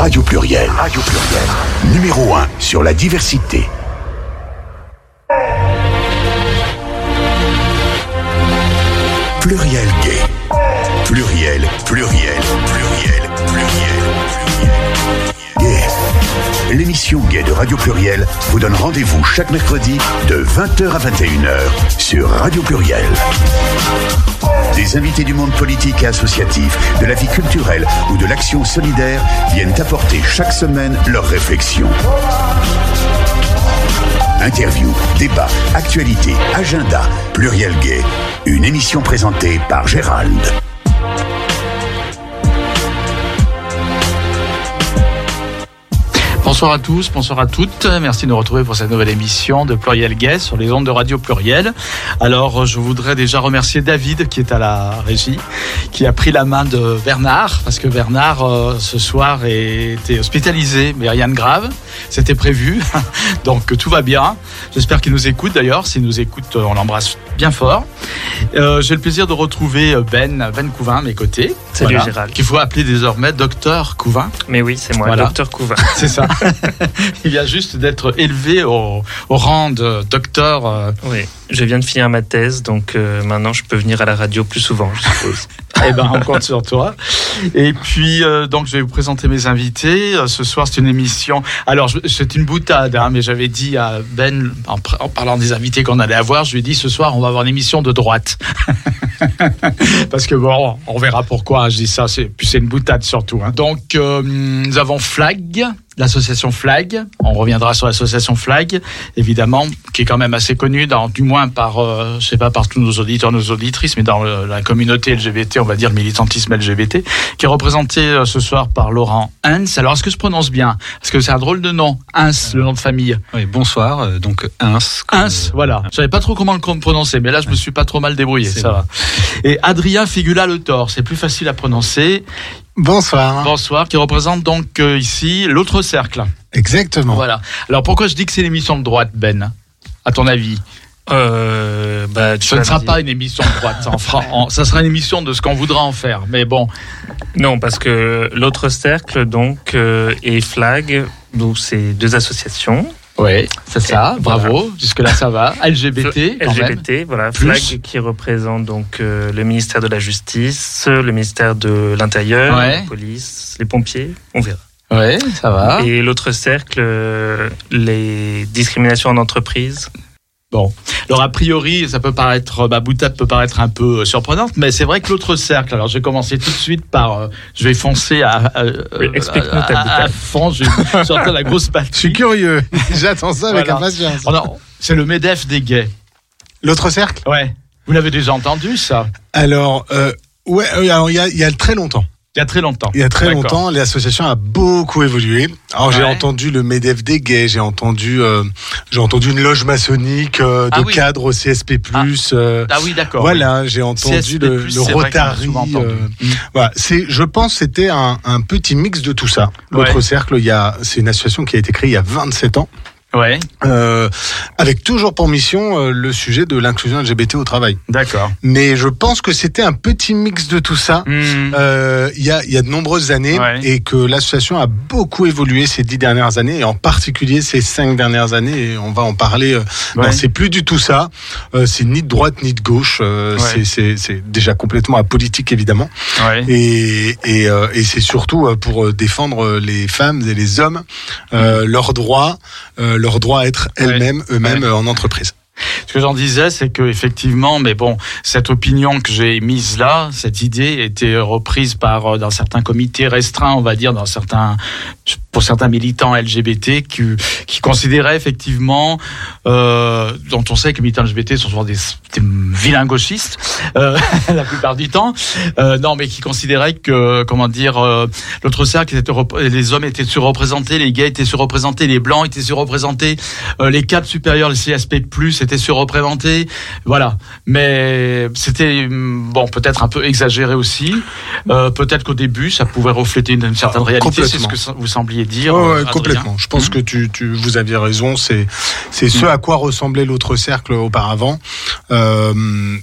Radio Pluriel. Radio Pluriel. Numéro 1 sur la diversité. Gay. L'émission Gay de Radio Pluriel vous donne rendez-vous chaque mercredi de 20h à 21h sur Radio Pluriel. Des invités du monde politique et associatif, de la vie culturelle ou de l'action solidaire viennent apporter chaque semaine leurs réflexions. Interviews, débats, actualités, agenda, pluriel gay. Une émission présentée par Gérald. Bonsoir à tous, bonsoir à toutes. Merci de nous retrouver pour cette nouvelle émission de Pluriel Gay sur les ondes de Radio Pluriel. Alors, je voudrais déjà remercier David qui est à la régie, qui a pris la main de Bernard, parce que Bernard, euh, ce soir, était hospitalisé, mais rien de grave. C'était prévu. Donc, tout va bien. J'espère qu'il nous écoute d'ailleurs. S'il nous écoute, on l'embrasse bien fort. Euh, J'ai le plaisir de retrouver Ben, Ben Couvin à mes côtés. Salut Voilà. Gérald. Qu'il faut appeler désormais Docteur Couvin. Mais oui, c'est moi, Voilà. docteur Couvin. C'est ça. Il vient juste d'être élevé au, au rang de docteur. euh, Oui, je viens de finir ma thèse, donc euh, maintenant je peux venir à la radio plus souvent, je suppose. eh ben, on compte sur toi. Et puis, euh, donc, je vais vous présenter mes invités. Euh, Ce soir, c'est une émission. Alors, c'est une boutade, hein, mais j'avais dit à Ben, en, en parlant des invités qu'on allait avoir, je lui ai dit ce soir, on va avoir une émission de droite. Parce que bon, on verra pourquoi je dis ça. C'est, puis c'est une boutade surtout. hein. Donc, euh, nous avons Flag, l'association Flag. On reviendra sur l'association Flag, évidemment, qui est quand même assez connue, dans, du moins par, euh, je sais pas par tous nos auditeurs, nos auditrices, mais dans le- la communauté LGBT, on va dire militantisme LGBT, qui est représenté euh, ce soir par Laurent Hans. Alors, est-ce que je prononce bien? Parce que c'est un drôle de nom, Hans, le nom de famille. Oui, bonsoir. euh, Donc, Ins. comme, Hans, euh, voilà. Je savais pas trop comment le prononcer, mais là, je me suis pas trop mal débrouillé, ça bon. va. Et Adrien Figula Le Thor, c'est plus facile à prononcer. Bonsoir. Bonsoir, qui représente donc euh, ici l'autre cercle. Exactement. Voilà. Alors pourquoi je dis que c'est une émission de droite, Ben? À ton avis? Euh, bah, tu Ce ne sera dire- pas une émission de droite. En fera- en- ça sera une émission de ce qu'on voudra en faire. Mais bon, Non, parce que l'autre cercle, donc, euh, et Flag, donc c'est deux associations. Oui, c'est ça. Bravo. Jusque là, ça va. LGBT, quand même. LGBT, voilà. Plus. Flag qui représente donc euh, le ministère de la Justice, le ministère de l'Intérieur, Ouais. la police, les pompiers, on verra. Oui, ça va. Et l'autre cercle, euh, les discriminations en entreprise. Bon, alors a priori, ça peut paraître, ma boutade peut paraître un peu euh, surprenante, mais c'est vrai que l'autre cercle. Alors, je vais commencer tout de suite par, euh, je vais foncer à, à, Oui, explique-nous ta à- fond. Je vais sortir la grosse Je suis curieux. J'attends ça avec Voilà. impatience. Oh non, c'est le Medef des gays. L'autre cercle? Ouais. Vous l'avez déjà entendu, ça? Alors, euh, ouais, euh, alors il y a, il y a très longtemps. Il y a très longtemps. Il y a très longtemps, l'association a beaucoup évolué. Alors j'ai entendu le Medef des gays, j'ai entendu, euh, j'ai entendu une loge maçonnique euh, de Ah oui. cadres au CSP+. euh, Ah oui, d'accord. Voilà, j'ai entendu CSP+, le, le Rotary. euh, Mm. voilà, c'est, je pense, que c'était un, un petit mix de tout ça. L'autre Ouais. cercle, il y a, c'est une association qui a été créée il y a 27 ans. Ouais, euh, avec toujours pour mission euh, le sujet de l'inclusion LGBT au travail. d'accord. Mais je pense que c'était un petit mix de tout ça. Hmm. euh, Il y, a, il y a de nombreuses années Ouais. et que l'association a beaucoup évolué ces dix dernières années et en particulier ces cinq dernières années et on va en parler. euh, Ouais. Non, c'est plus du tout ça. Euh, c'est ni de droite ni de gauche. euh, Ouais. c'est- c'est c'est déjà complètement apolitique évidemment. Ouais. Et, et, euh, et c'est surtout pour défendre les femmes et les hommes, euh, leurs droits, euh, leur droit à être elles-mêmes, eux-mêmes Ouais. euh, en entreprise. Ce que j'en disais, c'est que effectivement, mais bon, cette opinion que j'ai mise là, cette idée était reprise par euh, dans certains comités restreints, on va dire, dans certains, pour certains militants LGBT qui, qui considéraient effectivement, euh, dont on sait que les militants LGBT sont souvent des, des vilains gauchistes euh, la plupart du temps, euh, non, mais qui considéraient que, comment dire, l'autre cercle était les hommes étaient surreprésentés, les gays étaient surreprésentés, les blancs étaient surreprésentés, les cadres supérieurs, les CSP+ étaient surreprésentés, voilà. Mais c'était hum, bon, peut-être un peu exagéré aussi. Peut-être qu'au début, ça pouvait refléter une, une certaine réalité. C'est ce que vous sembliez dire. Ouais, Adrien. complètement. Je pense Mhm. que tu, tu, vous aviez raison. C'est, c'est ce à quoi ressemblait l'autre cercle auparavant. Euh,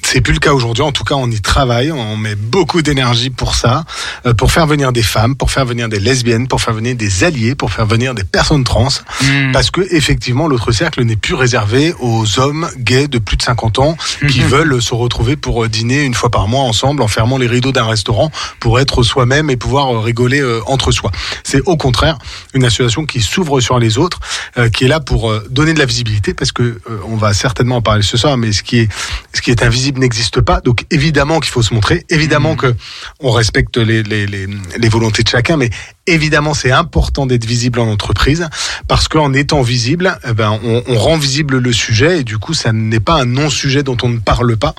c'est plus le cas aujourd'hui. En tout cas, on y travaille. On met beaucoup d'énergie pour ça, euh, pour faire venir des femmes, pour faire venir des lesbiennes, pour faire venir des alliés, pour faire venir des personnes trans. Mhm. Parce que effectivement, l'autre cercle n'est plus réservé aux hommes gays de plus de 50 ans qui veulent se retrouver pour euh, dîner une fois par mois ensemble en fermant les rideaux d'un restaurant pour être soi-même et pouvoir rigoler entre soi. C'est au contraire une association qui s'ouvre sur les autres, euh, qui est là pour euh, donner de la visibilité parce que euh, on va certainement en parler ce soir, mais ce qui est ce qui est invisible n'existe pas. Donc évidemment qu'il faut se montrer, évidemment que on respecte les, les, les, les volontés de chacun, mais évidemment c'est important d'être visible en entreprise parce qu'en étant visible, eh ben, on, on rend visible le sujet et du coup ça n'est pas un non-sujet dont on ne parle pas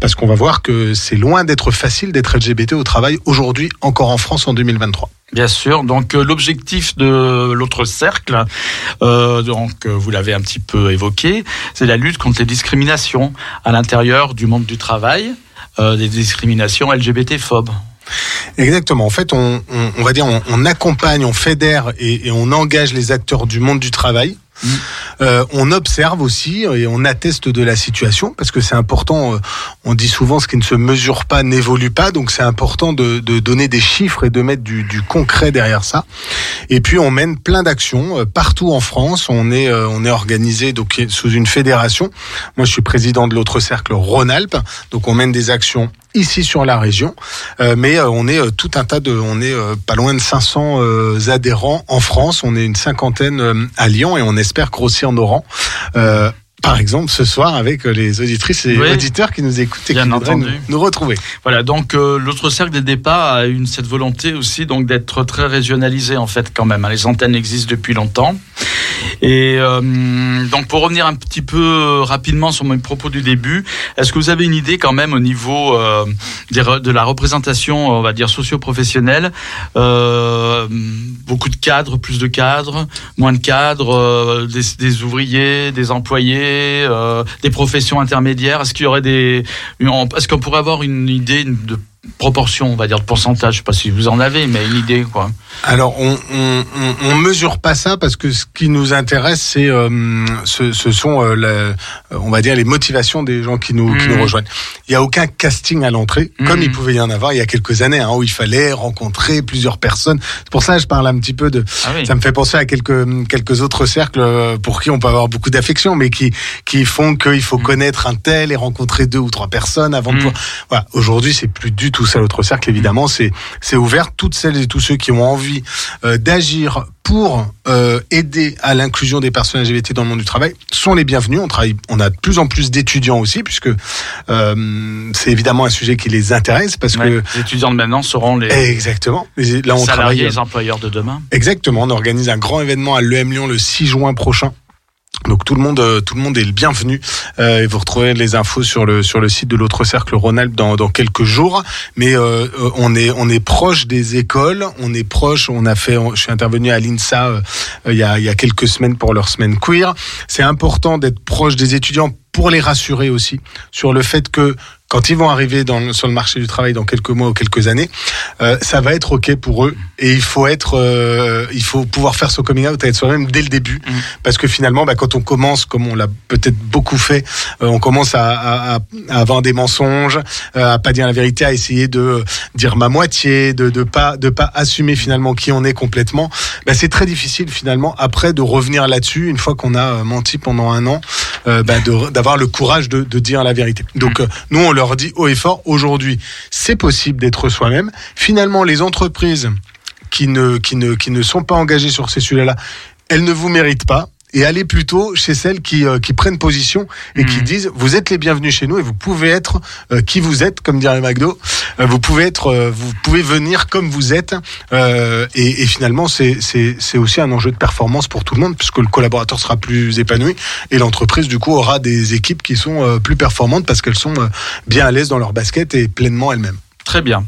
parce qu'on va voir que c'est loin d'être facile d'être LGBT au travail aujourd'hui encore en France en 2023. Bien sûr. Donc euh, l'objectif de l'autre cercle, euh, donc euh, vous l'avez un petit peu évoqué, c'est la lutte contre les discriminations à l'intérieur du monde du travail, des discriminations LGBT-phobes. Exactement. En fait, on, va dire, on, accompagne, on fédère et on engage les acteurs du monde du travail. Euh, on observe aussi et on atteste de la situation parce que c'est important. euh, On dit souvent ce qui ne se mesure pas n'évolue pas, donc c'est important de, donner des chiffres et de mettre du, concret derrière ça. Et puis on mène plein d'actions euh, partout en France. On est on est organisé donc sous une fédération. Moi, je suis président de l'autre cercle Rhône-Alpes, donc on mène des actions ici sur la région, Euh, mais euh, on est euh, tout un tas de, on est pas loin de 500 euh, adhérents en France. On est une cinquantaine à Lyon et on espère grossir nos rangs. Par exemple, ce soir avec euh, les auditrices et Oui. auditeurs qui nous écoutent et qui voudraient nous, nous retrouver. Voilà, donc euh, l'autre cercle des départs a une cette volonté aussi donc d'être très régionalisé en fait quand même. Les antennes existent depuis longtemps. Et euh, donc pour revenir un petit peu rapidement sur mes propos du début, est-ce que vous avez une idée quand même au niveau euh, de la représentation, on va dire socio-professionnelle, beaucoup de cadres, plus de cadres, moins de cadres, des, des ouvriers, des employés, euh, des professions intermédiaires? Est-ce qu'il y aurait des, est-ce qu'on pourrait avoir une idée de proportion, on va dire de pourcentage, je sais pas si vous en avez, mais une idée quoi. Alors, on, on, mesure pas ça parce que ce qui nous intéresse, c'est euh, ce, ce sont, euh, la- on va dire, les motivations des gens qui nous, qui nous rejoignent. Il y a aucun casting à l'entrée, Mhm. comme il pouvait y en avoir il y a quelques années, hein, où il fallait rencontrer plusieurs personnes. C'est pour ça que je parle un petit peu de. Ah oui. Ça me fait penser à quelques quelques autres cercles euh, pour qui on peut avoir beaucoup d'affection, mais qui qui font qu'il faut Mhm. connaître un tel et rencontrer deux ou trois personnes avant de pouvoir. Voilà. Aujourd'hui, c'est plus du tout ça l'autre cercle. Évidemment, c'est c'est ouvert. Toutes celles et tous ceux qui ont envie euh, d'agir pour euh, aider à l'inclusion des personnes LGBT dans le monde du travail sont les bienvenus. On travaille, on a de plus en plus d'étudiants aussi, puisque euh, c'est évidemment un sujet qui les intéresse parce Ouais, que les étudiants de maintenant seront les exactement. Là, on salariés, travaille. les employeurs de demain. Exactement, on organise un grand événement à l'EM Lyon le 6 juin prochain. Donc tout le monde, euh, tout le monde est le bienvenu. Euh, et vous retrouverez les infos sur le sur le site de l'autre cercle Rhône-Alpes dans, dans quelques jours. Mais euh, euh, on est on est proche des écoles, on est proche. On a fait, je suis intervenu à l'INSA euh, il y a il y a quelques semaines pour leur semaine queer. C'est important d'être proche des étudiants pour les rassurer aussi sur le fait que quand ils vont arriver dans, sur le marché du travail dans quelques mois ou quelques années, euh, ça va être ok pour eux et il faut être, euh, il faut pouvoir faire son coming out être soi-même dès le début Mm. parce que finalement, bah, quand on commence, comme on l'a peut-être beaucoup fait, euh, on commence à, à, avoir des mensonges, à pas dire la vérité, à essayer de dire ma moitié, de de pas de pas assumer finalement qui on est complètement. Bah, c'est très difficile finalement après de revenir là-dessus une fois qu'on a menti pendant un an, bah, d'avoir le courage de, de dire la vérité. Donc euh, nous on leur dit haut et fort aujourd'hui, c'est possible d'être soi-même. Finalement, les entreprises qui ne, qui ne, qui ne sont pas engagées sur ces sujets-là, elles ne vous méritent pas. Et allez plutôt chez celles qui, euh, qui prennent position et qui Mhm. disent vous êtes les bienvenus chez nous et vous pouvez être euh, qui vous êtes, comme dirait McDo. Euh, vous pouvez être, euh, vous pouvez venir comme vous êtes. Euh, et, et finalement, c'est aussi un enjeu de performance pour tout le monde puisque le collaborateur sera plus épanoui et l'entreprise du coup aura des équipes qui sont euh, plus performantes parce qu'elles sont euh, bien à l'aise dans leur basket et pleinement elles-mêmes. Très bien.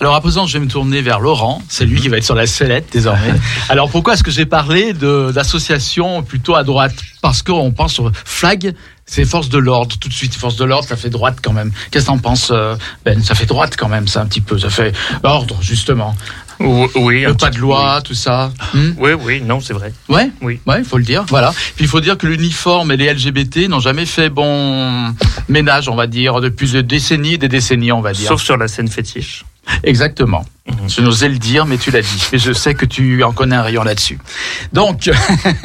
Alors à présent, je vais me tourner vers Laurent. C'est lui qui va être sur la sellette désormais. Alors pourquoi est-ce que j'ai parlé de d'associations plutôt à droite? Parce qu'on pense sur flag, c'est force de l'ordre tout de suite. Force de l'ordre, ça fait droite quand même. Qu'est-ce que t'en penses, euh, Ben? Ça fait droite quand même, ça un petit peu. Ça fait ordre justement. Oui, Le pas de loi, tout ça. Hmm Oui, oui, non, c'est vrai. Ouais, Oui. ouais, il faut le dire. Voilà. Puis il faut dire que l'uniforme et les LGBT n'ont jamais fait bon ménage, on va dire, depuis des décennies et des décennies, on va dire. Sauf sur la scène fétiche. Exactement. Mhm. Je n'osais le dire, mais tu l'as dit. Mais je sais que tu en connais un rayon là-dessus. Donc,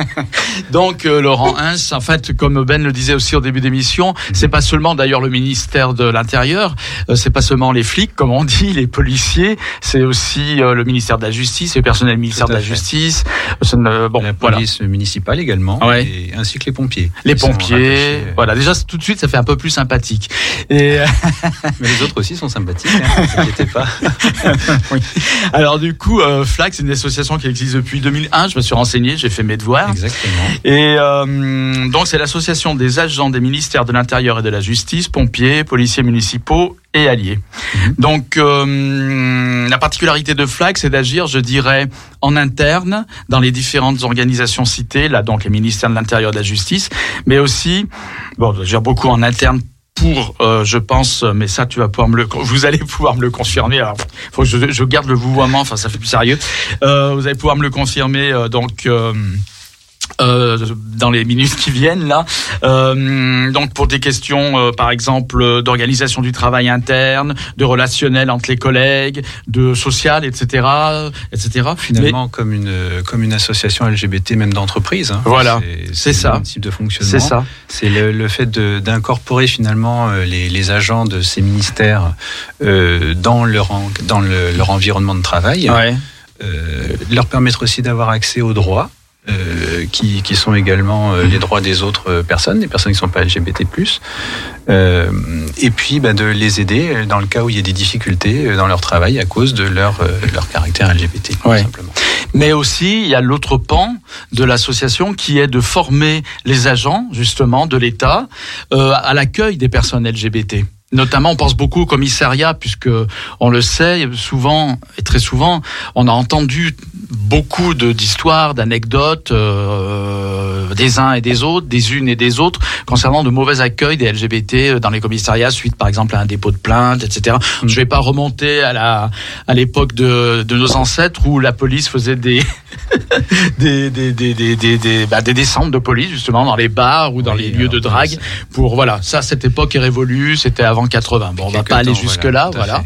donc euh, Laurent Hins, en fait, comme Ben le disait aussi au début d'émission, c'est pas seulement d'ailleurs le ministère de l'Intérieur, euh, c'est pas seulement les flics, comme on dit, les policiers, c'est aussi euh, le ministère de la Justice, le personnel Tout de la fait. Justice. Ce ne- bon, la voilà. police municipale également, Ouais. et ainsi que les pompiers. Les pompiers, euh, voilà. Déjà, tout de suite, ça fait un peu plus sympathique. Et euh, Mais les autres aussi sont sympathiques, hein, ne vous alors, du coup, euh, FLAG, c'est une association qui existe depuis 2001. Je me suis renseigné, j'ai fait mes devoirs. Exactement. Et euh, donc c'est l'association des agents des ministères de l'Intérieur et de la Justice, pompiers, policiers municipaux et alliés. Mhm. Donc euh, la particularité de FLAG, c'est d'agir, je dirais, en interne dans les différentes organisations citées, là donc les ministères de l'Intérieur et de la Justice, mais aussi, bon, d'agir beaucoup en interne euh, je pense, mais ça tu vas pouvoir me le, vous allez pouvoir me le confirmer. Alors, faut que je, je garde le vouvoiement, enfin ça fait plus sérieux. Euh, vous allez pouvoir me le confirmer. euh, donc. Euh, dans les minutes qui viennent là. Euh, donc pour des questions, euh, par exemple, d'organisation du travail interne, de relationnel entre les collègues, de social, etc., etc. Finalement, comme une comme une association LGBT, même d'entreprise. hein. Voilà, c'est le ça. même type de fonctionnement. c'est ça. C'est le, le fait d'incorporer finalement euh, les, les agents de ces ministères euh, dans leur en- dans le- leur environnement de travail, Ouais. euh, leur permettre aussi d'avoir accès aux droits. Euh, qui, qui sont également euh, les droits des autres euh, personnes, les personnes qui ne sont pas LGBT+. Euh, et puis bah, de les aider euh, dans le cas où il y a des difficultés euh, dans leur travail à cause de leur, euh, leur caractère LGBT, tout Ouais. simplement. Mais aussi, il y a l'autre pan de l'association qui est de former les agents, justement, de l'État euh, à l'accueil des personnes LGBT. Notamment, on pense beaucoup au commissariat, puisque on le sait souvent et très souvent, on a entendu beaucoup d'histoires, d'anecdotes euh, des uns et des autres, des unes et des autres, concernant de mauvais accueils des LGBT dans les commissariats suite, par exemple, à un dépôt de plainte, etc. Mm. Je vais pas remonter à la à l'époque de, de nos ancêtres où la police faisait des des des des des des, des, bah, des descentes de police justement dans les bars ou dans Oui, les lieux de drague pour voilà ça cette époque est révolue c'était avant 80 bon on va pas aller jusque là voilà.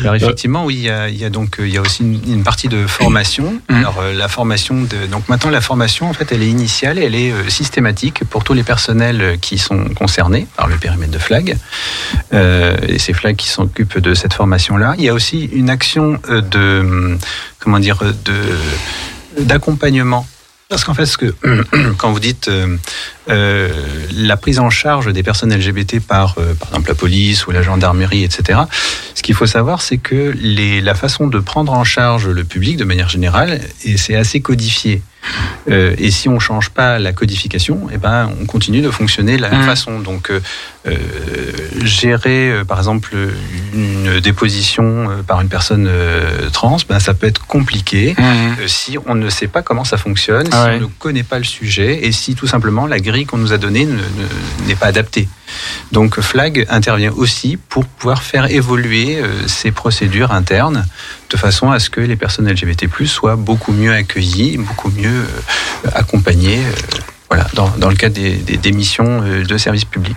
Alors effectivement, oui, il y a, il y a donc il y a aussi une, une partie de formation. Mhm. Alors euh, la formation de donc maintenant la formation en fait elle est initiale, elle est euh, systématique pour tous les personnels euh, qui sont concernés par le périmètre de flag. Euh, et c'est flag qui s'occupe de cette formation là. Il y a aussi une action de hum, comment dire de d'accompagnement. Parce qu'en fait, ce que quand vous dites euh, euh, la prise en charge des personnes LGBT par, euh, par exemple, la police ou la gendarmerie, etc. Ce qu'il faut savoir, c'est que les, la façon de prendre en charge le public, de manière générale, et c'est assez codifié. Euh, et si on change pas la codification, eh ben, on continue de fonctionner de la même façon. Donc, euh, euh, gérer, euh, par exemple, une déposition par une personne trans, ben, ça peut être compliqué si on ne sait pas comment ça fonctionne, Ah si ouais. on ne connaît pas le sujet et si tout simplement la grille qu'on nous a donnée ne- ne- n'est pas adaptée. Donc Flag intervient aussi pour pouvoir faire évoluer euh, ces procédures internes de façon à ce que les personnes LGBT+ soient beaucoup mieux accueillies, beaucoup mieux euh, accompagnées. euh, voilà, dans, le cadre des, missions de service public.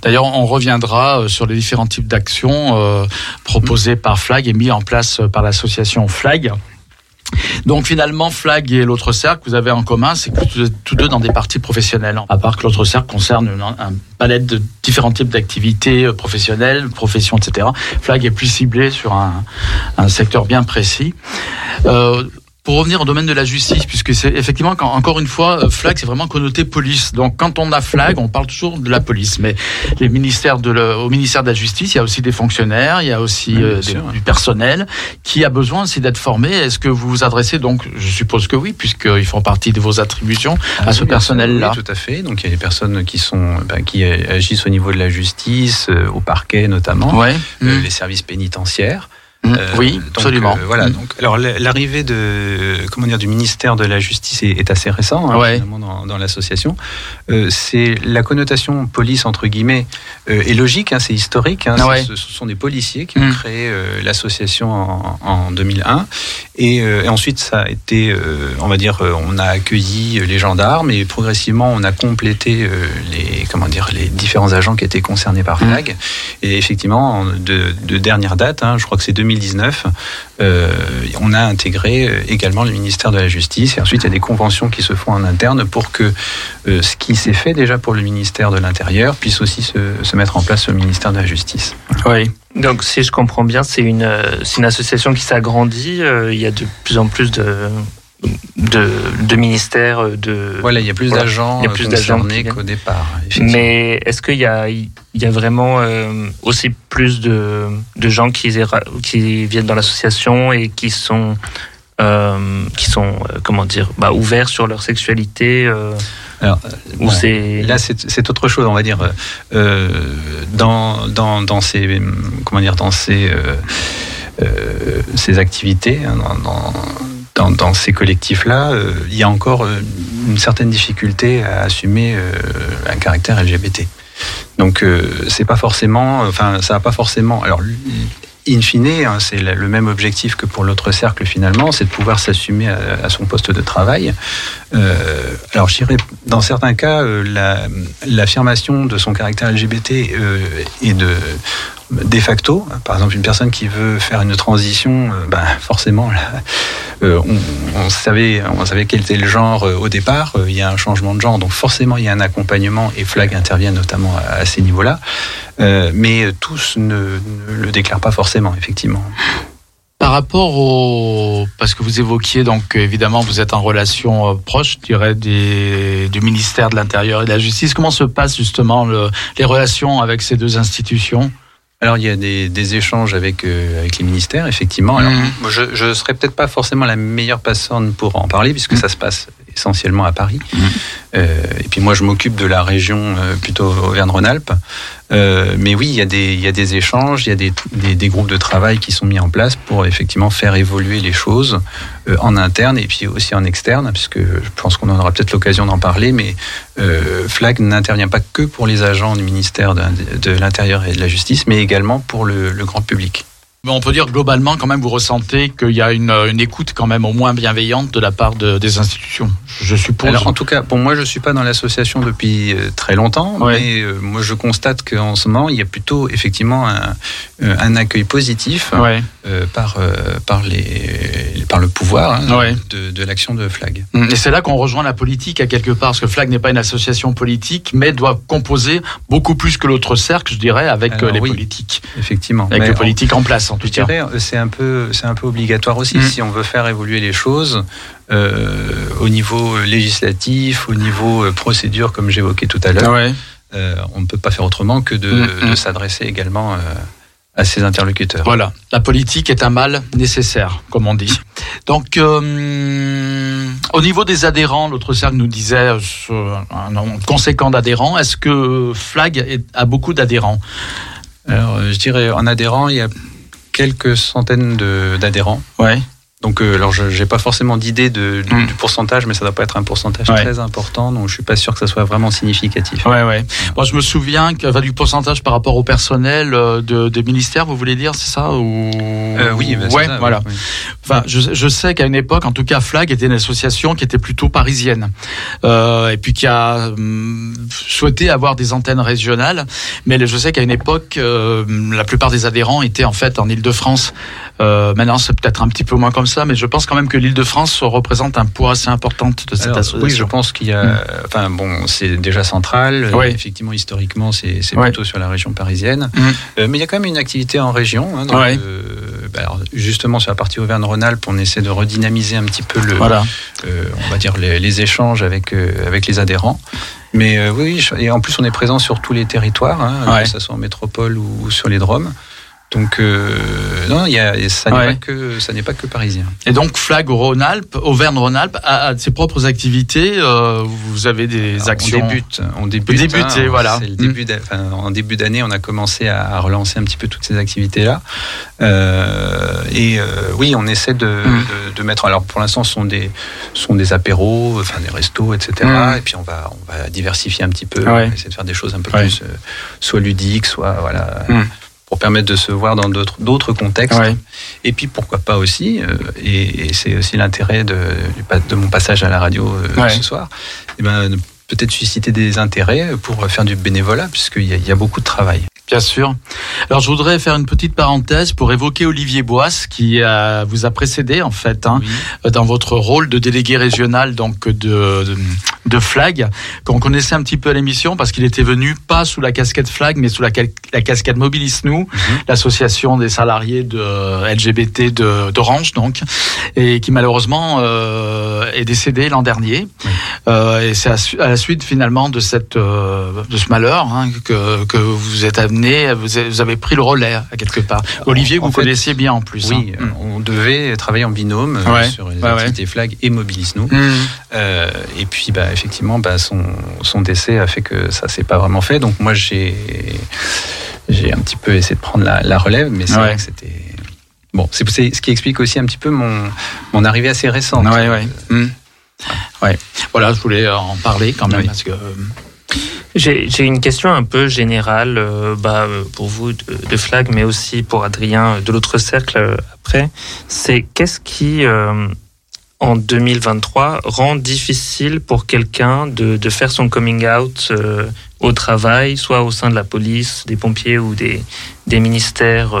D'ailleurs, on reviendra sur les différents types d'actions proposées par Flag et mis en place par l'association Flag. Donc finalement, Flag et l'autre cercle, vous avez en commun, c'est que vous êtes tous deux dans des parties professionnelles. À part que l'autre cercle concerne un palette de différents types d'activités euh, professionnelles, professions, etc. Flag est plus ciblé sur un, un secteur bien précis. Euh, pour revenir au domaine de la justice, puisque c'est effectivement, quand, encore une fois, euh, flag, c'est vraiment connoté police. Donc, quand on a flag, on parle toujours de la police. Mais les ministères de le- au ministère de la Justice, il y a aussi des fonctionnaires, il y a aussi Oui, euh, des- du personnel qui a besoin aussi d'être formé. Est-ce que vous vous adressez donc, je suppose que oui, puisqu'ils font partie de vos attributions, à ce Oui, personnel-là? Oui, tout à fait. Donc il y a des personnes qui sont ben, qui agissent au niveau de la justice, euh, au parquet notamment, Ouais. euh, Mm. les services pénitentiaires. Mmh. oui, donc, absolument. voilà. Mmh. Donc, alors l'arrivée de comment dire du ministère de la Justice est, est assez récent hein, Ouais. dans, dans l'association. Euh, c'est la connotation police entre guillemets euh, est logique, hein, c'est historique. hein, ouais. ce, ce sont des policiers qui ont Mmh. créé euh, l'association en, en 2001 et, euh, et ensuite ça a été, euh, on va dire, euh, on a accueilli les gendarmes et progressivement on a complété euh, les comment dire les différents agents qui étaient concernés par Mmh. FLAG. Et effectivement, en- de, de dernière date, hein, je crois que c'est 2019, euh, on a intégré euh, également le ministère de la Justice. Et ensuite, il y a des conventions qui se font en interne pour que euh, ce qui s'est fait déjà pour le ministère de l'Intérieur puisse aussi se, mettre en place au ministère de la Justice. Oui. Donc, si je comprends bien, c'est une, une association qui s'agrandit. Il y a de plus en plus de, de, de ministères. De... Voilà, il y a plus Voilà. d'agents Il y a euh, plus d'agents concernés qu'au départ. Mais est-ce qu'il y a, il y a vraiment euh, aussi plus de, de gens qui, qui viennent dans l'association et qui sont, euh, qui sont euh, comment dire, bah, ouverts sur leur sexualité Alors, bon, Là, c'est autre chose, on va dire. Euh, dans, dans, dans ces, comment dire, dans ces, euh, euh, ces activités, hein, dans, dans, ces collectifs-là, euh, il y a encore euh, une certaine difficulté à assumer euh, un caractère LGBT. Donc, c'est pas forcément, enfin, ça n'a pas forcément. Alors, in fine, hein, c'est le même objectif que pour l'autre cercle finalement, c'est de pouvoir s'assumer à, son poste de travail. Alors, je dirais, dans certains cas, la- l'affirmation de son caractère LGBT est de de facto. Par exemple, une personne qui veut faire une transition, euh, ben, forcément, euh, on, savait, on savait quel était le genre euh, au départ. il y a un changement de genre, donc forcément, il y a un accompagnement et Flag intervient notamment à, ces niveaux-là. Mais tous ne, le déclarent pas forcément, effectivement. Par rapport au, parce que vous évoquiez donc évidemment vous êtes en relation proche, je dirais des, du ministère de l'Intérieur et de la Justice. Comment se passent justement le- les relations avec ces deux institutions? Alors il y a des, des échanges avec, euh, avec les ministères, effectivement. Alors, moi, je ne serais peut-être pas forcément la meilleure personne pour en parler, puisque Mhm. ça se passe essentiellement à Paris. Mhm. Euh, et puis moi, je m'occupe de la région euh, plutôt Auvergne-Rhône-Alpes. Euh, mais oui, il y, a des, il y a des échanges, il y a des, des, des groupes de travail qui sont mis en place pour effectivement faire évoluer les choses euh, en interne et puis aussi en externe, puisque je pense qu'on aura peut-être l'occasion d'en parler, mais euh, FLAG n'intervient pas que pour les agents du ministère de, de l'Intérieur et de la Justice, mais également pour le, le grand public. Mais on peut dire globalement quand même vous ressentez qu'il y a une, une écoute quand même au moins bienveillante de la part de- des institutions. Je suppose. Alors, en tout cas, pour moi, je suis pas dans l'association depuis euh, très longtemps, Ouais. mais euh, moi, je constate qu'en ce moment, il y a plutôt effectivement un, euh, un accueil positif ouais. euh, par, euh, par, les, par le pouvoir hein, Ouais. de, de l'action de Flag. Et c'est là qu'on rejoint la politique à quelque part, parce que Flag n'est pas une association politique, mais doit composer beaucoup plus que l'autre cercle, je dirais, avec Alors, euh, les oui. politiques, Effectivement. avec les en- politiques en place en tout Je cas. dirais, euh, c'est un peu, c'est un peu obligatoire aussi Mm. si on veut faire évoluer les choses euh, au niveau législatif, au niveau euh, procédure, comme j'évoquais tout à l'heure. Ouais. Euh, on ne peut pas faire autrement que de, Mm, mm. de s'adresser également euh, à ses interlocuteurs. Voilà, la politique est un mal nécessaire, comme on dit. Donc, euh, au niveau des adhérents, l'autre cercle nous disait euh, un nombre conséquent d'adhérents. Est-ce que Flag a beaucoup d'adhérents? Alors, euh, je dirais, en adhérents, il y a quelques centaines d'adhérents. Donc, euh, alors, je n'ai pas forcément d'idée de, du, Mm. du pourcentage, mais ça doit pas être un pourcentage Ouais. très important, donc je suis pas sûr que ça soit vraiment significatif. Ouais, ouais. Moi, je me souviens que, enfin, du pourcentage par rapport au personnel euh, de, des ministères, vous voulez dire, c'est ça ou... Euh, oui, c'est ouais, ça, voilà. oui. Enfin, je, je sais qu'à une époque, en tout cas, Flag était une association qui était plutôt parisienne, euh, et puis qui a hum, souhaité avoir des antennes régionales. Mais je sais qu'à une époque, euh, la plupart des adhérents étaient en fait en Île-de-France. Euh, maintenant, c'est peut-être un petit peu moins comme ça, mais je pense quand même que l'Île-de-France représente un poids assez important de cette Alors, association. oui, je pense qu'il y a. Mm. Enfin, bon, c'est déjà central. Oui. Euh, Effectivement, historiquement, c'est plutôt sur la région parisienne. Mm. Euh, mais il y a quand même une activité en région. hein, Ouais. euh, bah, alors, justement, sur la partie Auvergne-Rhône-Alpes, on essaie de redynamiser un petit peu le, Voilà. euh, on va dire les, les échanges avec euh, avec les adhérents. Mais euh, oui, oui, et en plus on est présent sur tous les territoires, hein, Ouais. que ce soit en métropole ou sur les Drômes. Donc euh, non, il y a, ça n'est Ouais. pas que ça n'est pas que parisien. Et donc Flag Rhône-Alpes, Auvergne-Rhône-Alpes a, a ses propres activités. euh, vous avez des Alors, actions. On débute, on débute. Vous débutez, hein, voilà. le début enfin, en début d'année, on a commencé à, relancer un petit peu toutes ces activités-là. Euh, et oui, on essaie de, Mm. de, de mettre. Alors pour l'instant, ce sont des, ce sont des apéros, enfin des restos, etc. Mm. Et puis on va, on va diversifier un petit peu, Ouais. on va essayer de faire des choses un peu Ouais. plus, soit ludiques, soit voilà. Pour permettre de se voir dans d'autres contextes. Ouais. Et puis pourquoi pas aussi, euh, et, et c'est aussi l'intérêt de, de mon passage à la radio euh, Ouais. ce soir, eh ben, peut-être susciter des intérêts pour faire du bénévolat, puisqu'il y, a- il y a beaucoup de travail. Bien sûr. Alors je voudrais faire une petite parenthèse pour évoquer Olivier Boisse qui euh, vous a précédé en fait hein, dans votre rôle de délégué régional donc de, de, de Flag qu'on connaissait un petit peu à l'émission parce qu'il était venu pas sous la casquette Flag mais sous la, la casquette Mobilis Nous, l'association des salariés de euh, LGBT d'Orange donc et qui malheureusement euh, est décédé l'an dernier. Euh, et c'est à la suite finalement de cette euh, de ce malheur hein, que, que vous êtes amené, vous avez, pris le relais à quelque part. Olivier, en vous fait, connaissiez bien en plus. Oui, hein. on devait travailler en binôme euh, Ouais. sur les Ouais, activités Flag et Mobilis Nous. Mm. Euh, et puis, bah, effectivement, bah, son, son décès a fait que ça s'est pas vraiment fait. Donc, moi, j'ai j'ai un petit peu essayé de prendre la, la relève, mais c'est Ouais. vrai que c'était. Bon, c'est c'est ce qui explique aussi un petit peu mon, mon arrivée assez récente. Ouais, ouais. Mm. Ouais. Voilà, je voulais en parler quand même Oui. parce que euh, J'ai une question un peu générale euh, bah, euh, pour vous de, de Flag, mais aussi pour Adrien de l'autre cercle euh, après. C'est qu'est-ce qui, euh, en 2023, rend difficile pour quelqu'un de, de faire son coming out au travail, soit au sein de la police, des pompiers ou des, des ministères,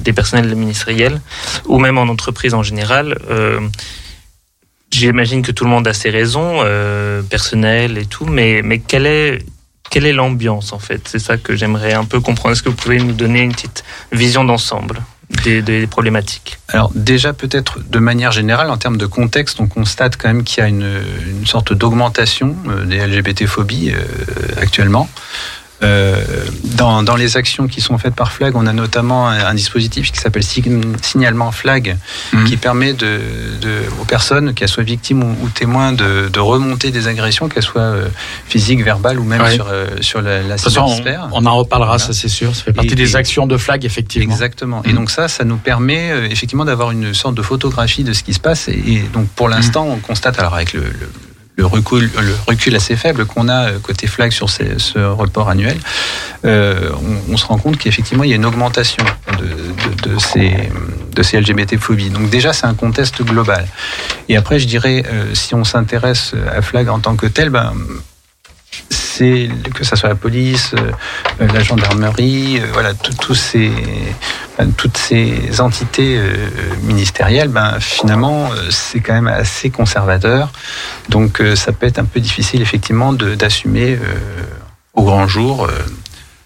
des personnels ministériels, ou même en entreprise en général. J'imagine que tout le monde a ses raisons euh, personnelles et tout, mais, mais quelle est, quelle est l'ambiance en fait? C'est ça que j'aimerais un peu comprendre. Est-ce que vous pouvez nous donner une petite vision d'ensemble des, des problématiques? Alors déjà peut-être de manière générale, en termes de contexte, on constate quand même qu'il y a une, une sorte d'augmentation euh, des LGBT-phobies euh, actuellement. Euh, dans, dans les actions qui sont faites par Flag, on a notamment un, un dispositif qui s'appelle Sign- signalement Flag, Mhm. qui permet de, de- aux personnes, qu'elles soient victimes ou, ou témoins, de, de remonter des agressions, qu'elles soient euh, physiques, verbales ou même Ouais. sur, euh, sur la, la on, cybersphère. on en reparlera, Voilà. ça c'est sûr. Ça fait partie Et- des et- actions de Flag effectivement. Exactement. Et Mhm. donc ça, ça nous permet effectivement d'avoir une sorte de photographie de ce qui se passe. Et, et donc pour l'instant, on constate, alors avec le, le- le recul, assez faible qu'on a euh, côté flag sur ce report annuel, euh, on, se rend compte qu'effectivement il y a une augmentation de ces LGBT-phobies. Donc déjà, c'est un contexte global. Et après, je dirais, euh, si on s'intéresse à flag en tant que tel, ben, que ça soit la police, euh, la gendarmerie, euh, voilà, ces, ben, toutes ces entités euh, ministérielles, ben, finalement, euh, c'est quand même assez conservateur. Donc, euh, ça peut être un peu difficile, effectivement, d'assumer euh, au grand jour euh,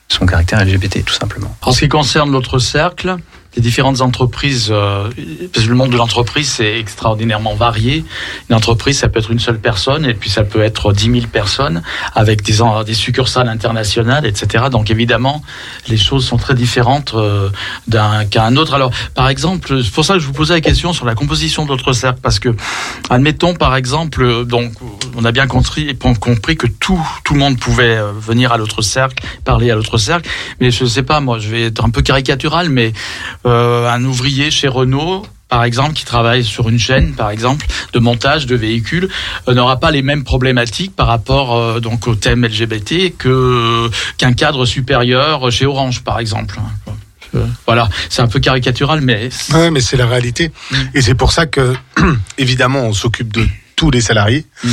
son caractère LGBT, tout simplement. En ce qui concerne l'autre cercle, les différentes entreprises, euh, parce que le monde de l'entreprise c'est extraordinairement varié. Une entreprise, ça peut être une seule personne, et puis ça peut être 10 000 personnes avec des, succursales internationales, etc. Donc évidemment, les choses sont très différentes euh, d'un qu'à un autre. Alors, par exemple, c'est pour ça que je vous posais la question sur la composition de l'autre cercle, parce que, admettons par exemple, donc on a bien compris, compris que tout, tout le monde pouvait euh, venir à l'autre cercle, parler à l'autre cercle, mais je sais pas, moi, je vais être un peu caricatural, mais euh, un ouvrier chez Renault, par exemple, qui travaille sur une chaîne, par exemple, de montage de véhicules, euh, n'aura pas les mêmes problématiques par rapport euh, donc au thème LGBT que qu'un cadre supérieur chez Orange, par exemple. Euh, Voilà, c'est un peu caricatural, mais Ouais, mais c'est la réalité. Mm. Et c'est pour ça que, évidemment, on s'occupe de tous les salariés. Mm.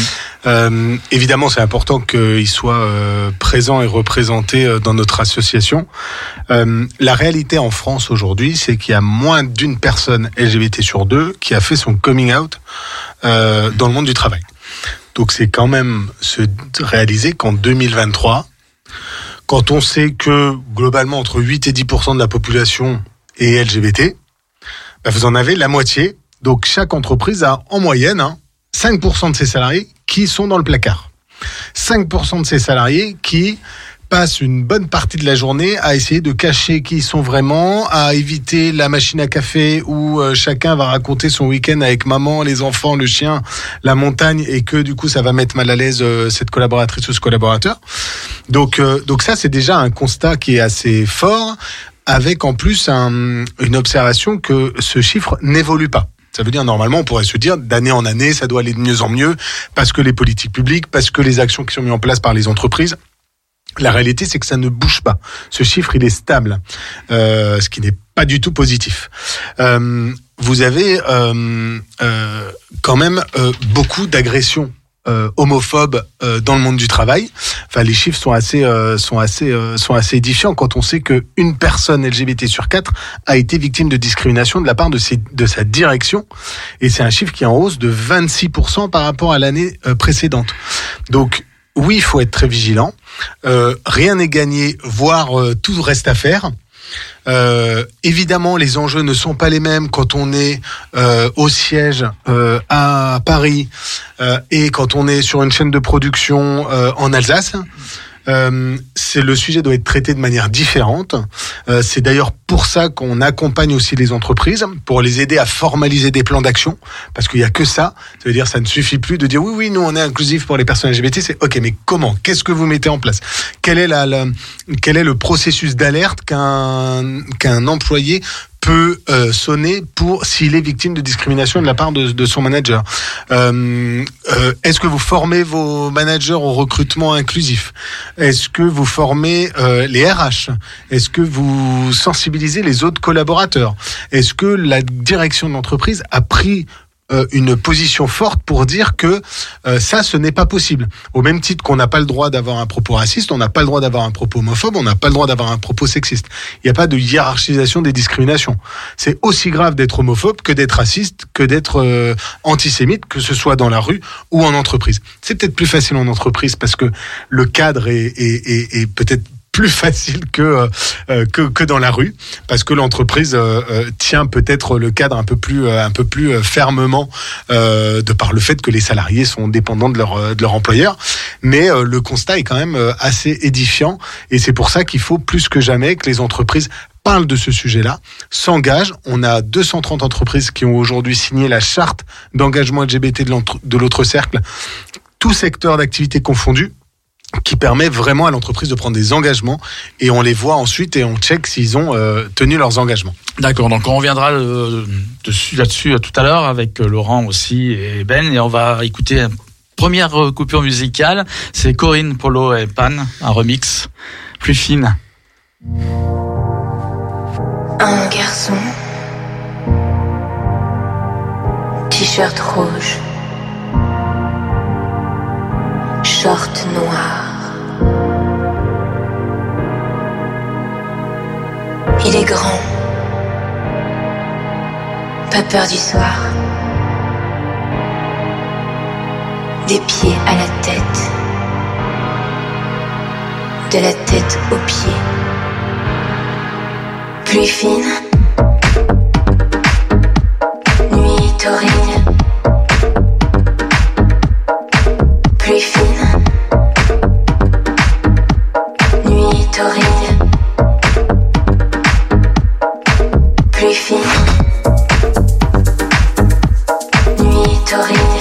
Euh, évidemment, c'est important qu'ils soient euh, présents et représentés euh, dans notre association. Euh, la réalité en France aujourd'hui, c'est qu'il y a moins d'une personne LGBT sur deux qui a fait son coming out dans le monde du travail. Donc c'est quand même se réaliser qu'en 2023, quand on sait que globalement entre 8 et 10% de la population est LGBT, bah, vous en avez la moitié. Donc chaque entreprise a en moyenne hein, 5% de ses salariés qui sont dans le placard. 5% de ses salariés qui passent une bonne partie de la journée à essayer de cacher qui ils sont vraiment, à éviter la machine à café où euh, chacun va raconter son week-end avec maman, les enfants, le chien, la montagne et que du coup ça va mettre mal à l'aise euh, cette collaboratrice ou ce collaborateur. Donc, euh, donc ça c'est déjà un constat qui est assez fort avec en plus un, une observation que ce chiffre n'évolue pas. Ça veut dire normalement on pourrait se dire d'année en année ça doit aller de mieux en mieux parce que les politiques publiques, parce que les actions qui sont mises en place par les entreprises la réalité, c'est que ça ne bouge pas. Ce chiffre, il est stable, euh, ce qui n'est pas du tout positif. Euh, vous avez euh, euh quand même euh, beaucoup d'agressions euh, homophobes dans le monde du travail. Enfin, les chiffres sont assez, sont assez, sont assez édifiants quand on sait que une personne LGBT sur quatre a été victime de discrimination de la part de, ses, de sa direction, et c'est un chiffre qui est en hausse de 26% par rapport à l'année précédente. Donc oui, il faut être très vigilant. Euh, rien n'est gagné, voire euh, tout reste à faire. Euh, évidemment, les enjeux ne sont pas les mêmes quand on est au siège à Paris et quand on est sur une chaîne de production en Alsace. Euh, c'est le sujet doit être traité de manière différente. Euh, c'est d'ailleurs pour ça qu'on accompagne aussi les entreprises pour les aider à formaliser des plans d'action, parce qu'il y a que ça. Ça veut dire ça ne suffit plus de dire oui oui nous on est inclusif pour les personnes LGBT. C'est ok mais comment? Qu'est-ce que vous mettez en place? Quel est le processus d'alerte qu'un qu'un employé peut euh, sonner pour s'il est victime de discrimination de la part de, son manager. Euh, euh, Est-ce que vous formez vos managers au recrutement inclusif? Est-ce que vous formez les RH Est-ce que vous sensibilisez les autres collaborateurs? Est-ce que la direction de l'entreprise a pris euh, une position forte pour dire que euh, ça, ce n'est pas possible. Au même titre qu'on n'a pas le droit d'avoir un propos raciste, on n'a pas le droit d'avoir un propos homophobe, on n'a pas le droit d'avoir un propos sexiste. Il n'y a pas de hiérarchisation des discriminations. C'est aussi grave d'être homophobe que d'être raciste, que d'être euh, antisémite, que ce soit dans la rue ou en entreprise. C'est peut-être plus facile en entreprise parce que le cadre est, est, est, est peut-être plus facile que, euh, que, que dans la rue parce que l'entreprise euh, euh, tient peut-être le cadre un peu plus un peu plus fermement de par le fait que les salariés sont dépendants de leur de leur employeur mais le constat est quand même assez édifiant et c'est pour ça qu'il faut plus que jamais que les entreprises parlent de ce sujet-là, s'engagent. On a 230 entreprises qui ont aujourd'hui signé la charte d'engagement LGBT de l'autre cercle, tout secteur d'activité confondu qui permet vraiment à l'entreprise de prendre des engagements et on les voit ensuite et on check s'ils ont euh, tenu leurs engagements. D'accord, donc on reviendra euh, dessus, là-dessus euh, tout à l'heure avec Laurent aussi et Ben et on va écouter une première coupure musicale, c'est Corinne, Polo et Pan, un remix plus fine. Un garçon, t-shirt rouge short noir. Il est grand, pas peur du soir. Des pieds à la tête, de la tête aux pieds. Plus fine, nuit torride. Plus fine. Plus fine. Nuit torride.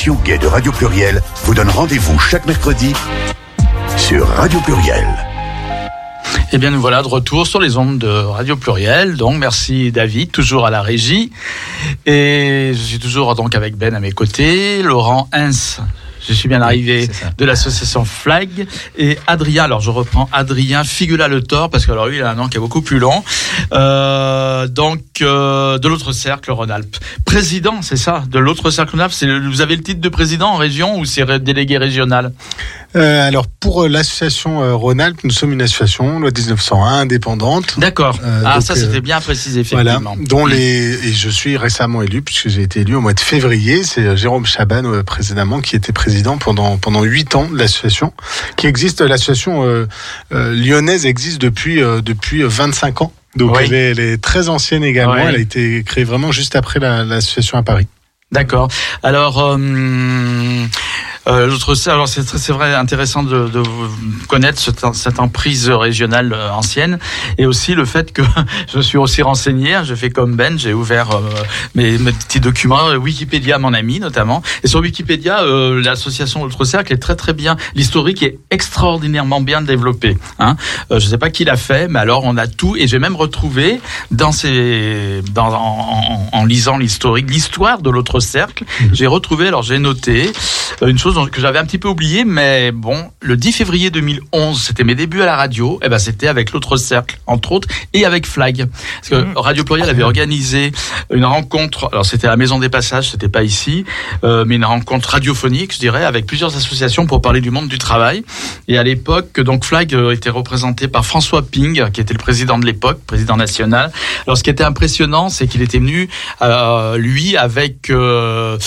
L'émission Gay de Radio Pluriel vous donne rendez-vous chaque mercredi sur Radio Pluriel. Eh bien, nous voilà de retour sur les ondes de Radio Pluriel. Donc, merci David, toujours à la régie. Et je suis toujours donc avec Ben à mes côtés, Laurent Hens. Je suis bien arrivé de l'association Flag et Adrien. Alors je reprends Adrien Figula Le Thor parce que alors lui il a un nom qui est beaucoup plus long. Euh, donc euh, de l'autre cercle Rhône-Alpes. Président, c'est ça, de l'autre le- Vous avez le titre de président en région ou c'est délégué régional? Euh, alors pour euh, l'association euh, Rhône-Alpes, nous sommes une association loi 1901 indépendante. D'accord. Euh, ah donc, ça c'était bien précisé Voilà, effectivement. dont les et je suis récemment élu puisque j'ai été élu au mois de février. C'est Jérôme Chaban précédemment qui était président pendant pendant huit ans de l'association, qui existe. L'association lyonnaise existe depuis depuis 25 ans. Donc Oui. elle, est, elle est très ancienne également. Elle a été créée vraiment juste après la- l'association à Paris. D'accord. Alors, euh, euh, l'autre, alors c'est c'est vrai intéressant de, de connaître cette, cette emprise régionale euh, ancienne et aussi le fait que je me suis aussi renseigné. hein, Je fais comme Ben, j'ai ouvert euh, mes, mes petits documents euh, Wikipédia, mon ami notamment. Et sur Wikipédia, euh, l'association Autre Cercle est très très bien. L'historique est extraordinairement bien développé. Hein. Je sais pas qui l'a fait, mais alors on a tout et j'ai même retrouvé dans ces, dans, en, en- en lisant l'historique, l'histoire de l'autre cercle. J'ai retrouvé, alors j'ai noté une chose que j'avais un petit peu oublié, mais bon, le 10 février 2011, c'était mes débuts à la radio. Et ben c'était avec l'autre cercle, entre autres, et avec Flag, parce que Radio Pluriel avait organisé une rencontre. Alors c'était à la Maison des Passages, c'était pas ici, euh, mais une rencontre radiophonique, je dirais, avec plusieurs associations pour parler du monde du travail. Et à l'époque, donc Flag euh, était représenté par François Ping, qui était le président de l'époque, président national. Alors ce qui était impressionnant, c'est qu'il était venu, euh, lui, avec euh,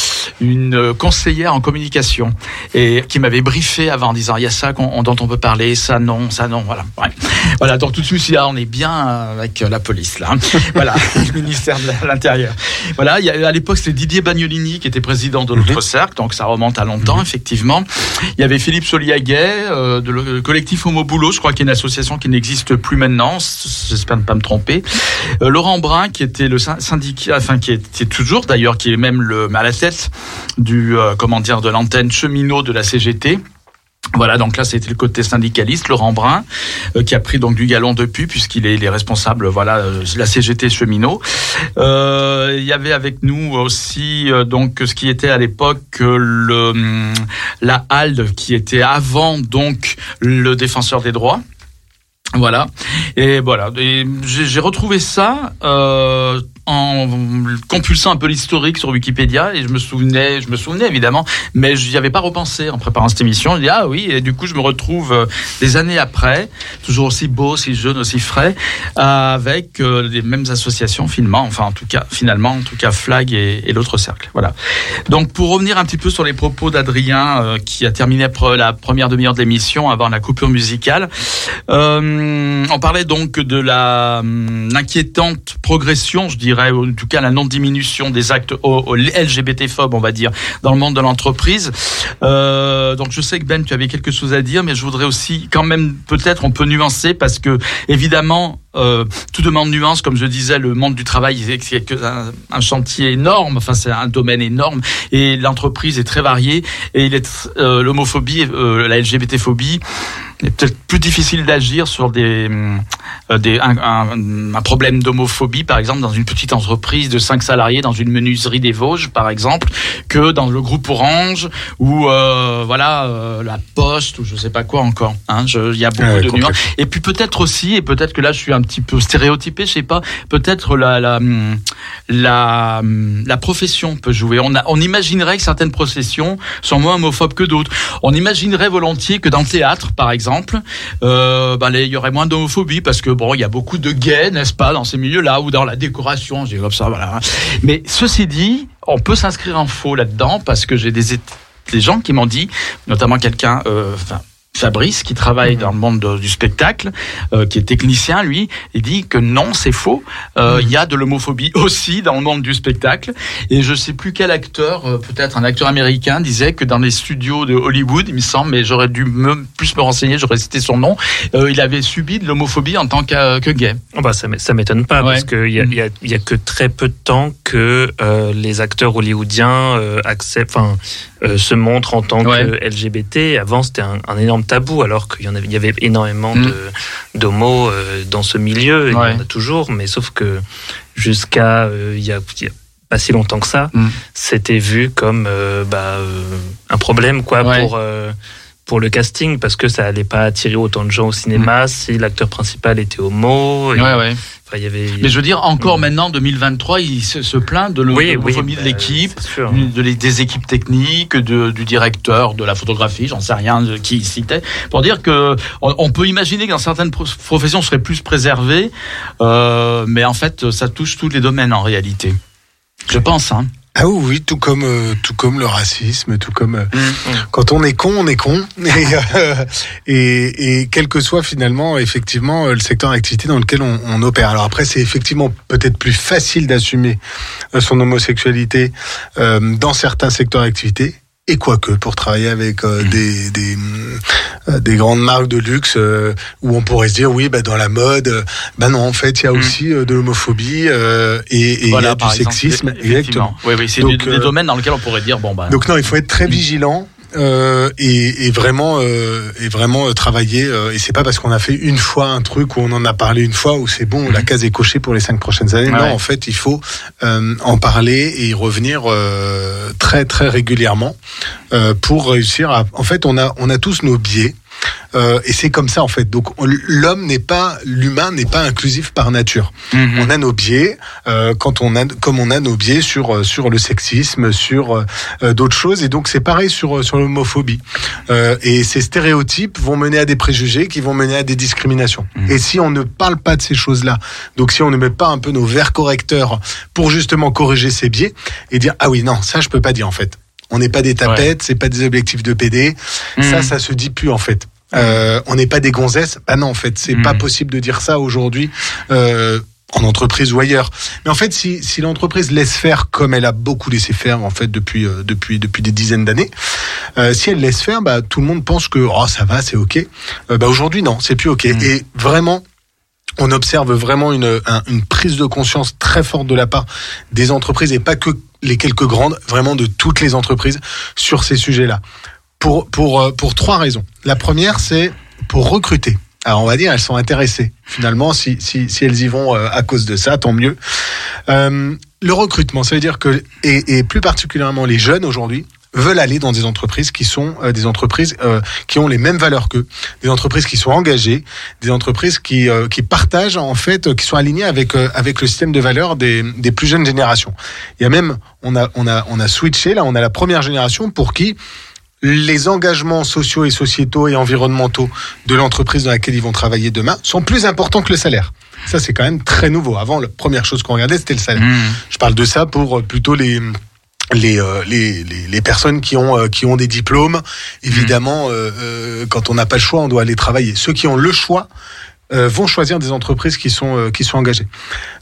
une conseillère en communication et qui m'avait briefé avant en disant il y a ça dont on peut parler, ça non, ça non, voilà. Ouais. Voilà, donc tout de suite là, on est bien euh, avec euh, la police là. hein. Voilà, le ministère de l'Intérieur. Voilà, il y a, à l'époque c'était Didier Bagnolini qui était président de l'autre cercle, donc ça remonte à longtemps effectivement. Il y avait Philippe Soliaguet euh, de le collectif Homo Boulot, je crois qu'il y a une association qui n'existe plus maintenant, j'espère ne pas me tromper. Euh, Laurent Brun qui était le syn- syndicat, enfin qui est toujours d'ailleurs, qui est même le à la tête du euh, comment dire de l'antenne cheminot de la CGT. Voilà, donc là, c'était le côté syndicaliste, Laurent Brun, euh, qui a pris donc du galon depuis, puisqu'il est, responsable, voilà, euh, la CGT cheminot. Euh, il y avait avec nous aussi euh, donc ce qui était à l'époque le hum, la HALD, qui était avant donc le défenseur des droits. Voilà. Et voilà. J'ai retrouvé ça. En compulsant un peu l'historique sur Wikipédia et je me souvenais, je me souvenais évidemment, mais je n'y avais pas repensé en préparant cette émission. Je dis ah oui, et du coup je me retrouve euh, des années après, toujours aussi beau, aussi jeune, aussi frais, avec euh, les mêmes associations finalement, enfin en tout cas finalement, en tout cas Flag et, l'autre cercle. Voilà. Donc pour revenir un petit peu sur les propos d'Adrien euh, qui a terminé la première demi-heure de l'émission avant la coupure musicale, on parlait donc de la hum, inquiétante progression, je dirais, ou en tout cas la non-diminution des actes LGBT-phobes, on va dire, dans le monde de l'entreprise. Euh, donc je sais que Ben, tu avais quelque chose à dire, mais je voudrais aussi quand même peut-être on peut nuancer parce que évidemment euh, tout demande nuance, comme je disais, le monde du travail c'est un, un chantier énorme, enfin c'est un domaine énorme et l'entreprise est très variée et euh, l'homophobie, euh, la LGBT-phobie est peut-être plus difficile d'agir sur des, euh, des un, un- un problème d'homophobie, par exemple, dans une petite entreprise de 5 salariés, dans une menuiserie des Vosges, par exemple, que dans le groupe Orange ou voilà la Poste ou je sais pas quoi encore. Hein, Il y a beaucoup Ouais, de nuances. Et puis peut-être aussi, et peut-être que là je suis un petit peu stéréotypé, je sais pas, peut-être la la la, hum, la profession peut jouer. On, imaginerait que certaines professions sont moins homophobes que d'autres. On imaginerait volontiers que dans le théâtre, par exemple, euh, les- il y aurait moins d'homophobie parce que bon, il y a beaucoup de gays, n'est-ce pas, dans ces milieux-là ou dans la décoration, dis comme ça, voilà. Mais ceci dit, on peut s'inscrire en faux là-dedans parce que j'ai des, des gens qui m'ont dit, notamment quelqu'un, euh. Fabrice, qui travaille dans le monde de- du spectacle, euh, qui est technicien, lui, il dit que non, c'est faux. Euh, Il y a de l'homophobie aussi dans le monde du spectacle. Et je sais plus quel acteur, euh, peut-être un acteur américain, disait que dans les studios de Hollywood, il me semble, mais j'aurais dû me, plus me renseigner, j'aurais cité son nom, euh, il avait subi de l'homophobie en tant que, que gay. Oh bah, ça m'é- ça m'étonne pas Ouais. parce qu'il y a, il y, a, y a que très peu de temps que euh, les acteurs hollywoodiens euh, acceptent, enfin, euh, se montrent en tant Ouais. que LGBT. Avant, c'était un, un énorme tabou, alors qu'il y en avait, il y avait énormément Mm. de d'homos euh, dans ce milieu. Il Ouais. y en a toujours, mais sauf que jusqu'à euh, il y a, il y a pas si longtemps que ça, Mm. c'était vu comme bah, un problème quoi Ouais. pour. pour le casting, parce que ça allait pas attirer autant de gens au cinéma si l'acteur principal était homo. et- Mm. Ouais, ouais. Enfin, il y avait. Mais je veux dire, encore maintenant, 2023, il se, se plaint de l'ho- Oui, de oui, l'homophobie de bah, l'équipe, de des équipes techniques, de, du directeur, de la photographie, j'en sais rien de qui il citait, pour dire que on, on peut imaginer que dans certaines pro- professions, on serait plus préservé, euh, mais en fait, ça touche tous les domaines en réalité. Je pense, hein. Ah oui, oui, tout comme euh, tout comme le racisme, tout comme euh, Mm. quand on est con, on est con. Et, euh, et, et quel que soit finalement effectivement euh, le secteur d'activité dans lequel on, on opère. Alors après, c'est effectivement peut-être plus facile d'assumer euh, son homosexualité euh, dans certains secteurs d'activité. Et quoique, pour travailler avec euh, des, des, hum, euh, des grandes marques de luxe, euh, où on pourrait se dire, oui, bah, dans la mode, euh, bah non, en fait, il y a Mm. aussi euh, de l'homophobie euh, et, et y a du exemple, sexisme. Exactement. Oui, oui, c'est des, des domaines dans lesquels on pourrait dire, bon, bah. Donc non, il faut être très vigilant. Euh, et, et vraiment euh, et vraiment euh, travailler euh, et c'est pas parce qu'on a fait une fois un truc où on en a parlé une fois où c'est bon la case est cochée pour les cinq prochaines années. Non en fait il faut euh, en parler et y revenir euh, très très régulièrement euh, pour réussir à en fait on a on a tous nos biais euh, et c'est comme ça en fait. Donc on- l'homme n'est pas, l'humain n'est pas inclusif par nature. Mhm. On a nos biais, euh, quand on a, comme on a nos biais sur euh, sur le sexisme, sur euh, d'autres choses. Et donc c'est pareil sur sur l'homophobie. Et ces stéréotypes vont mener à des préjugés qui vont mener à des discriminations. Mhm. Et si on ne parle pas de ces choses-là, donc si on ne met pas un peu nos verres correcteurs pour justement corriger ces biais et dire ah oui non ça je peux pas dire en fait. On n'est pas des tapettes, c'est pas des objectifs de PD. Ça, Mhm. ça se dit plus en fait. Euh, on n'est pas des gonzesses. Bah non, en fait, c'est Mhm. pas possible de dire ça aujourd'hui. Euh, en entreprise ou ailleurs. Mais en fait, si, si l'entreprise laisse faire comme elle a beaucoup laissé faire en fait depuis euh, depuis depuis des dizaines d'années, euh, si elle laisse faire, bah tout le monde pense que oh ça va, c'est ok. Euh, bah aujourd'hui non, c'est plus ok. Mhm. Et vraiment, on observe vraiment une, un- une prise de conscience très forte de la part des entreprises et pas que les quelques grandes, vraiment de toutes les entreprises sur ces sujets-là. Pour, pour, euh, pour trois raisons. La première, c'est pour recruter. Alors on va dire, elles sont intéressées. Finalement, si, si, si elles y vont euh, à cause de ça, tant mieux. Euh, le recrutement, ça veut dire que, et, et plus particulièrement les jeunes aujourd'hui, veulent aller dans des entreprises qui sont euh, des entreprises euh, qui ont les mêmes valeurs qu'eux, des entreprises qui sont engagées, des entreprises qui, euh, qui partagent en fait, euh, qui sont alignées avec, euh, avec le système de valeurs des, des plus jeunes générations. Il y a même, on a, on a, on a switché, là on a la première génération pour qui les engagements sociaux et sociétaux et environnementaux de l'entreprise dans laquelle ils vont travailler demain sont plus importants que le salaire. Ça, c'est quand même très nouveau. Avant, la première chose qu'on regardait, c'était le salaire. Mmh. Je parle de ça pour euh, plutôt les les, euh, les, les, les personnes qui ont, euh, qui ont des diplômes. Évidemment, euh, euh, quand on n'a pas le choix, on doit aller travailler. Ceux qui ont le choix euh, vont choisir des entreprises qui sont, euh, qui sont engagées.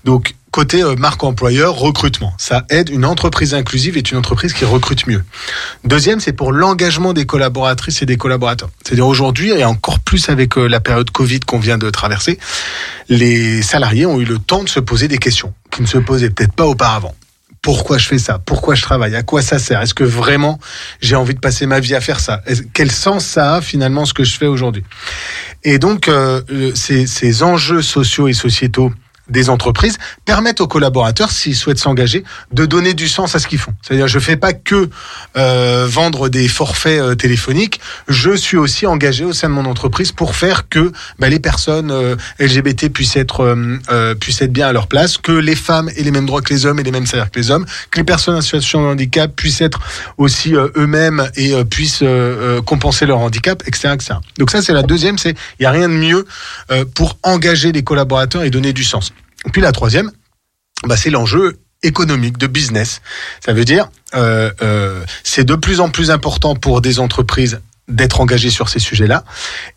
Donc, côté euh, marque employeur, recrutement. Ça aide. Une entreprise inclusive est une entreprise qui recrute mieux. Deuxième, c'est pour l'engagement des collaboratrices et des collaborateurs. C'est-à-dire aujourd'hui, et encore plus avec la période Covid qu'on vient de traverser, les salariés ont eu le temps de se poser des questions qui ne se posaient peut-être pas auparavant. Pourquoi je fais ça? Pourquoi je travaille? À quoi ça sert? Est-ce que vraiment j'ai envie de passer ma vie à faire ça? Quel sens ça a finalement ce que je fais aujourd'hui? Et donc, euh, le- ces, ces enjeux sociaux et sociétaux des entreprises permettent aux collaborateurs, s'ils souhaitent s'engager, de donner du sens à ce qu'ils font. C'est-à-dire, je fais pas que euh, vendre des forfaits euh, téléphoniques, je suis aussi engagé au sein de mon entreprise pour faire que bah, les personnes euh, LGBT puissent être euh, euh, puissent être bien à leur place, que les femmes aient les mêmes droits que les hommes et les mêmes salaires que les hommes, que les personnes en situation de handicap puissent être aussi eux-mêmes et puissent compenser leur handicap, etc., etc. Donc ça, c'est la deuxième, c'est il y a rien de mieux pour engager les collaborateurs et donner du sens. Puis la troisième, bah, c'est l'enjeu économique, de business. Ça veut dire, euh, euh, c'est de plus en plus important pour des entreprises d'être engagées sur ces sujets-là.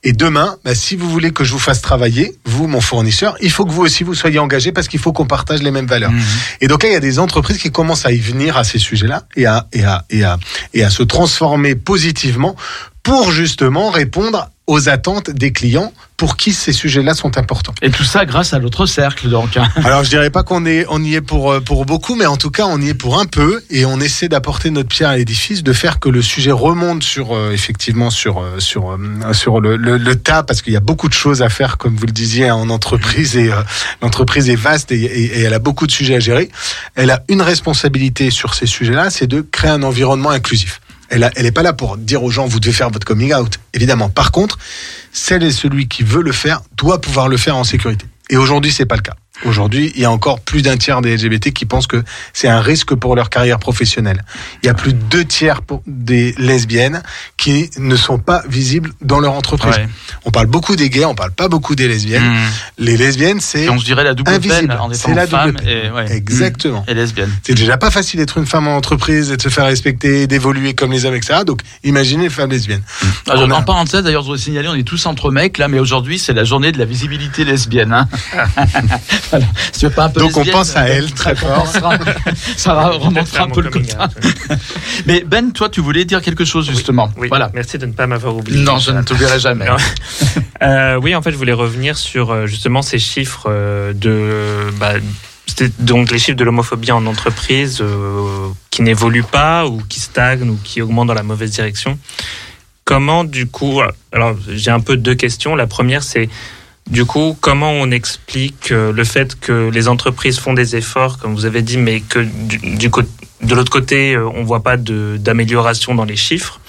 Et demain, bah, si vous voulez que je vous fasse travailler, vous, mon fournisseur, il faut que vous aussi vous soyez engagés parce qu'il faut qu'on partage les mêmes valeurs. Mhm. Et donc là, il y a des entreprises qui commencent à y venir à ces sujets-là et à, et à, et à, et à se transformer positivement pour justement répondre aux attentes des clients pour qui ces sujets-là sont importants. Et tout ça grâce à l'autre cercle, donc. hein. Alors je dirais pas qu'on est on y est pour euh, pour beaucoup, mais en tout cas on y est pour un peu et on essaie d'apporter notre pierre à l'édifice, de faire que le sujet remonte sur euh, effectivement sur euh, sur euh, sur le, le, le tas parce qu'il y a beaucoup de choses à faire comme vous le disiez en entreprise et euh, l'entreprise est vaste et, et- et elle a beaucoup de sujets à gérer. Elle a une responsabilité sur ces sujets-là, c'est de créer un environnement inclusif. Elle, a- elle est pas là pour dire aux gens vous devez faire votre coming out, évidemment. Par contre, celle et celui qui veut le faire doit pouvoir le faire en sécurité. Et aujourd'hui, c'est pas le cas. Aujourd'hui, il y a encore plus d'un tiers des LGBT qui pensent que c'est un risque pour leur carrière professionnelle. Il y a plus de deux tiers pour des lesbiennes qui ne sont pas visibles dans leur entreprise. Ouais. On parle beaucoup des gays, on parle pas beaucoup des lesbiennes. Mhm. Les lesbiennes, c'est on se dirait la double invisible. peine en C'est étant la double peine. et, ouais. Exactement. Mhm. et lesbienne. C'est déjà pas facile d'être une femme en entreprise et de se faire respecter, d'évoluer comme les hommes, etc. Donc, imaginez les femmes lesbiennes. Ah, On a- En parenthèse, d'ailleurs, je voudrais signaler, on est tous entre mecs là, mais aujourd'hui, c'est la journée de la visibilité lesbienne. Hein. voilà. Si tu veux pas un peu Donc, on pense à elle, très fort. Ça remontera un peu le coming quota. out. Mais Ben, toi, tu voulais dire quelque chose justement. Oui, Voilà. merci de ne pas m'avoir oublié. Non, je ne t'oublierai jamais. Euh, oui, en fait, je voulais revenir sur euh, justement ces chiffres euh, de. bah, c'était donc les chiffres de l'homophobie en entreprise euh, qui n'évoluent pas ou qui stagnent ou qui augmentent dans la mauvaise direction. Comment, du coup, alors j'ai un peu deux questions. La première, c'est du coup, comment on explique euh, le fait que les entreprises font des efforts, comme vous avez dit, mais que du, du de l'autre côté, euh, on voit pas d'amélioration dans les chiffres?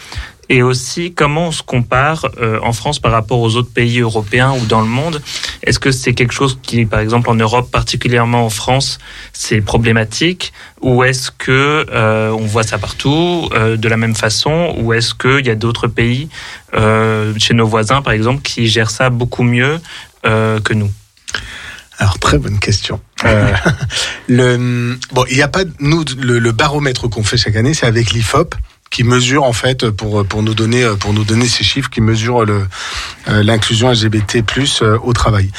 Et aussi comment on se compare euh, en France par rapport aux autres pays européens ou dans le monde? Est-ce que c'est quelque chose qui, par exemple, en Europe, particulièrement en France, c'est problématique? Ou est-ce que euh, on voit ça partout euh, de la même façon? Ou est-ce qu'il y a d'autres pays chez nos voisins, par exemple, qui gèrent ça beaucoup mieux que nous? Alors très bonne question. Bon, il n'y a pas nous le baromètre qu'on fait chaque année, c'est avec l'Ifop qui mesure en fait pour pour nous donner pour nous donner ces chiffres qui mesurent le euh, l'inclusion LGBT+ euh, au travail.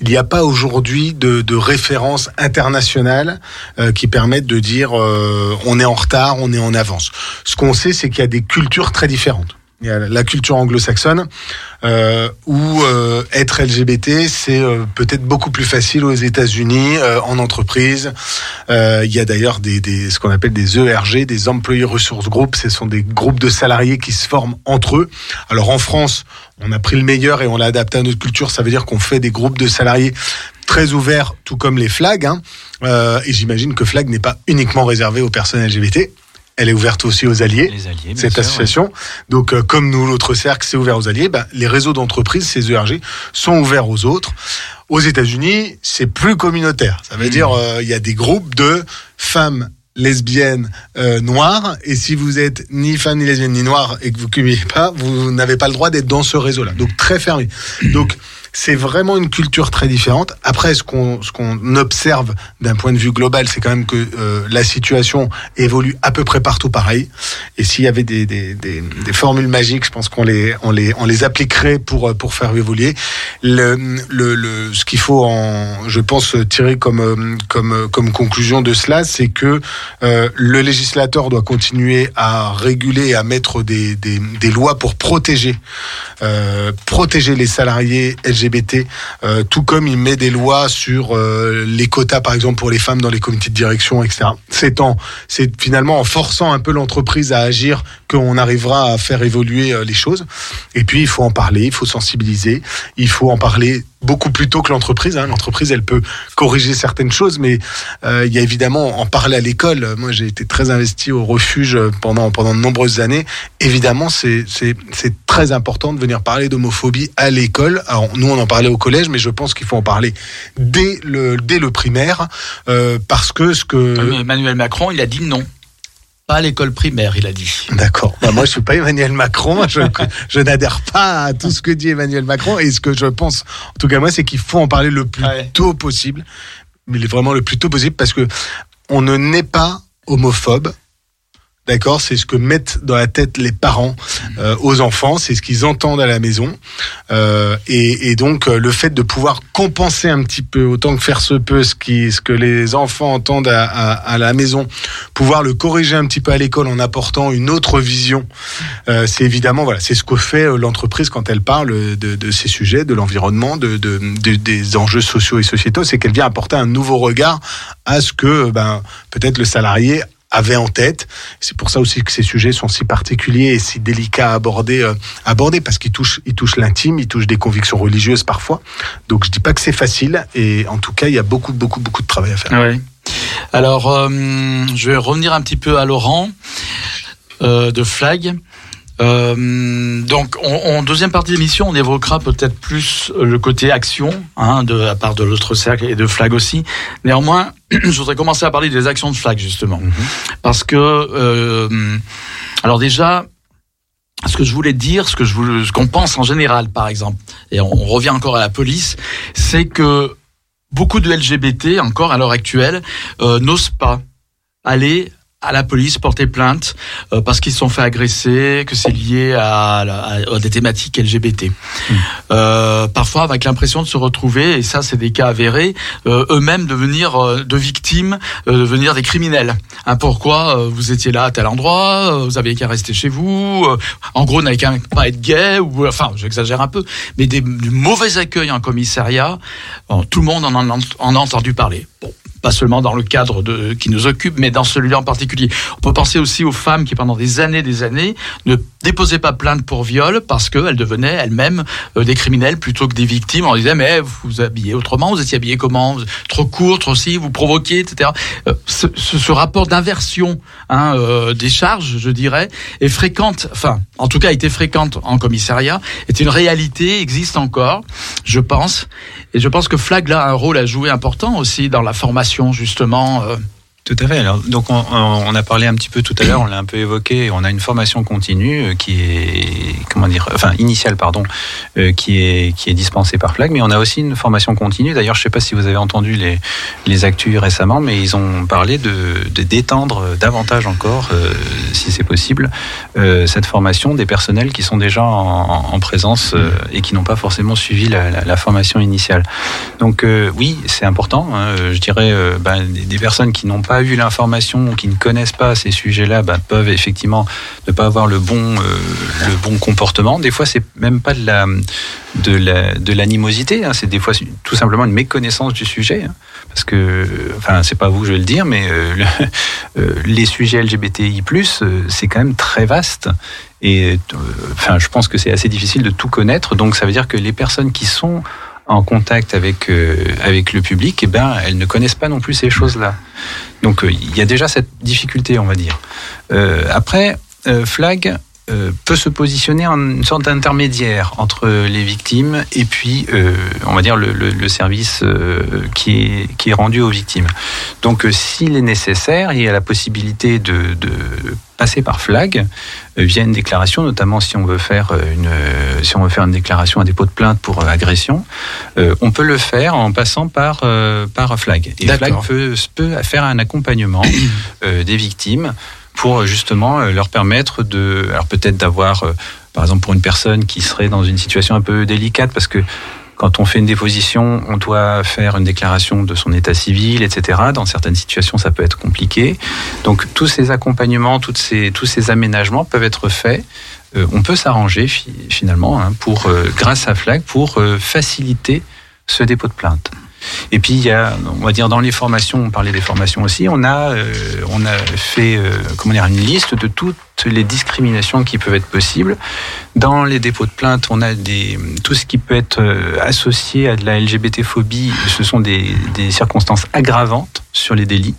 Il n'y a pas aujourd'hui de, de référence internationale euh, qui permettent de dire on est en retard, on est en avance. Ce qu'on sait, c'est qu'il y a des cultures très différentes. Il y a la culture anglo-saxonne euh, où euh, être LGBT c'est euh, peut-être beaucoup plus facile aux États-Unis euh, en entreprise. Euh, il y a d'ailleurs des, des ce qu'on appelle des ERG, des Employee Resource Group. Ce sont des groupes de salariés qui se forment entre eux. Alors en France, on a pris le meilleur et on l'a adapté à notre culture. Ça veut dire qu'on fait des groupes de salariés très ouverts, tout comme les flags. Hein. Euh, et j'imagine que flag n'est pas uniquement réservé aux personnes LGBT. Elle est ouverte aussi aux alliés. Les alliés, cette sûr, association. Donc, euh, comme nous, l'autre cercle, c'est ouvert aux alliés. Ben, les réseaux d'entreprises, ces ERG, sont ouverts aux autres. Aux États-Unis, c'est plus communautaire. Ça veut dire, euh, il y a des groupes de femmes lesbiennes euh, noires. Et si vous êtes ni femme ni lesbienne ni noire et que vous cumulez pas, vous n'avez pas le droit d'être dans ce réseau-là. Donc très fermé. Donc c'est vraiment une culture très différente. Après, ce qu'on qu'on observe d'un point de vue global, c'est quand même que euh, la situation évolue à peu près partout pareil. Et s'il y avait des, des, des, des formules magiques, je pense qu'on les on les on les appliquerait pour euh, pour faire évoluer. Le, le, le ce qu'il faut en je pense tirer comme euh, comme euh, comme conclusion de cela, c'est que euh, le législateur doit continuer à réguler à mettre des, des, des lois pour protéger euh, protéger les salariés LGBT, euh, tout comme il met des lois sur euh, les quotas, par exemple, pour les femmes dans les comités de direction, etc. C'est en, c'est finalement en forçant un peu l'entreprise à agir qu'on arrivera à faire évoluer euh, les choses. Et puis, il faut en parler, il faut sensibiliser, il faut en parler beaucoup plus tôt que l'entreprise. Hein. L'entreprise, elle peut corriger certaines choses, mais euh, il y a évidemment en parler à l'école. Moi, j'ai été très investi au refuge pendant pendant de nombreuses années. Évidemment, c'est c'est c'est très important de venir parler d'homophobie à l'école. Alors nous, on en parlait au collège, mais je pense qu'il faut en parler dès le dès le primaire, euh, parce que ce que Emmanuel Macron, il a dit non. Pas à l'école primaire, il a dit. D'accord. Bah, moi, je suis pas Emmanuel Macron. Je, je n'adhère pas à tout ce que dit Emmanuel Macron. Et ce que je pense, en tout cas moi, c'est qu'il faut en parler le plus Ouais. tôt possible. Mais vraiment le plus tôt possible parce que on ne naît pas homophobe. D'accord, c'est ce que mettent dans la tête les parents euh, aux enfants, c'est ce qu'ils entendent à la maison, Euh, et, donc euh, le fait de pouvoir compenser un petit peu autant que faire se peut ce qui, ce que les enfants entendent à, la maison, pouvoir le corriger un petit peu à l'école en apportant une autre vision, c'est évidemment voilà, c'est ce que fait l'entreprise quand elle parle de, ces sujets, de l'environnement, de- des enjeux sociaux et sociétaux, c'est qu'elle vient apporter un nouveau regard à ce que ben peut-être le salarié avait en tête. C'est pour ça aussi que ces sujets sont si particuliers et si délicats à aborder, euh, aborder parce qu'ils touchent, ils touchent l'intime, ils touchent des convictions religieuses parfois. Donc je dis pas que c'est facile et en tout cas il y a beaucoup, beaucoup, beaucoup de travail à faire. Oui. Alors, euh, je vais revenir un petit peu à Laurent euh, de Flag. Euh, donc, on, en deuxième partie de l'émission, on évoquera peut-être plus le côté action, hein, de la part de l'autre cercle et de Flag aussi. Néanmoins, je voudrais commencer à parler des actions de Flag justement, parce que, euh, alors déjà, ce que je voulais dire, ce que je voulais- ce qu'on pense en général, par exemple, et on, on revient encore à la police, c'est que beaucoup de LGBT, encore à l'heure actuelle, euh, n'osent pas aller à la police porter plainte euh, parce qu'ils se sont fait agresser, que c'est lié à, à- à des thématiques LGBT. Euh, parfois avec l'impression de se retrouver, et ça c'est des cas avérés, euh, eux-mêmes devenir euh, de victimes, euh, devenir des criminels. Hein, pourquoi euh, vous étiez là à tel endroit, euh, vous avez qu'à rester chez vous, euh, en gros n'avez qu'à pas être gay, ou enfin j'exagère un peu, mais des, du mauvais accueil en commissariat, Bon, tout le monde en, en, en a entendu parler. Pas seulement dans le cadre qui nous occupe, mais dans celui-là en particulier. On peut penser aussi aux femmes qui, pendant des années, des années, ne déposaient pas plainte pour viol parce qu'elles devenaient elles-mêmes euh, des criminels plutôt que des victimes. On disait, mais vous vous habillez autrement, vous étiez habillé comment? Trop court, trop si, vous provoquiez, etc. Euh, ce, ce, rapport d'inversion hein, euh, des charges, je dirais, est fréquente, enfin, en tout cas, été fréquente en commissariat, est une réalité, existe encore, je pense. Et je pense que Flag là a un rôle à jouer important aussi dans la formation justement. Tout à fait. Alors, donc, on, a parlé un petit peu tout à l'heure, on l'a un peu évoqué. On a une formation continue euh, qui est, comment dire, enfin initiale, pardon, euh, qui est qui est dispensée par Flag, mais on a aussi une formation continue. D'ailleurs, je ne sais pas si vous avez entendu les les actus récemment, mais ils ont parlé de d'étendre davantage encore, euh, si c'est possible, cette formation des personnels qui sont déjà en, en présence et qui n'ont pas forcément suivi la, formation initiale. Donc oui, c'est important. hein. je dirais ben, des personnes qui n'ont pas eu l'information qui ne connaissent pas ces sujets-là ben, peuvent effectivement ne pas avoir le bon euh, le bon comportement. Des fois, c'est même pas de la de la de l'animosité. hein. C'est des fois tout simplement une méconnaissance du sujet. hein. Parce que, enfin, c'est pas vous, je vais le dire, mais euh, euh, les sujets LGBTI+, c'est quand même très vaste. Et enfin, je pense que c'est assez difficile de tout connaître. Donc, ça veut dire que les personnes qui sont en contact avec euh, avec le public, eh ben elles ne connaissent pas non plus ces choses-là. Donc euh, il y a déjà cette difficulté, on va dire. Euh, après, Flag euh, peut se positionner en une sorte d'intermédiaire entre les victimes et puis, euh, on va dire, le, le- le service euh, qui, est, qui est rendu aux victimes. Donc, s'il est nécessaire, il y a la possibilité de, de passer par flag via une déclaration, notamment si on veut faire une, si on veut faire une déclaration à dépôt de plainte pour agression, on peut le faire en passant par, par flag. Et flag peut, peut faire un accompagnement des victimes pour justement euh, leur permettre de, alors peut-être d'avoir, euh, par exemple pour une personne qui serait dans une situation un peu délicate, parce que quand on fait une déposition, on doit faire une déclaration de son état civil, etc. Dans certaines situations, ça peut être compliqué. Donc tous ces accompagnements, toutes ces, tous ces aménagements peuvent être faits. Euh, on peut s'arranger fi- finalement hein, pour, euh, grâce à Flag pour euh, faciliter ce dépôt de plainte. Et puis il y a, on va dire dans les formations, on parlait des formations aussi, on a, euh, on a fait euh, comment dire une liste de toutes les discriminations qui peuvent être possibles. Dans les dépôts de plainte, on a tout ce qui peut être euh, associé à de la LGBT-phobie, ce sont des, circonstances aggravantes sur les délits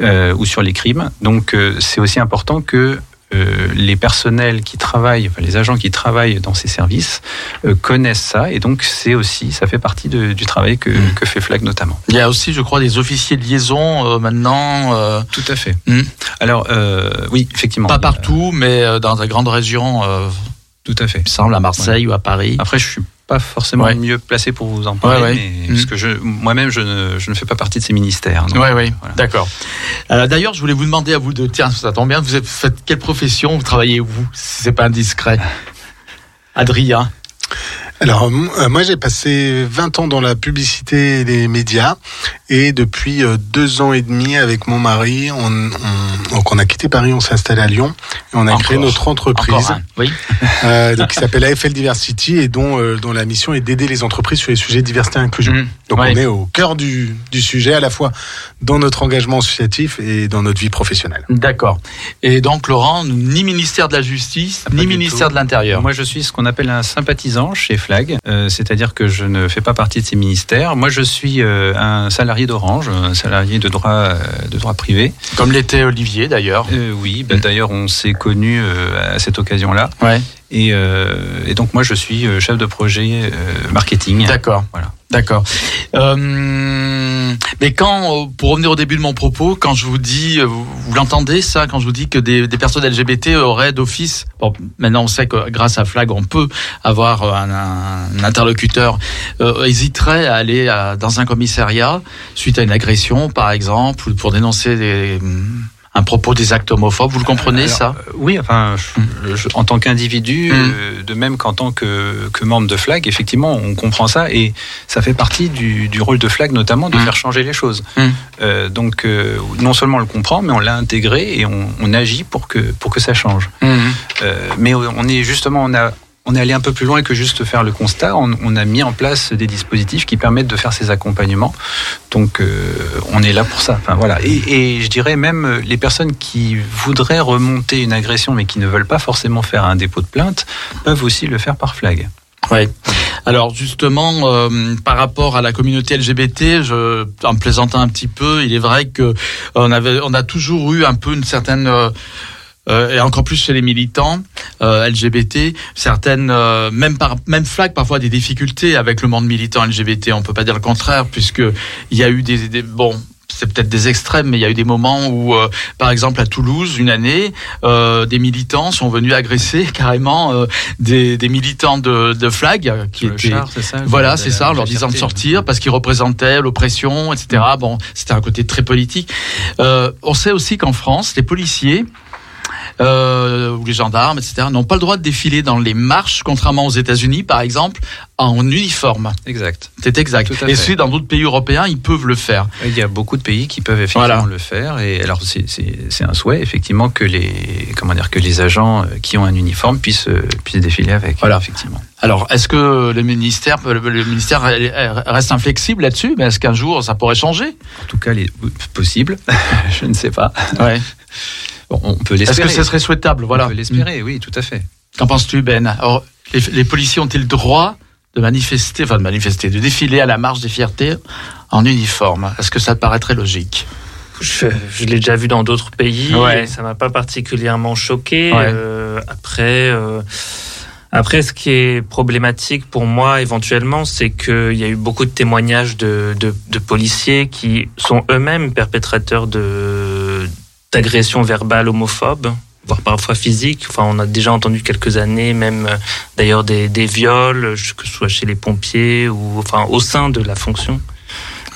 ou sur les crimes. Donc c'est aussi important que euh, les personnels qui travaillent, enfin, les agents qui travaillent dans ces services euh, connaissent ça et donc c'est aussi, ça fait partie de- du travail que, Mm. que fait Flag notamment. Il y a aussi, je crois, des officiers de liaison euh, maintenant. Tout à fait. Mm. Alors oui, effectivement. pas partout, mais dans des grandes régions, euh, Tout à fait. il me semble, à Marseille ou à Paris. Après, je suis pas forcément Ouais. mieux placé pour vous en parler, Ouais, ouais. mais- Mm. parce que je, moi-même, je ne, je ne fais pas partie de ces ministères. Oui, oui, Voilà. d'accord. Euh, D'ailleurs, je voulais vous demander à vous deux, tiens, ça tombe bien, vous êtes, faites quelle profession, vous travaillez où, si c'est pas indiscret Adrien Alors, euh, moi, j'ai passé 20 ans dans la publicité et les médias. Et depuis euh, deux ans et demi, avec mon mari, on, on- donc on a quitté Paris, on s'est installé à Lyon. Et on a Encore. créé notre entreprise Encore un, oui. euh, donc, qui s'appelle AFL Diversity et dont, euh, dont la mission est d'aider les entreprises sur les sujets de diversité et inclusion. Mhm. Donc, Ouais. on est au cœur du, du sujet, à la fois dans notre engagement associatif et dans notre vie professionnelle. D'accord. Et donc, Laurent, ni ministère de la Justice, Ah, ni ministère tout. de l'Intérieur. Moi, je suis ce qu'on appelle un sympathisant chez Flag, euh, c'est-à-dire que je ne fais pas partie de ces ministères. Moi, je suis euh, un salarié d'Orange, un salarié de droit, euh, de droit privé. Comme l'était Olivier, d'ailleurs. Oui, bah, Mm. d'ailleurs, on s'est connus à cette occasion-là. Ouais. Et, et donc, moi, je suis chef de projet marketing. D'accord. Voilà. D'accord. Euh, mais quand, euh, pour revenir au début de mon propos, quand je vous dis, euh, vous, l'entendez ça, quand je vous dis que des, personnes LGBT auraient d'office, bon, maintenant on sait que grâce à Flag, on peut avoir un, interlocuteur, euh, hésiterait à aller à- dans un commissariat suite à une agression, par exemple, ou pour dénoncer des, un propos des actes homophobes. Vous le comprenez Alors, ça euh, Oui, enfin, je- je- en tant qu'individu, Mm. euh, de même qu'en tant que, que membre de Flag, effectivement, on comprend ça et ça fait partie du, du rôle de Flag, notamment, de Mm. faire changer les choses. Mm. Euh, donc, euh, non seulement on le comprend, mais on l'a intégré et on, on agit pour que, pour que ça change. Euh, mais on est justement, on a, on est allé un peu plus loin que juste faire le constat. On, a mis en place des dispositifs qui permettent de faire ces accompagnements. Donc, euh, on est là pour ça. Enfin, voilà. Et, je dirais même euh, les personnes qui voudraient remonter une agression, mais qui ne veulent pas forcément faire un dépôt de plainte, peuvent aussi le faire par flag. Ouais. Alors justement, euh, par rapport à la communauté LGBT, en plaisantant un petit peu, il est vrai que on avait, on a toujours eu un peu une certaine euh, et encore plus chez les militants euh, LGBT, certaines, euh, même par, même flag parfois des difficultés avec le monde militant LGBT. On peut pas dire le contraire puisque il y a eu des, des bon. C'est peut-être des extrêmes, mais il y a eu des moments où, euh, par exemple, à Toulouse, une année, euh, des militants sont venus agresser carrément euh, des, des militants de, de flag euh, qui étaient, char, c'est ça voilà, c'est ça, en leur disant de sortir parce qu'ils représentaient l'oppression, etc. Bon, c'était un côté très politique. Euh, on sait aussi qu'en France, les policiers euh, ou les gendarmes, etc., n'ont pas le droit de défiler dans les marches, contrairement aux États-Unis, par exemple, en uniforme. Exact. C'est exact. Et ceux dans d'autres pays européens, ils peuvent le faire. Il y a beaucoup de pays qui peuvent effectivement Voilà. le faire. Et alors, c'est- un souhait, effectivement, que les, comment dire, que les agents euh, qui ont un uniforme puissent, euh, puissent défiler avec. Voilà. Effectivement. Alors, est-ce que le ministère, le, ministère reste inflexible là-dessus? Mais est-ce qu'un jour, ça pourrait changer? En tout cas, possible. Je ne sais pas. ouais. Bon, on peut Est-ce l'espérer. que ce serait souhaitable Voilà. On peut l'espérer, oui, tout à fait. Qu'en penses-tu, Ben Alors, les, les policiers ont-ils le droit de manifester, enfin de manifester, de défiler à la marche des fiertés en uniforme? Est-ce que ça te paraîtrait logique? Je, je l'ai déjà vu dans d'autres pays. Ouais. et ça m'a pas particulièrement choqué. Ouais. Euh, après, euh, après, ce qui est problématique pour moi éventuellement, c'est qu'il y a eu beaucoup de témoignages de, de, de policiers qui sont eux-mêmes perpétrateurs de d'agressions verbales homophobes voire parfois physiques. Enfin, on a déjà entendu quelques années, même euh, d'ailleurs des, des viols, euh, que ce soit chez les pompiers ou enfin au sein de la fonction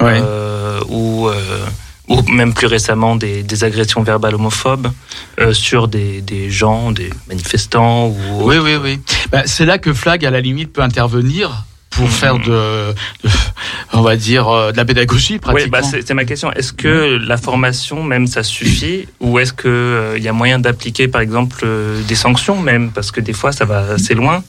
euh, ou, euh, ou même plus récemment des, des agressions verbales homophobes euh, sur des, des gens, des manifestants. Ou Oui, oui, oui. Ben, c'est là que Flag, à la limite, peut intervenir pour Mhm. faire de, de- on va dire, euh, de la pédagogie Oui, pratiquement. bah c'est c'est ma question. Est-ce que la formation même ça suffit? Ou est-ce que euh, il y a moyen d'appliquer par exemple euh, des sanctions même? Parce que des fois ça va assez loin.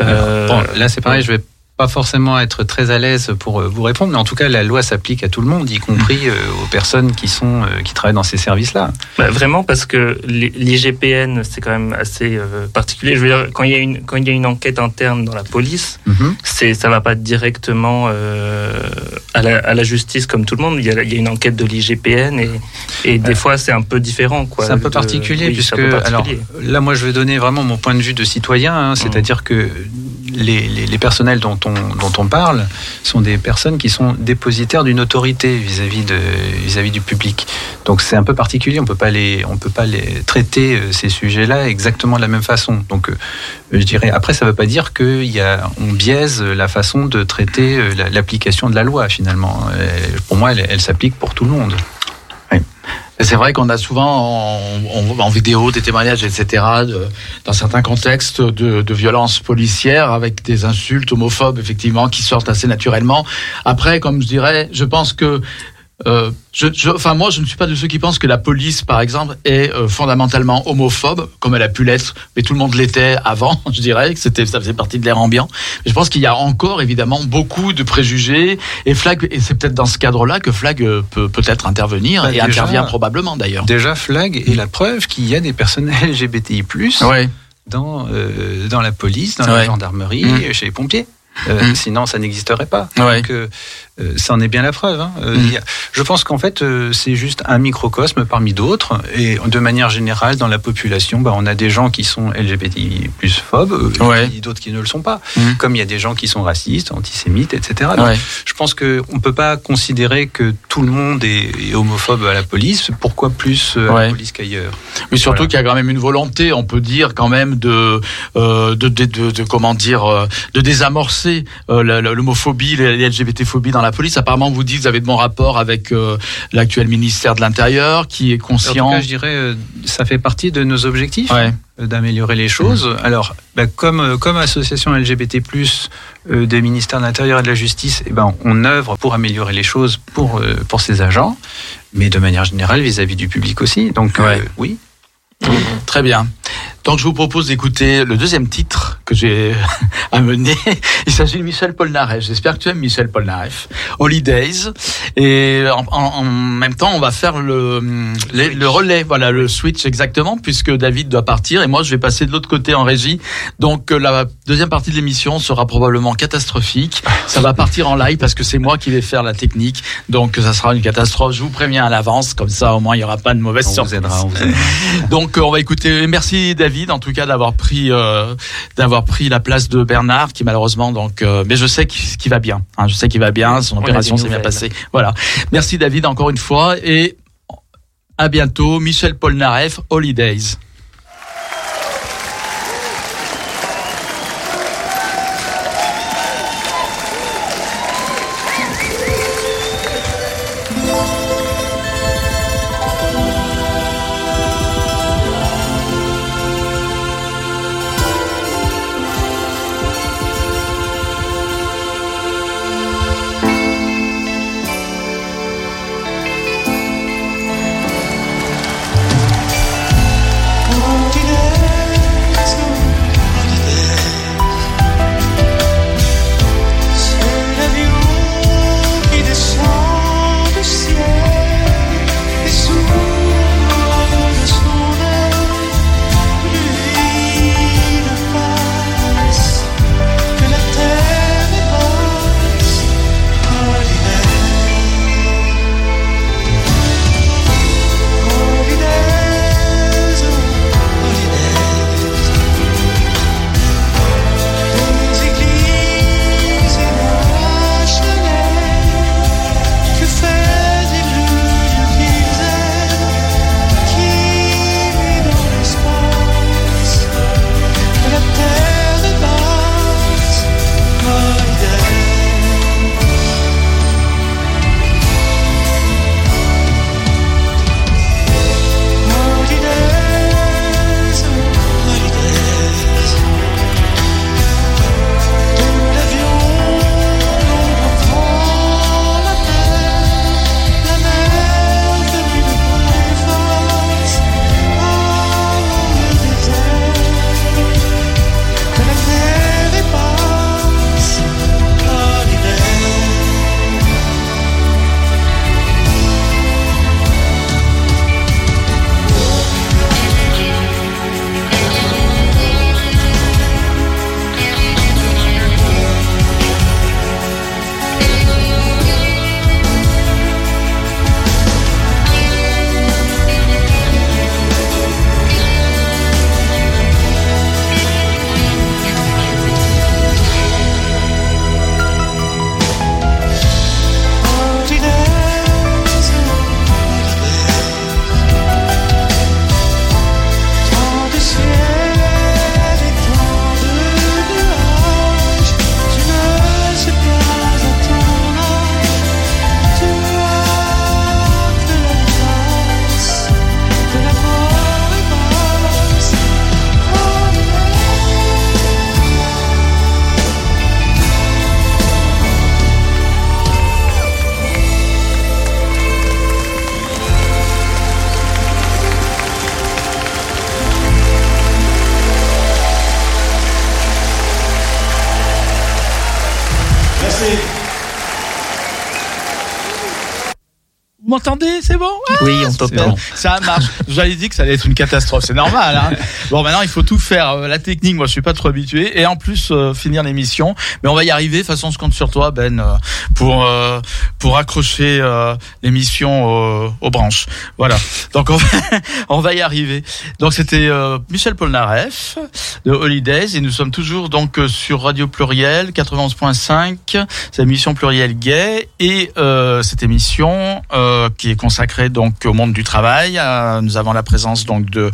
Euh, Bon, là, c'est pareil, je vais pas forcément être très à l'aise pour euh, vous répondre, mais en tout cas, la loi s'applique à tout le monde, y compris euh, aux personnes qui sont euh, qui travaillent dans ces services-là. Bah, vraiment parce que l'IGPN c'est quand même assez euh, particulier. Je veux dire quand il y a une quand il y a une enquête interne dans la police, Mhm. c'est ça va pas directement euh, à, la, à la justice comme tout le monde. Il y a, il y a une enquête de l'IGPN et, et des Euh, fois c'est un peu différent. C'est un peu de- particulier oui, puisque alors là moi je vais donner vraiment mon point de vue de citoyen, hein, c'est-à-dire que les, personnels dont on dont on parle sont des personnes qui sont dépositaires d'une autorité vis-à-vis de vis-à-vis du public. Donc c'est un peu particulier, on peut pas les on peut pas les traiter euh, ces sujets-là exactement de la même façon. Donc euh, je dirais après ça veut pas dire que il y a on biaise la façon de traiter euh, la- l'application de la loi finalement. Pour moi elle s'applique pour tout le monde. C'est vrai qu'on a souvent en, vidéo des témoignages, etc., dans certains contextes de, de violences policières avec des insultes homophobes, effectivement, qui sortent assez naturellement. Après, comme je dirais, je pense que euh, je, je- enfin moi, je ne suis pas de ceux qui pensent que la police, par exemple, est euh, fondamentalement homophobe, comme elle a pu l'être, mais tout le monde l'était avant. Je dirais que c'était, ça faisait partie de l'air ambiant. Mais je pense qu'il y a encore évidemment beaucoup de préjugés et Flag, et c'est peut-être dans ce cadre-là que Flag euh, peut peut-être intervenir Bah, et déjà- intervient probablement d'ailleurs. Déjà, Flag est la preuve qu'il y a des personnes LGBTI+, Ouais. dans, euh, dans la police, dans Ouais. la gendarmerie, Mm. chez les pompiers. Euh, Mm. Sinon, ça n'existerait pas. Ouais. Donc, euh, euh, ça en est bien la preuve. hein. Euh, Mm. je pense qu'en fait, euh, c'est juste un microcosme parmi d'autres. Et de manière générale, dans la population, bah, on a des gens qui sont LGBTI plus phobes, Ouais. et d'autres qui ne le sont pas. Mm. Comme il y a des gens qui sont racistes, antisémites, etc. Donc, Ouais. je pense qu'on ne peut pas considérer que tout le monde est, est homophobe à la police. Pourquoi plus à Ouais. la police qu'ailleurs? Mais surtout Voilà. qu'il y a quand même une volonté, on peut dire quand même de euh, de, de, de- de- comment dire de désamorcer euh, l'homophobie, les, LGBT-phobies dans la police. Apparemment, vous dites, vous avez de bons rapports avec euh, l'actuel ministère de l'Intérieur, qui est En tout conscient. cas, je dirais, euh, ça fait partie de nos objectifs. Ouais. euh, d'améliorer les choses. Alors, bah, comme, comme association LGBT+, euh, des ministères de l'Intérieur et de la Justice, eh ben, on œuvre pour améliorer les choses pour, euh, pour ces agents, mais de manière générale vis-à-vis du public aussi. Donc, euh, oui. Très bien. Donc je vous propose d'écouter le deuxième titre que j'ai amené. Il s'agit de Michel Polnareff. J'espère que tu aimes Michel Polnareff. Holidays. Et en, en- en même temps, on va faire le, le, le relais, voilà, le switch exactement, puisque David doit partir et moi je vais passer de l'autre côté en régie. Donc euh, la deuxième partie de l'émission sera probablement catastrophique. Ça va partir en live parce que c'est moi qui vais faire la technique. Donc ça sera une catastrophe. Je vous préviens à l'avance, comme ça au moins il n'y aura pas de mauvaise On vous surprise. aidera. On vous aidera. Donc euh, on va écouter. Merci David en tout cas d'avoir pris euh, d'avoir pris la place de Bernard qui malheureusement donc euh, mais je sais qu'il va bien. hein, je sais qu'il va bien. Son opération s'est bien passée. Voilà. Merci David encore une fois et à bientôt. Michel Polnareff Holidays. M'entendez C'est bon Ah, Oui, on t'entend. Ça marche. J'avais dit que ça allait être une catastrophe. C'est normal. Hein bon, maintenant, il faut tout faire. Euh, La technique, moi, je suis pas trop habitué. Et en plus, euh, finir l'émission. Mais on va y arriver. De toute façon, je compte sur toi, Ben, euh, pour euh, pour accrocher euh, l'émission aux, aux branches. Voilà. Donc, on va, on va y arriver. Donc, c'était euh, Michel Polnareff de Holidays. Et nous sommes toujours donc sur Radio Pluriel 91.5. C'est l'émission Pluriel Gay. Et euh, cette émission euh, qui est consacrée donc au monde du travail. Euh, nous avons la présence donc de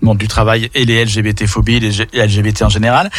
monde du travail et les LGBT phobies, les LGBT en général.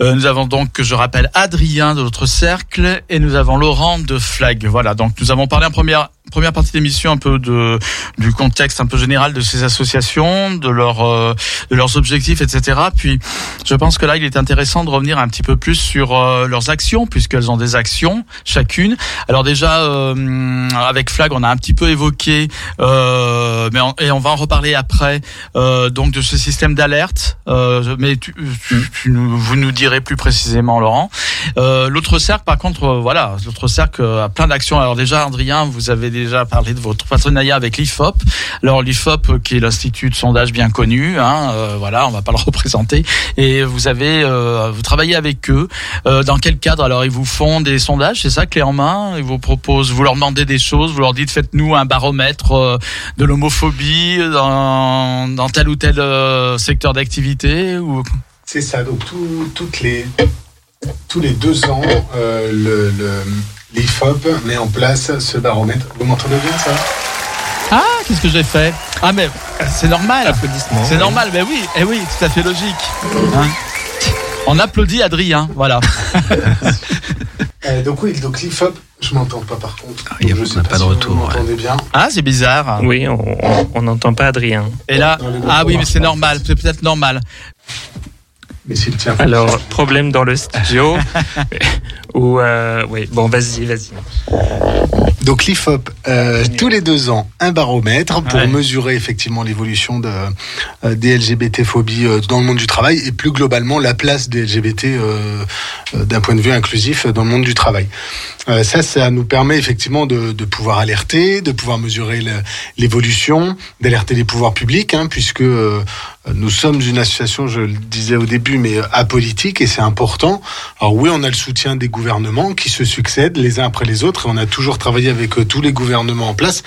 Euh, nous avons donc, je rappelle, Adrien de l'autre cercle et nous avons Laurent de Flag. Voilà, donc nous avons parlé en première première partie d'émission un peu de du contexte un peu général de ces associations, de leurs euh, de leurs objectifs, etc. Puis je pense que là, il est intéressant de revenir un petit peu plus sur euh, leurs actions puisqu'elles ont des actions chacune. Alors déjà euh, avec Flag, on a un petit peu évoqué, euh, mais on, et on va en reparler après. euh, donc de ce système d'alerte. Euh, mais tu, tu, tu nous- vous nous direz plus précisément, Laurent. Euh, l'autre cercle, par contre, voilà, l'autre cercle a plein d'actions. Alors déjà, Adrien, vous avez déjà parlé de votre partenariat avec l'IFOP. Alors l'IFOP, euh, qui est l'institut de sondage bien connu, hein, euh, voilà, on va pas le représenter. Et vous avez, euh, vous travaillez avec eux. Euh, dans quel cadre? Alors ils vous font des sondages, c'est ça, clé en main? Ils vous proposent, vous leur demandez des choses, vous leur dites faites-nous un baromètre de l'homophobie dans, tel ou tel secteur d'activité C'est ça, donc tout- toutes les, tous les deux ans, le- l'IFOP met en place ce baromètre. Vous m'entendez bien ça? Ah, qu'est-ce que j'ai fait? Ah mais c'est normal. Applaudissements. C'est normal, mais oui, eh oui, tout à fait logique. Hein? On applaudit Adrien, voilà. Euh, Donc oui, donc l'IFOP, je m'entends pas par contre. Ah, il y a- Donc, je on sais n'a pas de si retour, Vous ouais. m'entendez bien Ah, c'est bizarre. Oui, on n'entend pas Adrien. Et là, ah oui, mais c'est normal, c'est peut-être normal. Mais. Alors, problème dans le studio. Ou euh, oui, bon, vas-y, vas-y. Donc l'IFOP, euh, tous les deux ans, un baromètre pour Ouais. mesurer effectivement l'évolution de, euh, des LGBT-phobies euh, dans le monde du travail et plus globalement la place des LGBT euh, euh, d'un point de vue inclusif dans le monde du travail. Euh, ça, ça nous permet effectivement de, de pouvoir alerter, de pouvoir mesurer l'évolution, d'alerter les pouvoirs publics, hein, puisque euh, nous sommes une association, je le disais au début, mais apolitique et c'est important. Alors oui, on a le soutien des gouvernements qui se succèdent les uns après les autres et on a toujours travaillé avec euh, tous les gouvernements en place.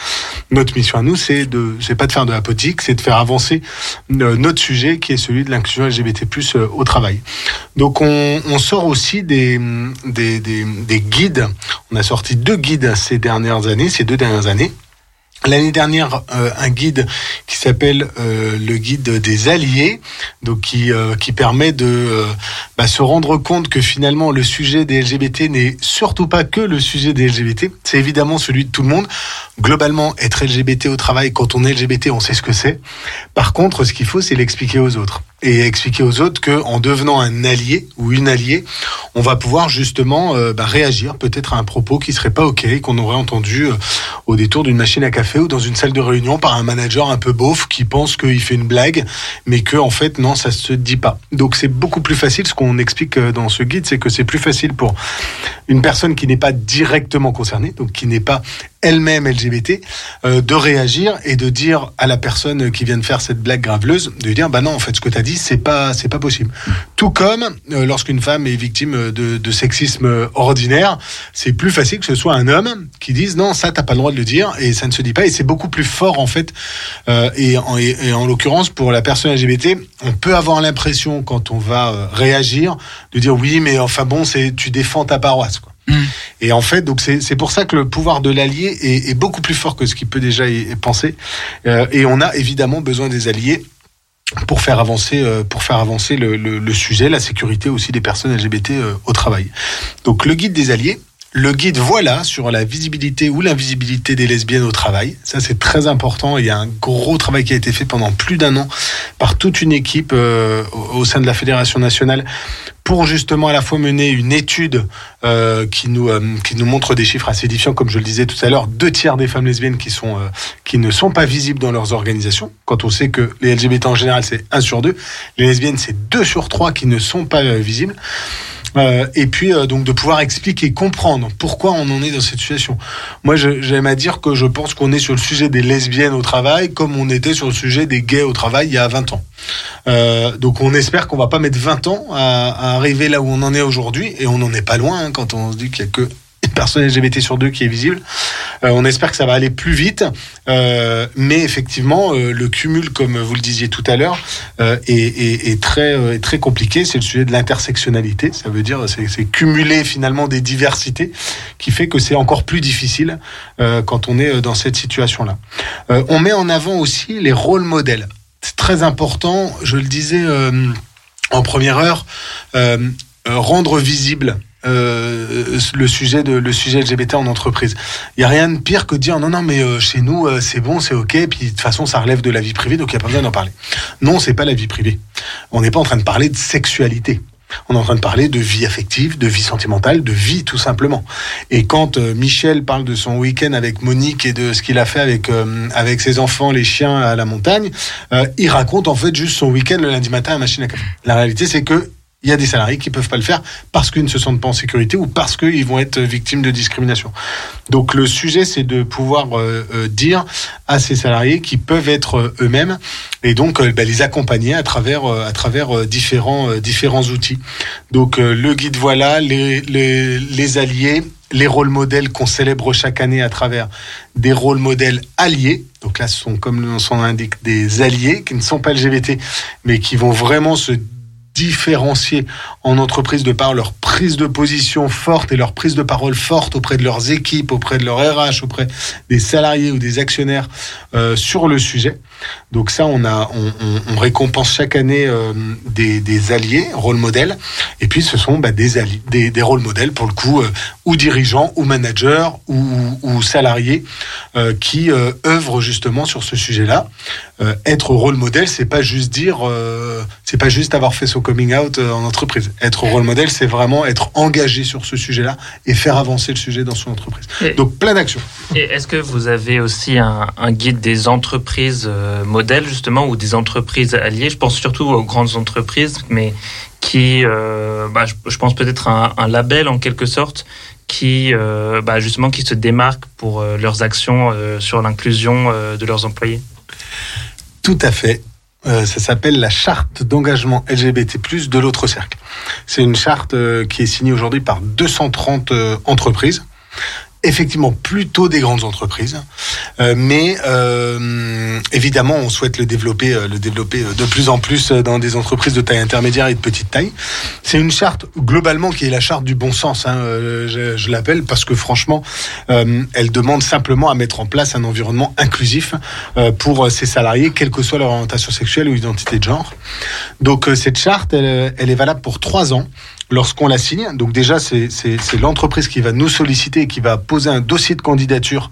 Notre mission à nous, c'est de, c'est pas de faire de la c'est de faire avancer euh, notre sujet qui est celui de l'inclusion LGBT+ euh, au travail. Donc on, sort aussi des, des guides. On a sorti deux guides ces dernières années, ces deux dernières années. L'année dernière, euh, un guide qui s'appelle euh, le guide des alliés, donc qui euh, qui permet de euh, bah, se rendre compte que finalement le sujet des LGBT n'est surtout pas que le sujet des LGBT. C'est évidemment celui de tout le monde. Globalement, être LGBT au travail, quand on est LGBT, on sait ce que c'est. Par contre, ce qu'il faut, c'est l'expliquer aux autres et expliquer aux autres que en devenant un allié ou une alliée, on va pouvoir justement euh, bah, réagir peut-être à un propos qui serait pas ok, qu'on aurait entendu euh, au détour d'une machine à café ou dans une salle de réunion par un manager un peu beauf qui pense qu'il fait une blague, mais que en fait non, ça se dit pas. Donc c'est beaucoup plus facile. Ce qu'on explique euh, dans ce guide, c'est que c'est plus facile pour une personne qui n'est pas directement concernée, donc qui n'est pas elle-même LGBT, de réagir et de dire à la personne qui vient de faire cette blague graveleuse, de lui dire bah non en fait ce que tu as dit c'est pas c'est pas possible. Tout comme euh, lorsqu'une femme est victime de, de sexisme ordinaire, c'est plus facile que ce soit un homme qui dise non ça t'as pas le droit de le dire et ça ne se dit pas et c'est beaucoup plus fort en fait euh, et, en, et- et en l'occurrence pour la personne LGBT on peut avoir l'impression quand on va euh, réagir de dire oui mais enfin bon c'est tu défends ta paroisse quoi. Et en fait, donc c'est c'est pour ça que le pouvoir de l'allié est, est beaucoup plus fort que ce qui peut déjà y y penser. Euh, et on a évidemment besoin des alliés pour faire avancer euh, pour faire avancer le, le- sujet, la sécurité aussi des personnes LGBT euh, au travail. Donc le guide des alliés. Le guide voilà sur la visibilité ou l'invisibilité des lesbiennes au travail. Ça c'est très important. Il y a un gros travail qui a été fait pendant plus d'un an par toute une équipe euh, au sein de la fédération nationale pour justement à la fois mener une étude euh, qui nous euh, qui nous montre des chiffres assez édifiants, comme je le disais tout à l'heure, deux tiers des femmes lesbiennes qui sont euh, qui ne sont pas visibles dans leurs organisations. Quand on sait que les LGBT en général c'est un sur deux, les lesbiennes c'est deux sur trois qui ne sont pas euh, visibles. Euh, et puis euh, donc de pouvoir expliquer, comprendre pourquoi on en est dans cette situation. Moi, j'aime à dire que je pense qu'on est sur le sujet des lesbiennes au travail comme on était sur le sujet des gays au travail il y a 20 ans. Euh, donc on espère qu'on va pas mettre 20 ans à, à arriver là où on en est aujourd'hui, et on n'en est pas loin hein, quand on se dit qu'il y a que personne LGBT sur deux qui est visible. Euh, on espère que ça va aller plus vite, euh, mais effectivement, euh, le cumul, comme vous le disiez tout à l'heure, est, très, très compliqué. C'est le sujet de l'intersectionnalité. Ça veut dire c'est cumuler finalement des diversités qui fait que c'est encore plus difficile quand on est dans cette situation-là. On met en avant aussi les rôles modèles. C'est très important. Je le disais en première heure, rendre visible. Euh, le sujet de le sujet LGBT en entreprise. Il y a rien de pire que de dire non non mais euh, chez nous euh, c'est bon c'est ok puis de toute façon ça relève de la vie privée donc il y a pas besoin d'en parler. Non c'est pas la vie privée. On n'est pas en train de parler de sexualité. On est en train de parler de vie affective, de vie sentimentale, de vie tout simplement. Et quand euh, Michel parle de son week-end avec Monique et de ce qu'il a fait avec euh, avec ses enfants, les chiens à la montagne, euh, il raconte en fait juste son week-end le lundi matin à machine à café. La réalité c'est que il y a des salariés qui peuvent pas le faire parce qu'ils ne se sentent pas en sécurité ou parce qu'ils vont être victimes de discrimination. Donc le sujet, c'est de pouvoir euh, euh, dire à ces salariés qui peuvent être euh, eux-mêmes et donc euh, bah, les accompagner à travers euh, à travers différents différents outils. Donc le guide voilà, les, les les alliés, les rôles modèles qu'on célèbre chaque année à travers des rôles modèles alliés. Donc là, ce sont comme son l'indique des alliés qui ne sont pas LGBT, mais qui vont vraiment se différencier en entreprise de par leur prise de position forte et leur prise de parole forte auprès de leurs équipes, auprès de leur RH, auprès des salariés ou des actionnaires euh, sur le sujet. Donc ça, on récompense chaque année euh, des, des alliés, rôle modèles, et puis ce sont bah, des, des, des rôles modèles pour le coup, euh, ou dirigeants, ou managers, ou, ou salariés euh, qui œuvrent justement sur ce sujet-là. Être rôle modèle, c'est pas juste dire, c'est pas juste avoir fait coming out euh, en entreprise. Être rôle modèle, c'est vraiment être engagé sur ce sujet-là et faire avancer le sujet dans son entreprise. Et- Donc plein d'actions. Et est-ce que vous avez aussi un, un guide des entreprises euh, modèles, justement, ou des entreprises alliées? Je pense surtout aux grandes entreprises, mais qui, euh, bah, je, je pense peut-être un, un label en quelque sorte, qui, euh, bah, justement, qui se démarque pour euh, leurs actions euh, sur l'inclusion de leurs employés. Tout à fait. Euh, ça s'appelle la charte d'engagement LGBT+ de l'autre cercle. C'est une charte euh, qui est signée aujourd'hui par 230 euh, entreprises. Effectivement, plutôt des grandes entreprises, Euh, mais euh, évidemment, on souhaite le développer, euh, le développer euh, de plus en plus euh, dans des entreprises de taille intermédiaire et de petite taille. C'est une charte globalement qui est la charte du bon sens. Hein, je l'appelle parce que franchement, elle demande simplement à mettre en place un environnement inclusif pour ses salariés, quelle que soit leur orientation sexuelle ou identité de genre. Donc cette charte, elle est valable pour trois ans lorsqu'on la signe. Donc déjà, c'est l'entreprise qui va nous solliciter et qui va poser un dossier de candidature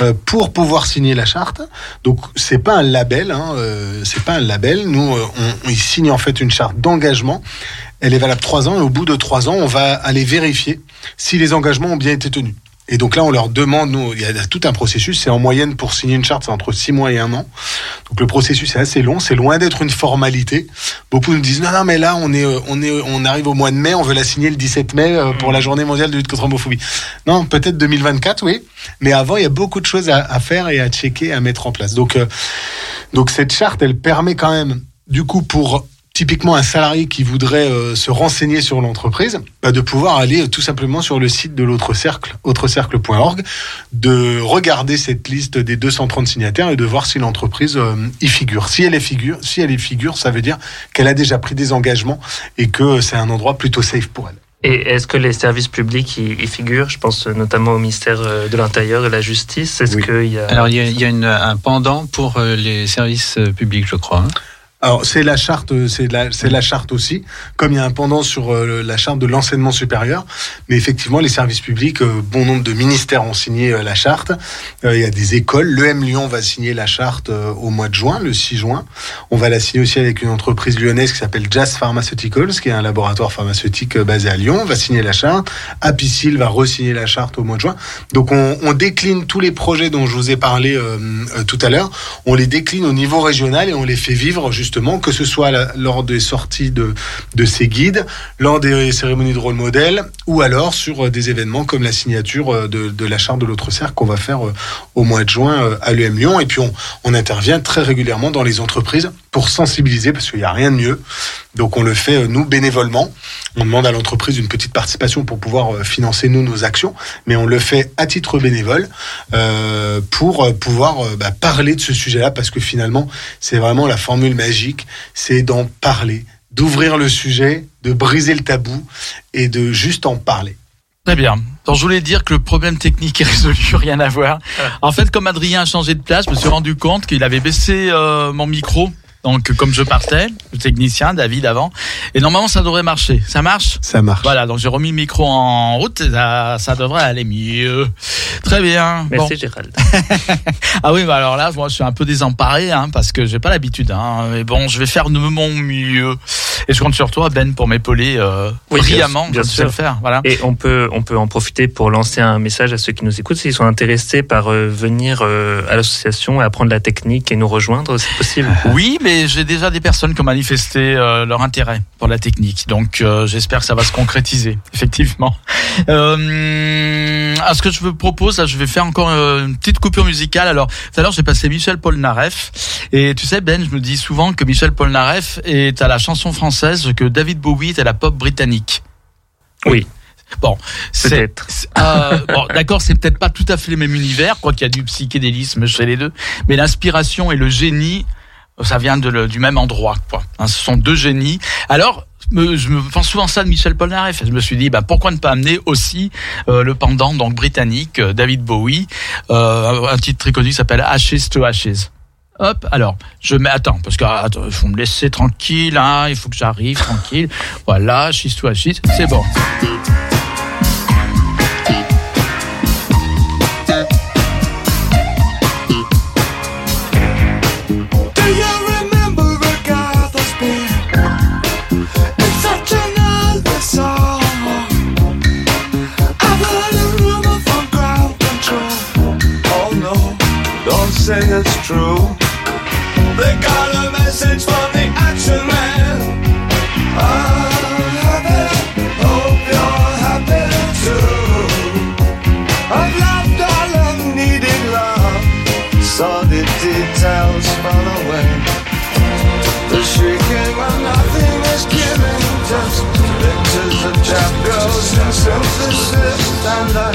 euh, pour pouvoir signer la charte. Donc c'est pas un label, hein, euh, c'est pas un label. Nous, euh, on, on signe en fait une charte d'engagement. Elle est valable trois ans et au bout de trois ans, on va aller vérifier si les engagements ont bien été tenus. Et donc là, on leur demande, nous, il y a tout un processus. C'est en moyenne pour signer une charte, c'est entre six mois et un an. Donc le processus est assez long. C'est loin d'être une formalité. Beaucoup nous disent non, non, mais là, on est, euh, on est, on arrive au mois de mai, on veut la signer le 17 mai euh, pour la Journée mondiale de lutte contre l'homophobie. Non, peut-être 2024, oui. Mais avant, il y a beaucoup de choses à, à faire et à checker, à mettre en place. Donc, euh, donc cette charte, elle permet quand même, du coup, pour typiquement un salarié qui voudrait euh, se renseigner sur l'entreprise, bah, de pouvoir aller euh, tout simplement sur le site de l'autre cercle, autrecercle.org, de regarder cette liste des 230 signataires et de voir si l'entreprise euh, y figure. Si elle est figure, si elle y figure, ça veut dire qu'elle a déjà pris des engagements et que c'est un endroit plutôt safe pour elle. Et est-ce que les services publics y, y figurent? Je pense notamment au ministère de l'Intérieur, de la Justice. Est-ce Oui. qu'il y a... Alors il y a, il y a une- un pendant pour les services publics, je crois. hein. Alors c'est la charte, c'est la, la charte aussi, comme il y a un pendant sur euh, la charte de l'enseignement supérieur. Mais effectivement, les services publics, euh, bon nombre de ministères ont signé euh, la charte. Il y a des écoles. L'EM Lyon va signer la charte au mois de juin, le 6 juin. On va la signer aussi avec une entreprise lyonnaise qui s'appelle Jazz Pharmaceuticals, qui est un laboratoire pharmaceutique basé à Lyon. On va signer la charte. Apicil va re-signer la charte au mois de juin. Donc on, on décline tous les projets dont je vous ai parlé tout à l'heure. On les décline au niveau régional et on les fait vivre justement que ce soit lors des sorties de, de ces guides, lors des cérémonies de rôle modèle, ou alors sur euh, des événements comme la signature euh, de, la charte de l'autre cercle qu'on va faire euh, au mois de juin euh, à l'UM Lyon. Et puis on, on intervient très régulièrement dans les entreprises pour sensibiliser, parce qu'il n'y a rien de mieux. Donc on le fait, euh, nous, bénévolement. On demande à l'entreprise une petite participation pour pouvoir euh, financer, nous, nos actions, mais on le fait à titre bénévole euh, pour euh, pouvoir euh, bah, parler de ce sujet-là, parce que finalement, c'est vraiment la formule magique, c'est d'en parler, d'ouvrir le sujet, de briser le tabou et de juste en parler. Très bien. Donc, je voulais dire que le problème technique est résolu, rien à voir. En fait, comme Adrien a changé de place, je me suis rendu compte qu'il avait baissé euh, mon micro. Donc, comme je partais, le technicien, David avant, et normalement ça devrait marcher. Ça marche? Ça marche. Voilà, donc j'ai remis le micro en route, et ça, ça devrait aller mieux. Très bien. Bon. Merci Gérald. Ah oui, bah alors là, moi je suis un peu désemparé, hein, parce que j'ai pas l'habitude. Hein, mais bon, je vais faire de mon mieux. Et je compte sur toi, Ben, pour m'épauler euh, Oui, bien brillamment, bien sais sûr. le faire. Voilà. Et on peut, on peut en profiter pour lancer un message à ceux qui nous écoutent s'ils sont intéressés par euh, venir euh, à l'association et apprendre la technique et nous rejoindre, c'est possible. Oui, mais j'ai déjà des personnes qui ont manifesté euh, leur intérêt pour la technique. Donc euh, j'espère que ça va se concrétiser, effectivement. Euh, à ce que je vous propose, là, je vais faire encore euh, une petite coupure musicale. Alors, tout à l'heure, j'ai passé Michel Polnareff. Et tu sais, Ben, je me dis souvent que Michel Polnareff est à la chanson française que David Bowie est à la pop britannique. Oui. Bon, c'est euh, bon, d'accord, c'est peut-être pas tout à fait les mêmes univers, quoi qu'il y a du psychédélisme chez les deux, mais l'inspiration et le génie, ça vient du même endroit, quoi. Hein, ce sont deux génies. Alors, je me pense souvent ça de Michel Polnareff. Je me suis dit, bah, pourquoi ne pas amener aussi euh, le pendant donc britannique, euh, David Bowie, euh, un titre très qui s'appelle Ashes to Ashes. Hop, alors, je mets, attends, parce que, ah, attends, il faut me laisser tranquille, hein, il faut que j'arrive tranquille. Voilà, Ashes to Ashes, c'est bon. Say it's true. They got a message from the action man. I'm happy, hope you're happy too. I've loved all of needed love saw the details fall away. The shrieking when nothing is given, just pictures of girls and synthesis. And I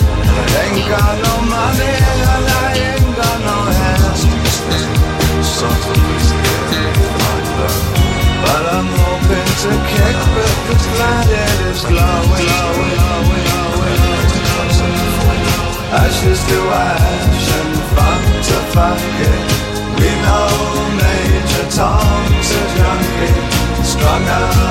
ain't got no money But I'm hoping to kick, but this planet is glowing, glowing, glowing, glowing. Ashes to ash and funk to funky. We know Major Tom's a junkie, strung out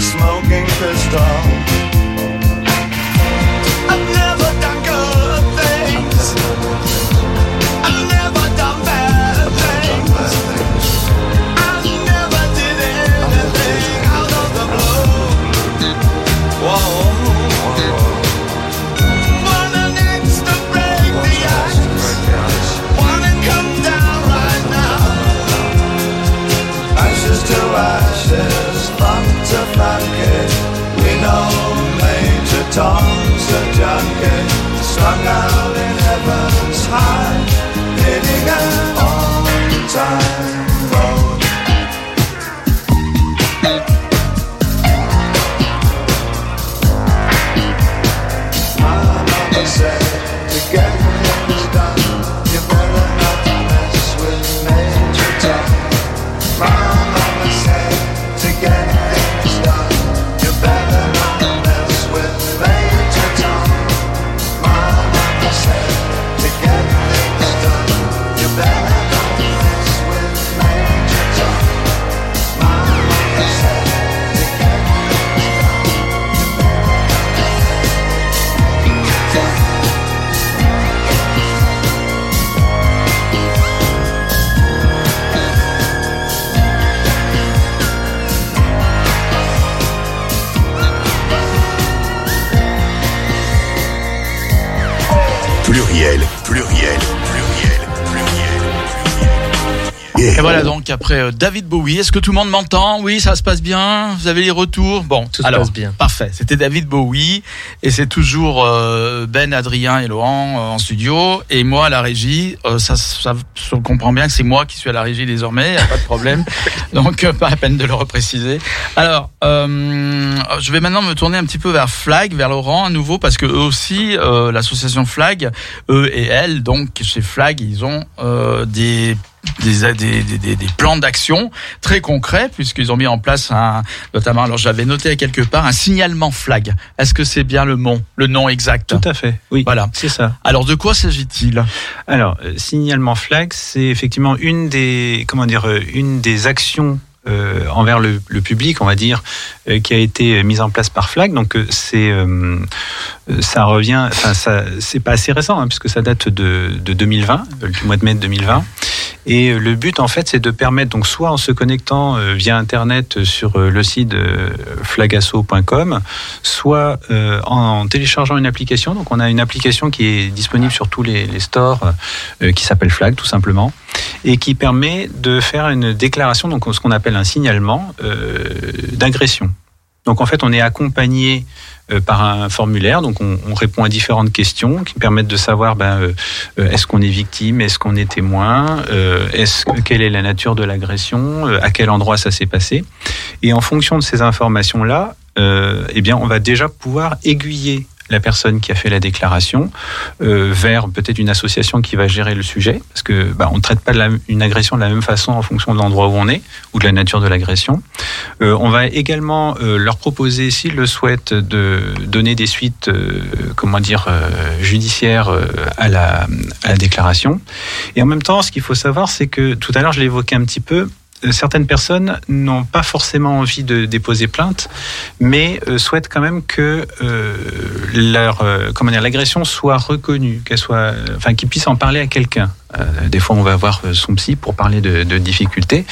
smoking pistol. Après euh, David Bowie. Est-ce que tout le monde m'entend? Oui, ça se passe bien. Vous avez les retours? Bon, Tout se alors passe bien. parfait. C'était David Bowie et c'est toujours euh, Ben, Adrien et Laurent euh, en studio et moi à la régie. Ça, ça, on comprend bien que c'est moi qui suis à la régie désormais. y a pas de problème. donc pas la peine de le repréciser. Alors, euh, je vais maintenant me tourner un petit peu vers Flag, vers Laurent à nouveau parce que eux aussi, euh, l'association Flag, eux et elle, donc chez Flag, ils ont euh, des des, des, des, des- des plans d'action très concrets puisqu'ils ont mis en place un notamment alors j'avais noté à quelque part un signalement flag. Est-ce que c'est bien le nom le nom exact Tout à fait, oui. Voilà. C'est ça. Alors de quoi s'agit-il? Alors, euh, signalement flag, c'est effectivement une des, comment dire, euh, une des actions euh, envers le, le public, on va dire, euh, qui a été mise en place par Flag. Donc, euh, c'est, ça revient, enfin, ça, c'est pas assez récent, hein, puisque ça date de, de 2020, euh, du mois de mai de 2020. Et euh, le but, en fait, c'est de permettre, donc, soit en se connectant euh, via Internet sur euh, le site flagasso.com, soit en téléchargeant une application. Donc, on a une application qui est disponible sur tous les, stores, qui s'appelle Flag, tout simplement, et qui permet de faire une déclaration, donc ce qu'on appelle un signalement d'agression. Donc, en fait, on est accompagné euh, par un formulaire. Donc, on, on répond à différentes questions qui permettent de savoir ben, euh, euh, est-ce qu'on est victime, est-ce qu'on est témoin, euh, est-ce que- quelle est la nature de l'agression, euh, à quel endroit ça s'est passé. Et en fonction de ces informations-là, euh, eh bien, on va déjà pouvoir aiguiller la personne qui a fait la déclaration euh, vers peut-être une association qui va gérer le sujet, parce que bah, on ne traite pas une agression de la même façon en fonction de l'endroit où on est ou de la nature de l'agression. Euh, on va également euh, leur proposer, s'ils le souhaitent, de donner des suites, comment dire, judiciaires à, la, à la déclaration. Et en même temps, ce qu'il faut savoir, c'est que tout à l'heure, je évoqué un petit peu. Certaines personnes n'ont pas forcément envie de déposer plainte, mais euh, souhaitent quand même que euh, leur euh, comment dire l'agression soit reconnue, qu'elle soit, enfin qu'ils puissent en parler à quelqu'un. Euh, des fois, on va voir euh, son psy pour parler de, difficultés,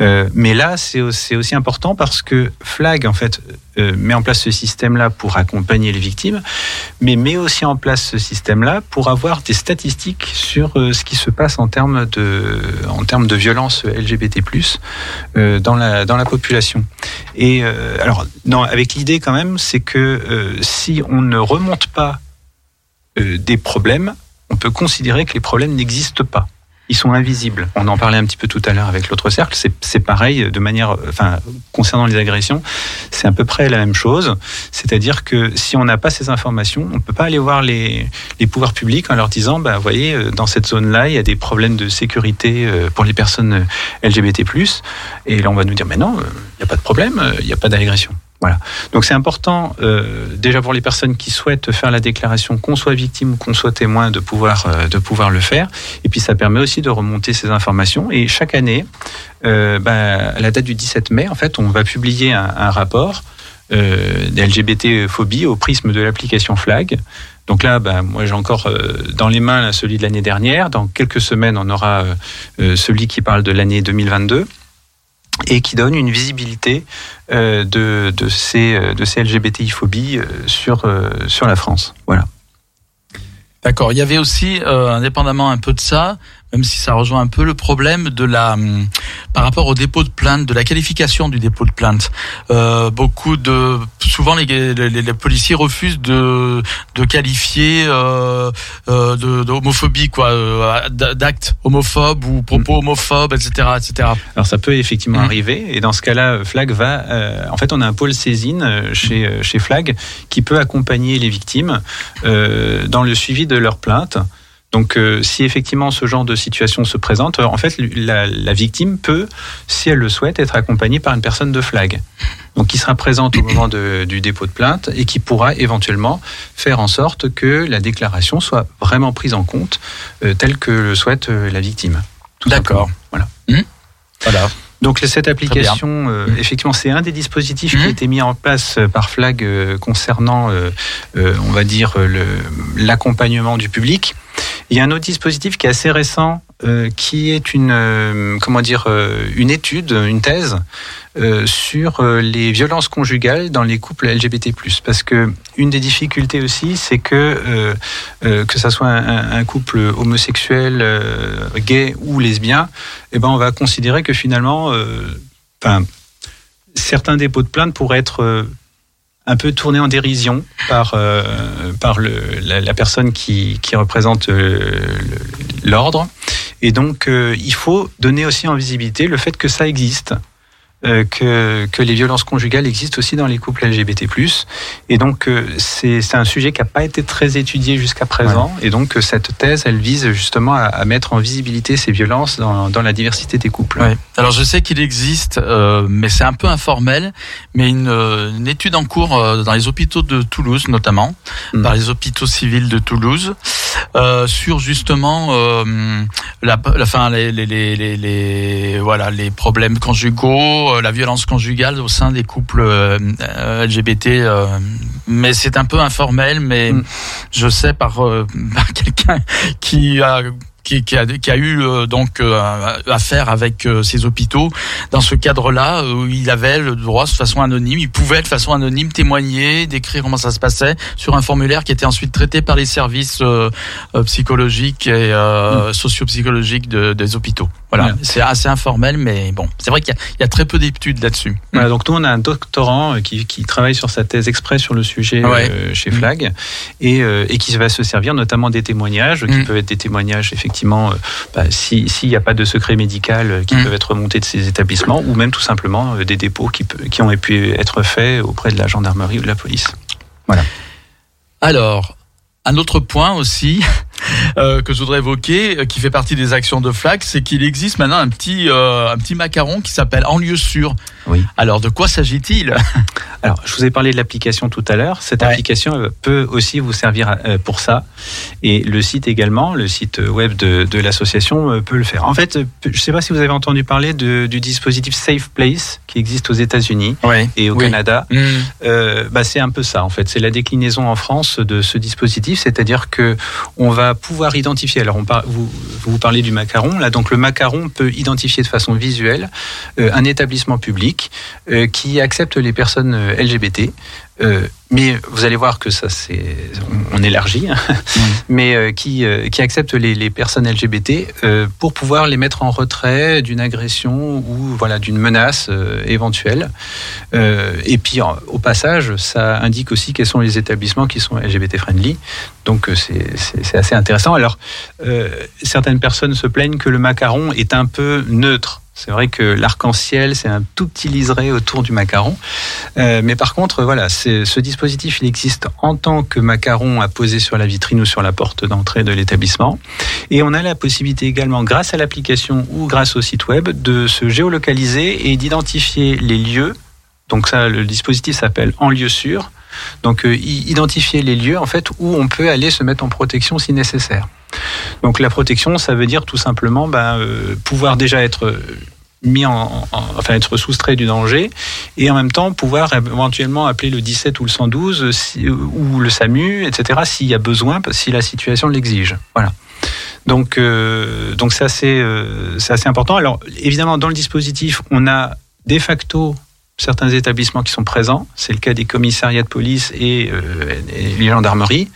Euh, mais là, c'est au- c'est aussi important parce que Flag en fait met en place ce système-là pour accompagner les victimes, mais met aussi en place ce système-là pour avoir des statistiques sur ce qui se passe en termes de en violence LGBT+ dans la population. Et alors, avec l'idée quand même, c'est que si on ne remonte pas des problèmes, on peut considérer que les problèmes n'existent pas. Ils sont invisibles. On en parlait un petit peu tout à l'heure avec l'autre cercle. C'est pareil de manière, euh, enfin, concernant les agressions, c'est à peu près la même chose. C'est-à-dire que si on n'a pas ces informations, on peut pas aller voir les, les pouvoirs publics en leur disant, bah, voyez, euh, dans cette zone-là, il y a des problèmes de sécurité euh, pour les personnes LGBT+. Et là, on va nous dire, mais non, il n'y a pas de problème, il n'y a pas d'agression. Donc c'est important euh, déjà pour les personnes qui souhaitent faire la déclaration, qu'on soit victime ou qu'on soit témoin, de pouvoir euh, de pouvoir le faire. Et puis ça permet aussi de remonter ces informations. Et chaque année, euh, bah, à la date du 17 mai, en fait, on va publier un, rapport euh, des LGBT phobie au prisme de l'application Flag. Donc là, bah, moi j'ai encore dans les mains celui de l'année dernière. Dans quelques semaines, on aura celui qui parle de l'année 2022 et qui donne une visibilité de, de, ces, euh, de ces LGBTI-phobies euh, sur, euh, sur la France. Voilà. D'accord. Il y avait aussi, euh, indépendamment un peu de ça, même si ça rejoint un peu le problème de la, hum, par rapport au dépôt de plainte, de la qualification du dépôt de plainte. Euh, beaucoup de, souvent les, les, les policiers refusent de, de qualifier euh, euh, de, de homophobie, quoi, d'actes homophobes ou propos homophobes, etc., etc. Alors ça peut effectivement Mhm. arriver, et dans ce cas-là, Flag va. en fait, on a un pôle saisine chez, chez Flag qui peut accompagner les victimes dans le suivi de leur plainte. Donc, euh, si effectivement ce genre de situation se présente, euh, en fait, la, la victime peut, si elle le souhaite, être accompagnée par une personne de Flag. Donc, qui sera présente au moment de- du dépôt de plainte et qui pourra éventuellement faire en sorte que la déclaration soit vraiment prise en compte euh, telle que le souhaite euh, la victime. Tout D'accord. Voilà. Voilà. Donc cette application, euh, Mhm. effectivement, c'est un des dispositifs qui Mhm. a été mis en place par Flag euh, concernant, euh, euh, on va dire, l'accompagnement du public. Il y a un autre dispositif qui est assez récent, euh, qui est une euh, comment dire euh, une étude, une thèse sur les violences conjugales dans les couples LGBT+. Parce que une des difficultés aussi, c'est que que ça soit un, couple homosexuel, gay ou lesbien, eh ben on va considérer que finalement, certains dépôts de plainte pourraient être un peu tournés en dérision par euh, par le, la, la personne qui qui représente euh, l'ordre. Et donc, euh, il faut donner aussi en visibilité le fait que ça existe. Euh, que, que les violences conjugales existent aussi dans les couples LGBT+. Et donc, euh, c'est un sujet qui n'a pas été très étudié jusqu'à présent. Et donc, euh, cette thèse, elle vise justement à, à mettre en visibilité ces violences dans, dans la diversité des couples. Ouais. Alors je sais qu'il existe, euh, mais c'est un peu informel, mais une, une étude en cours euh, dans les hôpitaux de Toulouse notamment, Mm. par les hôpitaux civils de Toulouse, euh, sur justement euh, la, la fin, les, les, les, les, les- voilà les problèmes conjugaux, euh, la violence conjugale au sein des couples euh, LGBT. euh, mais c'est un peu informel, mais Mm. je sais par, par quelqu'un qui a qui, qui a, qui a eu euh, donc euh, affaire avec euh, ces hôpitaux dans ce cadre-là où il avait le droit de façon anonyme, il pouvait de façon anonyme témoigner, décrire comment ça se passait sur un formulaire qui était ensuite traité par les services euh, euh, psychologiques et euh, socio-psychologiques de- des hôpitaux. Voilà, c'est assez informel, mais bon, c'est vrai qu'il y, a- il y a très peu d'études là-dessus. Voilà, donc nous, on a un doctorant euh, qui, qui travaille sur sa thèse exprès sur le sujet Ouais. euh, chez Mm. Flag et, euh, et qui va se servir notamment des témoignages, qui Mm. peuvent être des témoignages effectivement, euh, bah, si- s'il n'y a pas de secret médical, euh, qui Mm. peuvent être remontés de ces établissements, ou même tout simplement euh, des dépôts qui, qui ont pu être faits auprès de la gendarmerie ou de la police. Alors, un autre point aussi euh, que je voudrais évoquer, euh, qui fait partie des actions de Flag, c'est qu'il existe maintenant un petit, euh, un petit macaron qui s'appelle En lieu sûr. Oui. Alors, de quoi s'agit-il? Alors, je vous ai parlé de l'application tout à l'heure. Cette Ouais. application peut aussi vous servir pour ça. Et le site également, le site web de, de l'association peut le faire. En fait, je ne sais pas si vous avez entendu parler de- du dispositif Safe Place qui existe aux États-Unis et au Oui. Canada. Mmh. Euh, bah, c'est un peu ça en fait. C'est la déclinaison en France de ce dispositif, c'est-à-dire que on va pouvoir identifier. Alors on par- vous, vous parlez du macaron là, donc le macaron peut identifier de façon visuelle euh, un établissement public euh, qui accepte les personnes euh, LGBT. Mais vous allez voir que ça c'est on, on élargit, hein, mais euh, qui euh, qui accepte les, les personnes LGBT euh, pour pouvoir les mettre en retrait d'une agression ou voilà d'une menace euh, éventuelle. Et puis, en- au passage, ça indique aussi quels sont les établissements qui sont LGBT friendly. Donc, c'est- assez intéressant. Alors, certaines personnes se plaignent que le macaron est un peu neutre. C'est vrai que l'arc-en-ciel, c'est un tout petit liseré autour du macaron. Euh, mais par contre, voilà, ce dispositif, il existe en tant que macaron à poser sur la vitrine ou sur la porte d'entrée de l'établissement. Et on a la possibilité également, grâce à l'application ou grâce au site web, de se géolocaliser et d'identifier les lieux donc ça, le dispositif s'appelle En lieu sûr. Donc euh, identifier les lieux en fait où on peut aller se mettre en protection si nécessaire. Donc la protection, ça veut dire tout simplement ben, euh, pouvoir déjà être euh, mis en, en- enfin être soustrait du danger et en même temps pouvoir éventuellement appeler le 17 ou le 112 si- ou le SAMU, etc. s'il y a besoin, si la situation l'exige. Voilà. Donc, euh, c'est assez, euh, assez important. Alors, évidemment, dans le dispositif, on a de facto certains établissements qui sont présents. C'est le cas des commissariats de police et, euh, et les gendarmeries.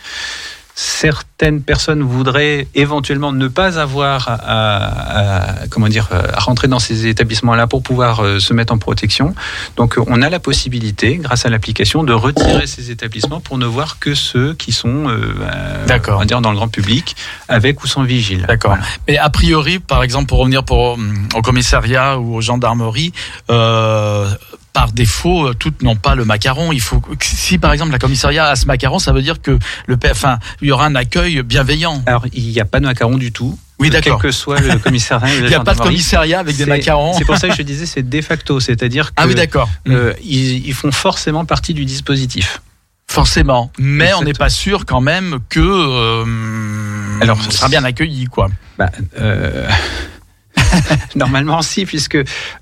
Certaines personnes voudraient éventuellement ne pas avoir à, comment dire à rentrer dans ces établissements-là pour pouvoir euh, se mettre en protection. Donc euh, on a la possibilité, grâce à l'application, de retirer ces établissements pour ne voir que ceux qui sont, euh, euh, on va dire, dans le grand public, avec ou sans vigile. D'accord. Voilà. Mais a priori, par exemple, pour revenir pour, au commissariat ou aux gendarmeries, euh, par défaut, euh, toutes n'ont pas le macaron. Il faut si par exemple la commissariat a ce macaron, ça veut dire que le, enfin, il y aura un accueil bienveillant. Alors, il n'y a pas de macaron du tout. Oui, Quel d'accord. que soit le commissariat. Il n'y a pas de commissariat avec des macarons. C'est pour ça que je disais c'est de facto, c'est-à-dire que Ah oui, d'accord. euh, ils, ils font forcément partie du dispositif. Forcément. Mais on n'est pas sûr quand même que euh, Alors, on sera bien accueilli, quoi. Bah, euh, Normalement, si, puisque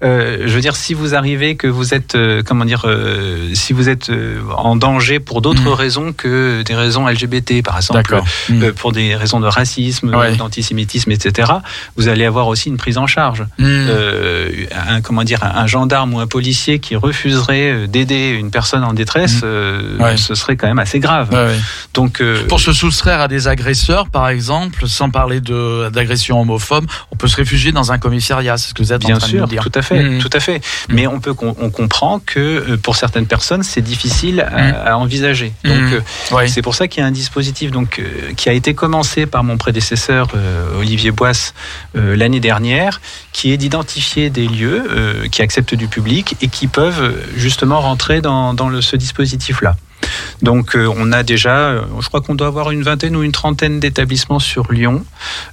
euh, je veux dire, si vous arrivez que vous êtes, euh, comment dire, euh, si vous êtes en danger pour d'autres Mhm. raisons que des raisons LGBT, par exemple, euh, pour des raisons de racisme, Ouais. d'antisémitisme, etc., vous allez avoir aussi une prise en charge. Mm. Euh, un, comment dire, un, un gendarme ou un policier qui refuserait d'aider une personne en détresse, Ouais. ce serait quand même assez grave. Ouais. Donc, Pour se soustraire à des agresseurs, par exemple, sans parler d'agression homophobe, on peut se réfugier dans un commissariat. C'est ce que vous êtes en Bien train de sûr, nous dire. tout à fait, Mhm. tout à fait. Mais on peut, on, comprend que euh, pour certaines personnes, c'est difficile à, à envisager. Donc, euh, c'est pour ça qu'il y a un dispositif donc euh, qui a été commencé par mon prédécesseur euh, Olivier Boisse euh, l'année dernière, qui est d'identifier des lieux euh, qui acceptent du public et qui peuvent justement rentrer dans, dans le, ce dispositif-là. Donc euh, on a déjà, euh, je crois qu'on doit avoir une vingtaine ou une trentaine d'établissements sur Lyon.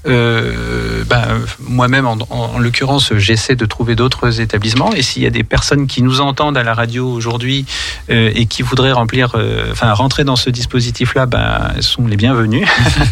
Euh, ben, Moi-même, en, en- en l'occurrence, j'essaie de trouver d'autres établissements. Et s'il y a des personnes qui nous entendent à la radio aujourd'hui et qui voudraient remplir, enfin rentrer dans ce dispositif-là, ben, elles sont les bienvenues.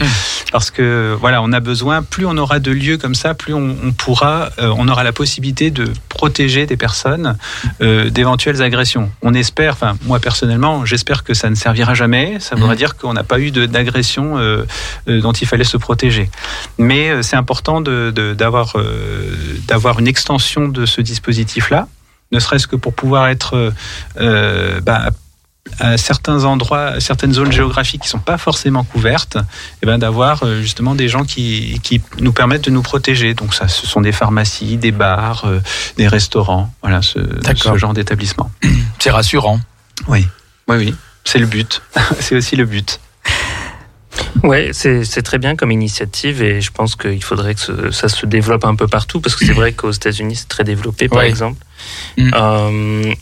Parce que voilà, on a besoin. Plus on aura de lieux comme ça, plus on, on pourra, euh, on aura la possibilité de protéger des personnes euh, d'éventuelles agressions. On espère, enfin moi personnellement, j'espère que ça ne servira jamais. Ça voudrait Mhm. dire qu'on n'a pas eu d'agression euh, euh, dont il fallait se protéger. Mais euh, c'est important de- de- d'avoir euh, d'avoir une extension de ce dispositif-là, ne serait-ce que pour pouvoir être bah, à certains endroits, à certaines zones géographiques qui sont pas forcément couvertes, et ben d'avoir justement des gens qui, qui nous permettent de nous protéger. Donc ça, ce sont des pharmacies, des bars, des restaurants, voilà, ce, ce genre d'établissement. C'est rassurant. Oui, oui, oui, c'est le but. c'est aussi le but. Ouais, c'est très bien comme initiative et je pense qu'il faudrait que ce- ça se développe un peu partout parce que c'est vrai qu'aux États-Unis c'est très développé par Ouais. exemple. Mm. Euh,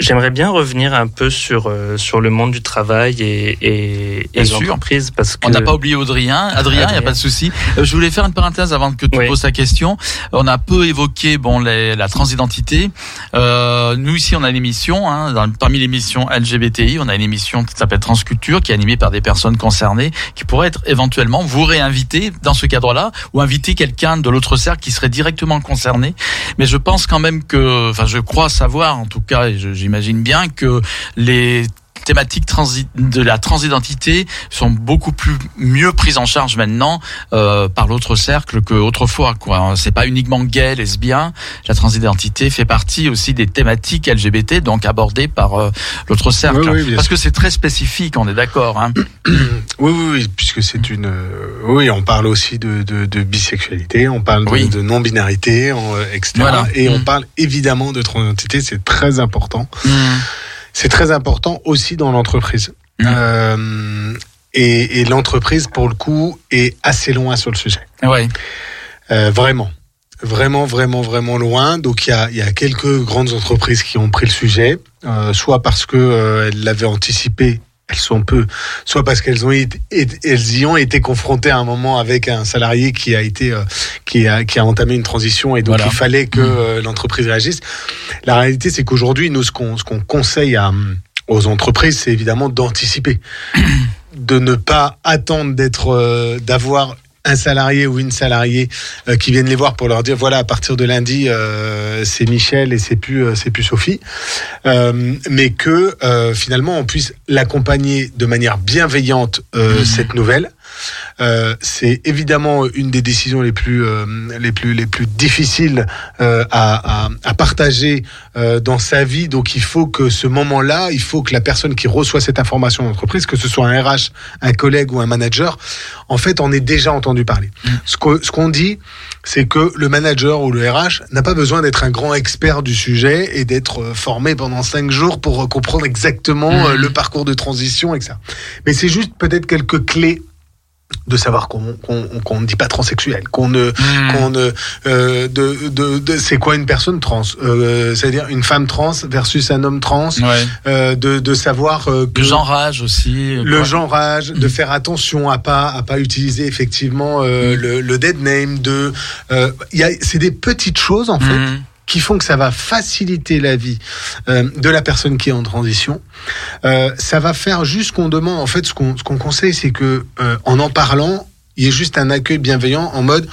J'aimerais bien revenir un peu sur euh, sur le monde du travail et et, et Bien sûr. l'entreprise parce que On n'a pas oublié Audrien. Adrien, il n'y a pas de souci. Euh, Je voulais faire une parenthèse avant que tu Oui. poses ta question. On a peu évoqué bon les- la transidentité. Euh, nous ici, on a une émission. Hein, dans- parmi les missions LGBTI, on a une émission qui s'appelle Transculture, qui est animée par des personnes concernées, qui pourrait être éventuellement vous réinviter dans ce cadre-là, ou inviter quelqu'un de l'autre cercle qui serait directement concerné. Mais je pense quand même que, enfin, je crois savoir, en tout cas, et je- j'imagine bien que les thématiques transi- de la transidentité sont beaucoup plus mieux prises en charge maintenant euh, par l'autre cercle que autrefois quoi c'est pas uniquement gay lesbien la transidentité fait partie aussi des thématiques LGBT donc abordées par euh, l'autre cercle Oui, oui, bien parce que c'est très spécifique on est d'accord hein Oui, oui, oui, puisque c'est une. euh, oui, on parle aussi de, de, de bisexualité, on parle de, non-binarité, etc. Voilà. Et on Mm. parle évidemment de transidentité, c'est très important. C'est très important aussi dans l'entreprise. Mm. Euh, et et l'entreprise, pour le coup, est assez loin sur le sujet. ouais Euh, vraiment. Vraiment, vraiment, vraiment loin. Donc il y a, il y a quelques grandes entreprises qui ont pris le sujet, euh, soit parce que elles l'avaient anticipé, elles sont peu, soit parce qu'elles ont été, elles y ont été confrontées à un moment avec un salarié qui a été, euh, qui a, qui a entamé une transition et donc Voilà. il fallait que Mhm. euh, l'entreprise réagisse. La réalité, c'est qu'aujourd'hui, nous, ce qu'on, ce qu'on conseille à, aux entreprises, c'est évidemment d'anticiper, de ne pas attendre d'être, euh, d'avoir un salarié ou une salariée euh, qui viennent les voir pour leur dire voilà à partir de lundi euh, c'est Michel et c'est plus euh, c'est plus Sophie Euh, mais que euh, finalement on puisse l'accompagner de manière bienveillante euh, Mhm. cette nouvelle Euh, c'est évidemment une des décisions les plus euh, les plus les plus difficiles euh, à, à, à partager dans sa vie donc il faut que ce moment-là il faut que la personne qui reçoit cette information d'entreprise que ce soit un RH un collègue ou un manager en fait on est déjà entendu parler ce que- ce qu'on dit c'est que le manager ou le RH n'a pas besoin d'être un grand expert du sujet et d'être formé pendant cinq jours pour comprendre exactement Mhm. le parcours de transition et que ça. Mais c'est juste peut-être quelques clés de savoir qu'on qu'on qu'on ne dit pas transsexuel, qu'on ne Mm. qu'on ne euh, de, de, de- c'est quoi une personne trans, euh, c'est-à-dire une femme trans versus un homme trans, ouais euh, de, de savoir euh, que le genrage aussi le quoi. genrage, de faire attention à pas à pas utiliser effectivement euh, le, le dead name, de euh, il y a c'est des petites choses en fait. Qui font que ça va faciliter la vie euh, de la personne qui est en transition. Euh, ça va faire juste qu'on demande, en fait, ce qu'on ce qu'on conseille, c'est que euh, en en parlant, il y ait juste un accueil bienveillant en mode,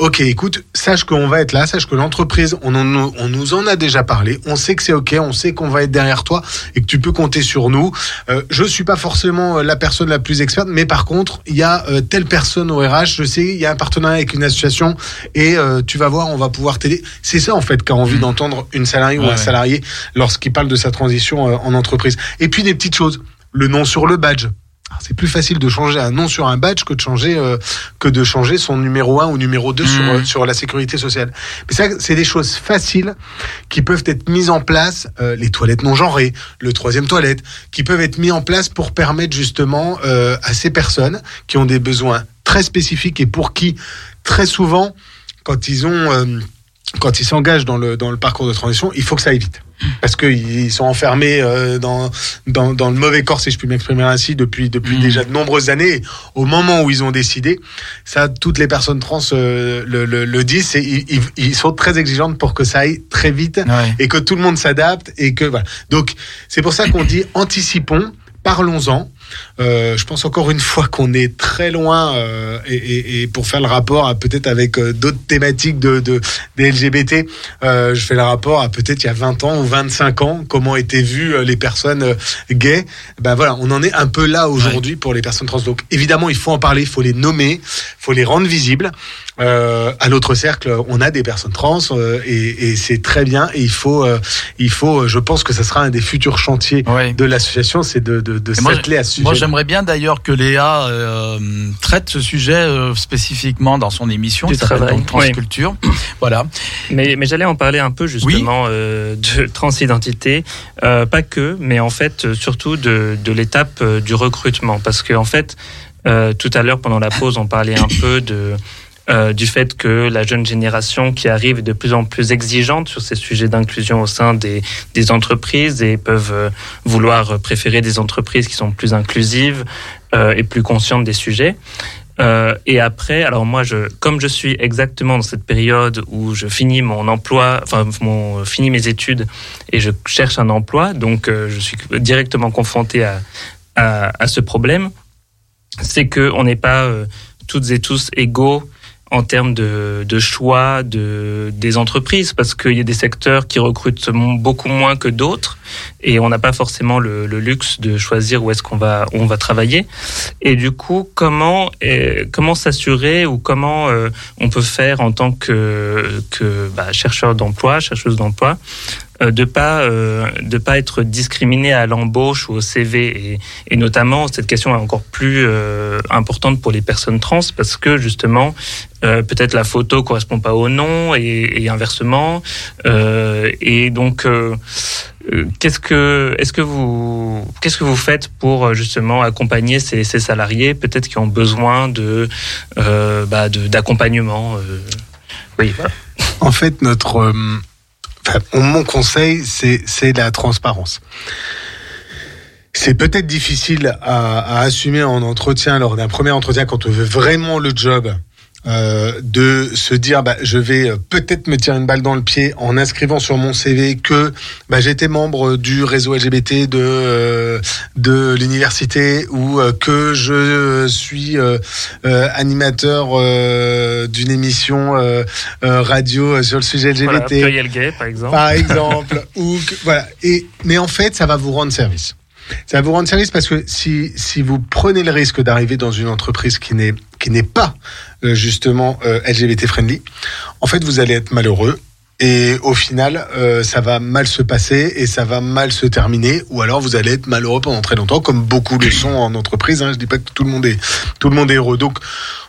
Ok, écoute, sache qu'on va être là, sache que l'entreprise, on, en- on nous en a déjà parlé, on sait que c'est ok, on sait qu'on va être derrière toi et que tu peux compter sur nous. Euh, je suis pas forcément euh, la personne la plus experte, mais par contre, il y a euh, telle personne au RH, je sais, il y a un partenariat avec une association et euh, tu vas voir, on va pouvoir t'aider. C'est ça en fait qu'a envie d'entendre une salariée ou un ouais. salarié lorsqu'il parle de sa transition en entreprise. Et puis des petites choses, le nom sur le badge. C'est plus facile de changer un nom sur un badge que de changer euh, que de changer son numéro 1 ou numéro 2 sur, euh, sur la sécurité sociale. Mais ça, c'est des choses faciles qui peuvent être mises en place, euh, les toilettes non genrées, le troisième toilette, qui peuvent être mis en place pour permettre justement euh, à ces personnes qui ont des besoins très spécifiques et pour qui, très souvent, quand ils ont... euh, quand ils s'engagent dans le, dans le parcours de transition, il faut que ça aille vite. Parce qu'ils sont enfermés euh, dans, dans, dans le mauvais corps, si je puis m'exprimer ainsi, depuis, depuis Mhm. déjà de nombreuses années. Et Au moment où ils ont décidé, ça, toutes les personnes trans euh, le, le, le disent, ils, ils, ils sont très exigeantes pour que ça aille très vite Ouais. et que tout le monde s'adapte et que voilà. Donc c'est pour ça qu'on dit anticipons, parlons-en. Euh, je pense encore une fois qu'on est très loin euh, et, et, et pour faire le rapport à peut-être avec euh, d'autres thématiques de, de des LGBT, je fais le rapport à peut-être il y a 20 ans ou 25 ans comment étaient vues les personnes gays. Ben voilà, on en est un peu là aujourd'hui pour les personnes trans. Donc évidemment, il faut en parler, il faut les nommer, il faut les rendre visibles. Euh, à l'autre cercle, on a des personnes trans euh, et, et c'est très bien. Et il faut, euh, il faut, je pense que ça sera un des futurs chantiers de l'association, c'est de, de, de s'atteler à ce sujet. Moi, j'aimerais bien d'ailleurs que Léa euh, traite ce sujet euh, spécifiquement dans son émission Du qui s'appelle travail. donc Transculture. Voilà. Mais, mais j'allais en parler un peu justement euh, de transidentité, euh, pas que, mais en fait surtout de, de l'étape euh, du recrutement. Parce que en fait, euh, tout à l'heure pendant la pause, on parlait un peu de euh, du fait que la jeune génération qui arrive est de plus en plus exigeante sur ces sujets d'inclusion au sein des, des entreprises et peuvent euh, vouloir préférer des entreprises qui sont plus inclusives euh, et plus conscientes des sujets. Euh, et après, alors moi, je, comme je suis exactement dans cette période où je finis mon emploi, enfin, mon, finis mes études et je cherche un emploi, donc euh, je suis directement confronté à, à, à ce problème, c'est que on n'est pas euh, toutes et tous égaux en termes de, de choix de, des entreprises, parce qu'il y a des secteurs qui recrutent beaucoup moins que d'autres, et on n'a pas forcément le, le luxe de choisir où est-ce qu'on va, où on va travailler. Et du coup, comment, euh, comment s'assurer ou comment euh, on peut faire en tant que, que bah, chercheur d'emploi, chercheuse d'emploi, de pas euh, de pas être discriminé à l'embauche ou au CV et, et notamment cette question est encore plus euh, importante pour les personnes trans parce que justement euh, peut-être la photo correspond pas au nom et, et inversement. Euh, et donc euh, euh, qu'est-ce que est-ce que vous qu'est-ce que vous faites pour euh, justement accompagner ces, ces salariés peut-être qui ont besoin de euh, bah, d'accompagnement euh, oui. En fait, notre, euh, mon conseil, c'est la transparence. C'est peut-être difficile à assumer en entretien, lors d'un premier entretien, quand on veut vraiment le job, euh, de se dire, bah, je vais euh, peut-être me tirer une balle dans le pied en inscrivant sur mon CV que bah, j'étais membre du réseau LGBT de euh, de l'université ou euh, que je suis euh, animateur euh, d'une émission radio sur le sujet LGBT Voilà, gay par exemple. Par exemple ou que- voilà. Et mais en fait ça va vous rendre service. Ça va vous rendre service parce que si si vous prenez le risque d'arriver dans une entreprise qui n'est qui n'est pas euh, justement euh, LGBT friendly en fait vous allez être malheureux et au final, euh, ça va mal se passer et ça va mal se terminer, ou alors vous allez être malheureux pendant très longtemps, comme beaucoup le sont en entreprise. Hein. Je dis pas que tout le monde est tout le monde heureux. Donc,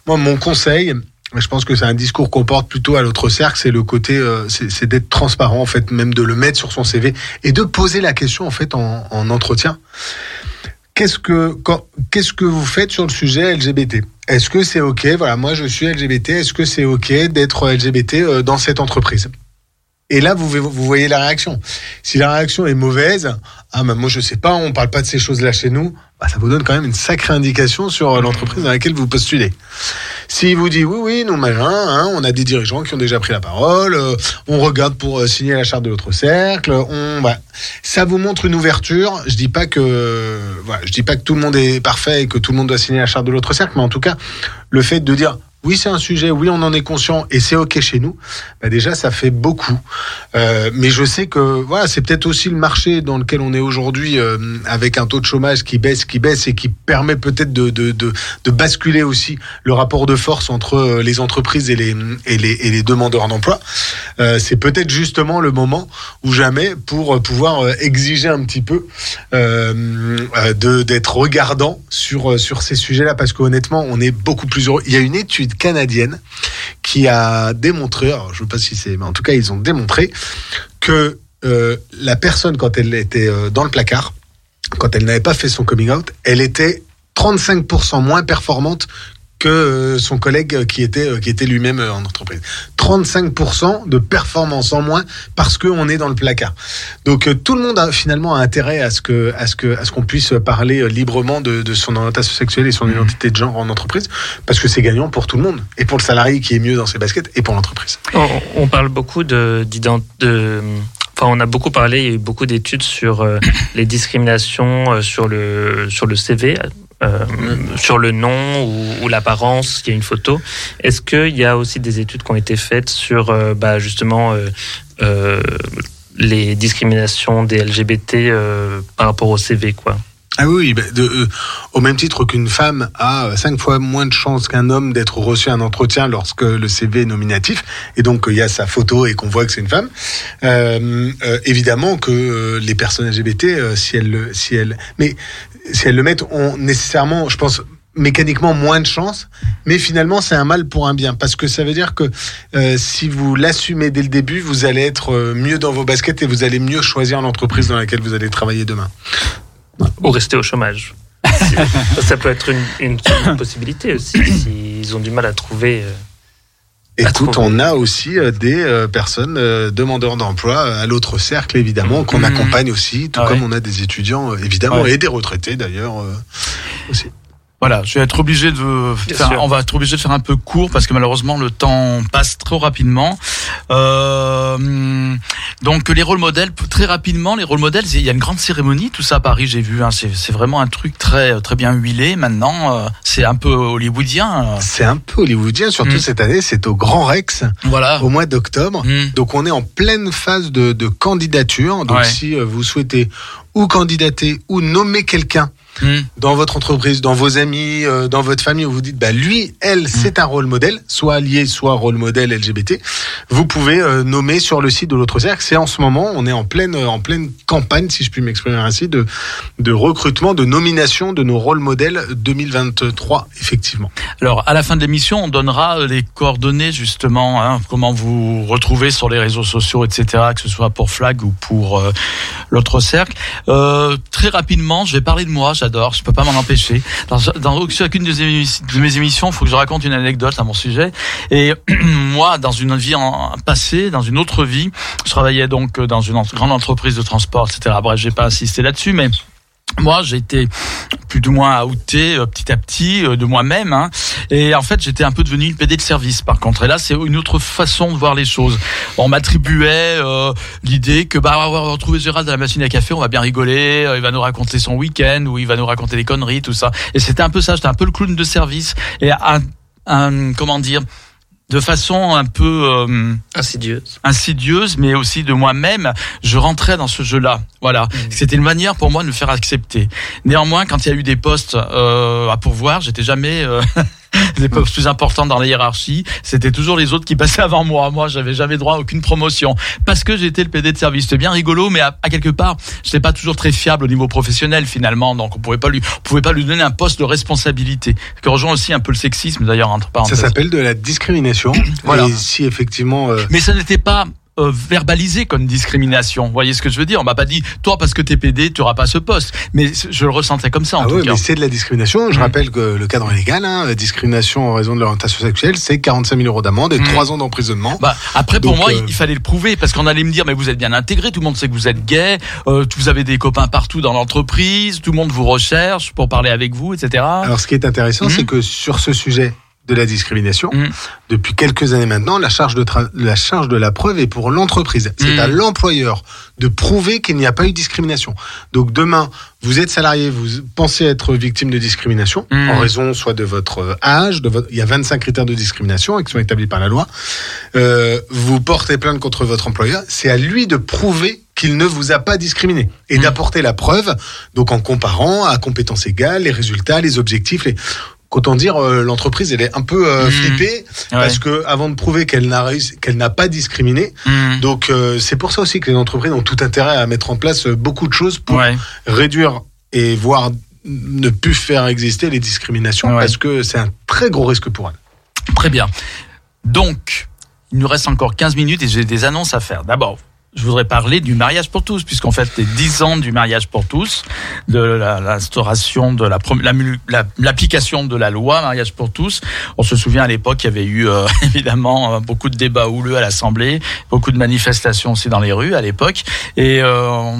moi, mon conseil, je pense que c'est un discours qu'on porte plutôt à l'autre cercle, c'est le côté, c'est d'être transparent en fait, même de le mettre sur son CV et de poser la question en fait en entretien. Qu'est-ce que qu'est-ce que vous faites sur le sujet LGBT Est-ce que c'est ok? Voilà, moi je suis LGBT. Est-ce que c'est ok d'être LGBT euh, dans cette entreprise? Et là, vous, voyez la réaction. Si la réaction est mauvaise, ah ben moi je sais pas, on parle pas de ces choses-là chez nous. Bah, ça vous donne quand même une sacrée indication sur euh, l'entreprise dans laquelle vous postulez. S'il vous dit oui, oui, nous, machin, hein, on a des dirigeants qui ont déjà pris la parole, euh, on regarde pour euh, signer la charte de l'autre cercle, bah, ça vous montre une ouverture. Je dis pas que, je dis pas que tout le monde est parfait et que tout le monde doit signer la charte de l'autre cercle, mais en tout cas, le fait de dire oui c'est un sujet, oui on en est conscient et c'est ok chez nous, bah déjà ça fait beaucoup. Euh, mais je sais que voilà c'est peut-être aussi le marché dans lequel on est aujourd'hui euh, avec un taux de chômage qui baisse, qui baisse et qui permet peut-être de, de, de, de basculer aussi le rapport de force entre euh, les entreprises et les, et les, et les demandeurs d'emploi. C'est peut-être justement le moment ou jamais pour pouvoir exiger un petit peu d'être regardant sur sur ces sujets-là parce qu'honnêtement on est beaucoup plus heureux. Il y a une étude canadienne qui a démontré, alors je ne sais pas si c'est, mais en tout cas ils ont démontré que euh, la personne quand elle était euh, dans le placard, quand elle n'avait pas fait son coming out, elle était 35% moins performante que euh, son collègue qui était euh, qui était lui-même euh, en entreprise. 35% de performance en moins parce que on est dans le placard. Donc tout le monde a finalement intérêt à ce que à ce que à ce qu'on puisse parler librement de, de son orientation sexuelle et son identité de genre en entreprise parce que c'est gagnant pour tout le monde et pour le salarié qui est mieux dans ses baskets et pour l'entreprise. On, on parle beaucoup de, de- Enfin, on a beaucoup parlé, il y a eu beaucoup d'études sur euh, les discriminations euh, sur le, sur le CV, euh, sur le nom ou, l'apparence, il y a une photo. Est-ce qu'il y a aussi des études qui ont été faites sur euh, bah, justement euh, les discriminations des LGBT par rapport au CV quoi? Ah oui, euh, au même titre qu'une femme a cinq fois moins de chances qu'un homme d'être reçu à un entretien lorsque le CV est nominatif, et donc il y a sa photo et qu'on voit que c'est une femme. Évidemment que les personnes LGBT, si elles, le- si elles, mais si elles le mettent, ont nécessairement, je pense mécaniquement moins de chances, mais finalement c'est un mal pour un bien parce que ça veut dire que euh, si vous l'assumez dès le début, vous allez être euh, mieux dans vos baskets et vous allez mieux choisir l'entreprise dans laquelle vous allez travailler demain. ou rester au chômage. ça, peut être une, une, une possibilité aussi s'ils ont du mal à trouver. euh, Écoute, on a aussi euh, des euh, personnes euh, demandeurs d'emploi à l'autre cercle, évidemment, qu'on Mhm. accompagne aussi, tout Ah comme on a des étudiants, évidemment, Ouais. et des retraités d'ailleurs. euh, aussi. Voilà, je vais être obligé de faire, on va être obligé de faire un peu court parce que malheureusement le temps passe trop rapidement. Euh, donc les rôles modèles, très rapidement, les rôles modèles, il y a une grande cérémonie, tout ça à Paris, j'ai vu, hein, c'est c'est vraiment un truc très très bien huilé. Maintenant, euh, c'est un peu hollywoodien. euh. C'est un peu hollywoodien, surtout Mhm. cette année, c'est au Grand Rex, Voilà. au mois d'octobre. Mm. Donc on est en pleine phase de, de candidature. Donc Ouais. si euh, vous souhaitez ou candidater ou nommer quelqu'un Mm. dans votre entreprise, dans vos amis, euh, dans votre famille, où vous dites, bah lui, elle, c'est un rôle modèle, soit allié, soit rôle modèle LGBT, vous pouvez euh, nommer sur le site de l'autre cercle. C'est en ce moment, on est en pleine, en pleine campagne, si je puis m'exprimer ainsi, de, de recrutement, de nomination de nos rôles modèles 2023, effectivement. Alors, à la fin de l'émission, on donnera euh, les coordonnées justement, hein, comment vous retrouver sur les réseaux sociaux, etc., que ce soit pour Flag ou pour euh, l'autre cercle. Euh, très rapidement, je vais parler de moi. J'adore, je peux pas m'en empêcher. Dans, dans chacune de mes émissions, il faut que je raconte une anecdote à mon sujet. Et moi, dans une vie en passée, dans une autre vie, je travaillais donc euh, dans une grande entreprise de transport, etc. Bref, j'ai pas insisté là-dessus, mais moi, j'ai été plus ou moins outé euh, petit à petit euh, de moi-même. hein. Et en fait, j'étais un peu devenu une PD de service, par contre. Et là, c'est une autre façon de voir les choses. On m'attribuait euh, l'idée que bah, on va retrouver Gérald à la machine à café, on va bien rigoler, euh, il va nous raconter son week-end, ou il va nous raconter des conneries, tout ça. Et c'était un peu ça, j'étais un peu le clown de service. Et un, un comment dire, de façon un peu... euh, Insidieuse. insidieuse, mais aussi de moi-même, je rentrais dans ce jeu-là. Voilà, c'était une manière pour moi de me faire accepter. Néanmoins, quand il y a eu des postes euh, à pourvoir, j'étais jamais euh, les postes plus importants dans la hiérarchie. C'était toujours les autres qui passaient avant moi. Moi, j'avais jamais droit à aucune promotion parce que j'étais le PD de service. C'était bien rigolo, mais à, à quelque part, j'étais pas toujours très fiable au niveau professionnel finalement. Donc, on pouvait pas lui, on pouvait pas lui donner un poste de responsabilité. Ce qui rejoint aussi un peu le sexisme d'ailleurs entre Ça parenthèses. s'appelle de la discrimination. Voilà. Et si effectivement, euh, Mais ça n'était pas euh, verbalisé comme discrimination. Vous voyez ce que je veux dire? On m'a pas dit, toi, parce que t'es PD, tu auras pas ce poste. Mais je le ressentais comme ça, en Ah tout oui, cas. mais c'est de la discrimination. Je Mm. rappelle que le cadre légal, hein, discrimination en raison de l'orientation sexuelle, c'est 45 000 euros d'amende et Mm. 3 ans d'emprisonnement. Bah, après, pour moi, euh, il fallait le prouver parce qu'on allait me dire, mais vous êtes bien intégré, tout le monde sait que vous êtes gay, euh, vous avez des copains partout dans l'entreprise, tout le monde vous recherche pour parler avec vous, etc. Alors, ce qui est intéressant, c'est que sur ce sujet, de la discrimination. Mm. Depuis quelques années maintenant, la charge de, tra- la charge de la preuve est pour l'entreprise. C'est Mm. à l'employeur de prouver qu'il n'y a pas eu de discrimination. Donc demain, vous êtes salarié, vous pensez être victime de discrimination Mm. en raison soit de votre euh, âge, de votre, il y a 25 critères de discrimination qui sont établis par la loi. Euh, vous portez plainte contre votre employeur, c'est à lui de prouver qu'il ne vous a pas discriminé et d'apporter la preuve, donc en comparant à compétences égales les résultats, les objectifs, les Qu'autant dire, euh, l'entreprise, elle est un peu euh, Mm. flippée parce que avant de prouver qu'elle n'a réussi- qu'elle n'a pas discriminé, Mm. donc euh, c'est pour ça aussi que les entreprises ont tout intérêt à mettre en place beaucoup de choses pour Ouais. réduire et voire ne plus faire exister les discriminations Ouais. parce que c'est un très gros risque pour elles. Très bien. Donc, il nous reste encore 15 minutes et j'ai des annonces à faire. D'abord, je voudrais parler du mariage pour tous, puisqu'on fait les 10 ans du mariage pour tous, de l'instauration de la prom- la la- l'application de la loi mariage pour tous. On se souvient à l'époque, il y avait eu euh, évidemment euh, beaucoup de débats houleux à l'Assemblée, beaucoup de manifestations aussi dans les rues à l'époque. Et euh,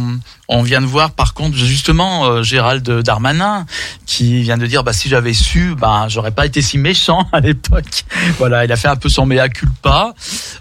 on- vient de voir par contre justement euh, Gérald Darmanin qui vient de dire bah si j'avais su bah j'aurais pas été si méchant à l'époque. Voilà, il a fait un peu son mea culpa.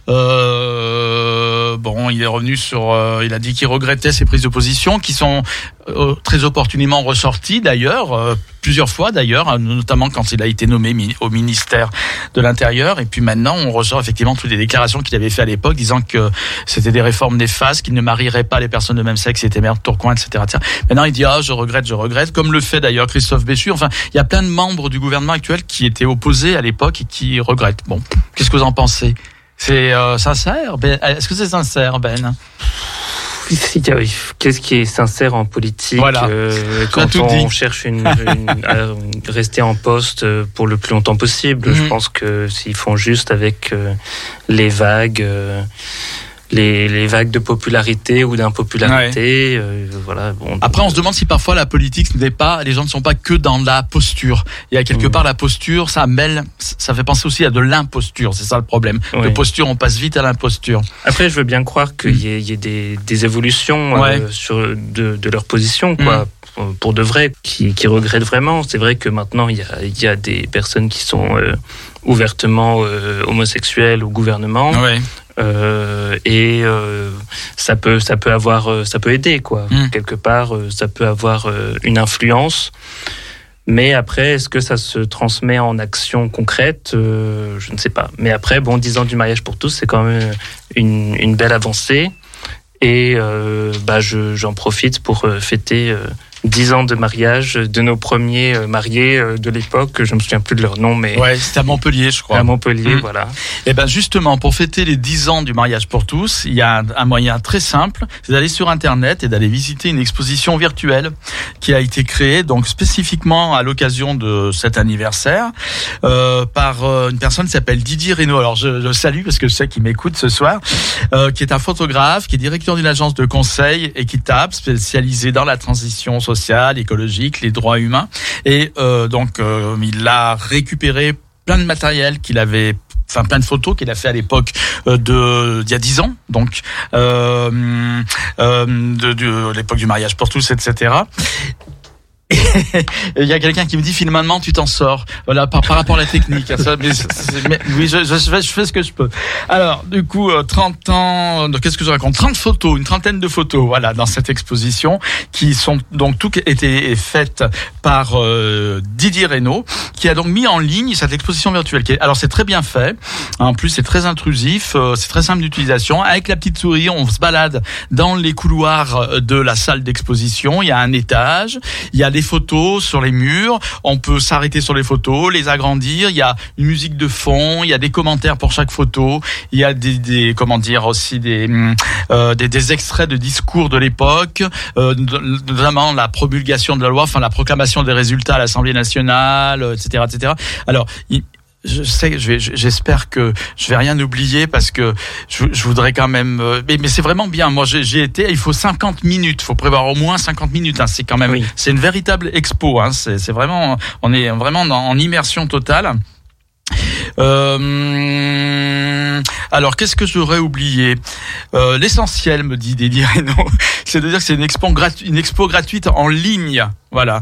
Euh, bon, il est revenu sur euh, il a dit qu'il regrettait ses prises de position qui sont euh, très opportunément ressorties d'ailleurs plusieurs fois d'ailleurs hein, notamment quand il a été nommé au ministère de l'Intérieur. Et puis maintenant on ressort effectivement toutes les déclarations qu'il avait fait à l'époque disant que c'était des réformes néfastes qu'il ne marierait pas les personnes de même sexe c'était merde Tourcoing etc., etc. Maintenant il dit ah je regrette je regrette comme le fait d'ailleurs Christophe Béchu. Enfin il y a plein de membres du gouvernement actuel qui étaient opposés à l'époque et qui regrettent. Bon qu'est-ce que vous en pensez? C'est euh, sincère Ben? Est-ce que c'est sincère Ben? Qu'est-ce qui est sincère en politique Voilà. euh, quand on dit. cherche une, une- à rester en poste euh, pour le plus longtemps possible Je Mhm. pense que s'ils font juste avec euh, les vagues, euh, les, les vagues de popularité ou d'impopularité, euh, voilà. Bon, Après, on se demande si parfois la politique n'est pas, les gens ne sont pas que dans la posture. Il y a quelque Mm. part la posture, ça mêle, ça fait penser aussi à de l'imposture. C'est ça le problème. De Oui. posture, on passe vite à l'imposture. Après, je veux bien croire qu'il y ait, y ait des, des évolutions euh, Ouais. sur de, de leur position, quoi. Pour- Pour de vrai, qui, qui regrettent vraiment. C'est vrai que maintenant, il y a, il y a des personnes qui sont euh, ouvertement euh, homosexuelles au gouvernement. Ouais. Euh, et euh, ça peut ça peut avoir euh, ça peut aider quoi. Mm. quelque part ça peut avoir une influence. Mais après est-ce que ça se transmet en action concrète? Euh, je ne sais pas. Mais après bon 10 ans du mariage pour tous c'est quand même une, une belle avancée. Et euh, bah je j'en profite pour fêter euh, 10 ans de mariage de nos premiers euh, mariés euh, de l'époque je me souviens plus de leur nom mais Ouais, c'était à Montpellier, je crois. à Montpellier Mm. voilà Et ben justement, pour fêter les 10 ans du mariage pour tous, il y a un, moyen très simple, c'est d'aller sur Internet et d'aller visiter une exposition virtuelle qui a été créée donc spécifiquement à l'occasion de cet anniversaire euh, par euh, une personne qui s'appelle Didier Reynaud. Alors je le salue parce que je sais qu'il m'écoute ce soir, euh, qui est un photographe, qui est directeur d'une agence de conseil équitable spécialisée dans la transition sociale, écologique, les droits humains. Et euh, donc euh, il a récupéré plein de matériel qu'il avait enfin plein de photos qu'il a fait à l'époque euh, de d'il y a dix ans donc de, l'époque du mariage pour tous etc et il y a quelqu'un qui me dit finalement tu t'en sors. Voilà par, par rapport à la technique. Oui je, je, fais, je fais ce que je peux. Alors du coup euh, 30 ans donc, qu'est-ce que je raconte? 30 photos une trentaine de photos voilà dans cette exposition qui sont donc toutes été faites par euh, Didier Reynaud qui a donc mis en ligne cette exposition virtuelle alors c'est très bien fait. En plus c'est très intrusif euh, c'est très simple d'utilisation. Avec la petite souris on se balade dans les couloirs de la salle d'exposition. Il y a un étage il y a photos sur les murs. On peut s'arrêter sur les photos les agrandir. Il y a une musique de fond il y a des commentaires pour chaque photo. Il y a des, comment dire aussi des, hum, euh, des des extraits de discours de l'époque euh, notamment la promulgation de la loi enfin la proclamation des résultats à l'Assemblée nationale euh, etc etc alors il- je sais, je j'espère que je vais rien oublier parce que je, je voudrais quand même. euh, Mais, mais c'est vraiment bien. Moi, j'ai été. Il faut 50 minutes. Il faut prévoir au moins 50 minutes. hein. C'est quand même. Oui. C'est une véritable expo. Hein. C'est c'est vraiment. On est vraiment dans- en immersion totale. Euh, Alors, qu'est-ce que j'aurais oublié Euh, L'essentiel, me dit Dédi Reynaud, c'est de dire que c'est une expo, une expo gratuite en ligne. Voilà,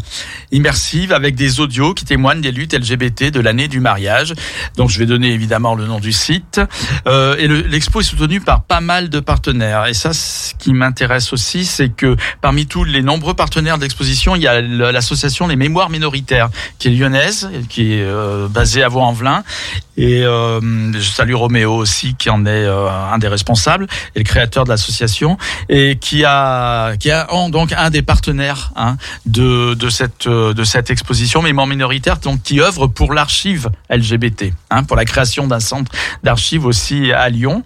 immersive avec des audios qui témoignent des luttes LGBT de l'année du mariage. Donc je vais donner évidemment le nom du site. Euh, et le- l'expo est soutenue par pas mal de partenaires. Et ça, ce qui m'intéresse aussi, c'est que parmi tous les nombreux partenaires de l'exposition, il y a l'association Les Mémoires Minoritaires, qui est lyonnaise, qui est euh, basée à Vaux-en-Velin. Et euh, je salue Roméo aussi, qui en est euh, un des responsables et le créateur de l'association, et qui a, qui a en- donc un des partenaires hein, de, de cette euh, de cette exposition Mémoire minoritaire, donc qui œuvre pour l'archive LGBT, hein, pour la création d'un centre d'archives aussi à Lyon,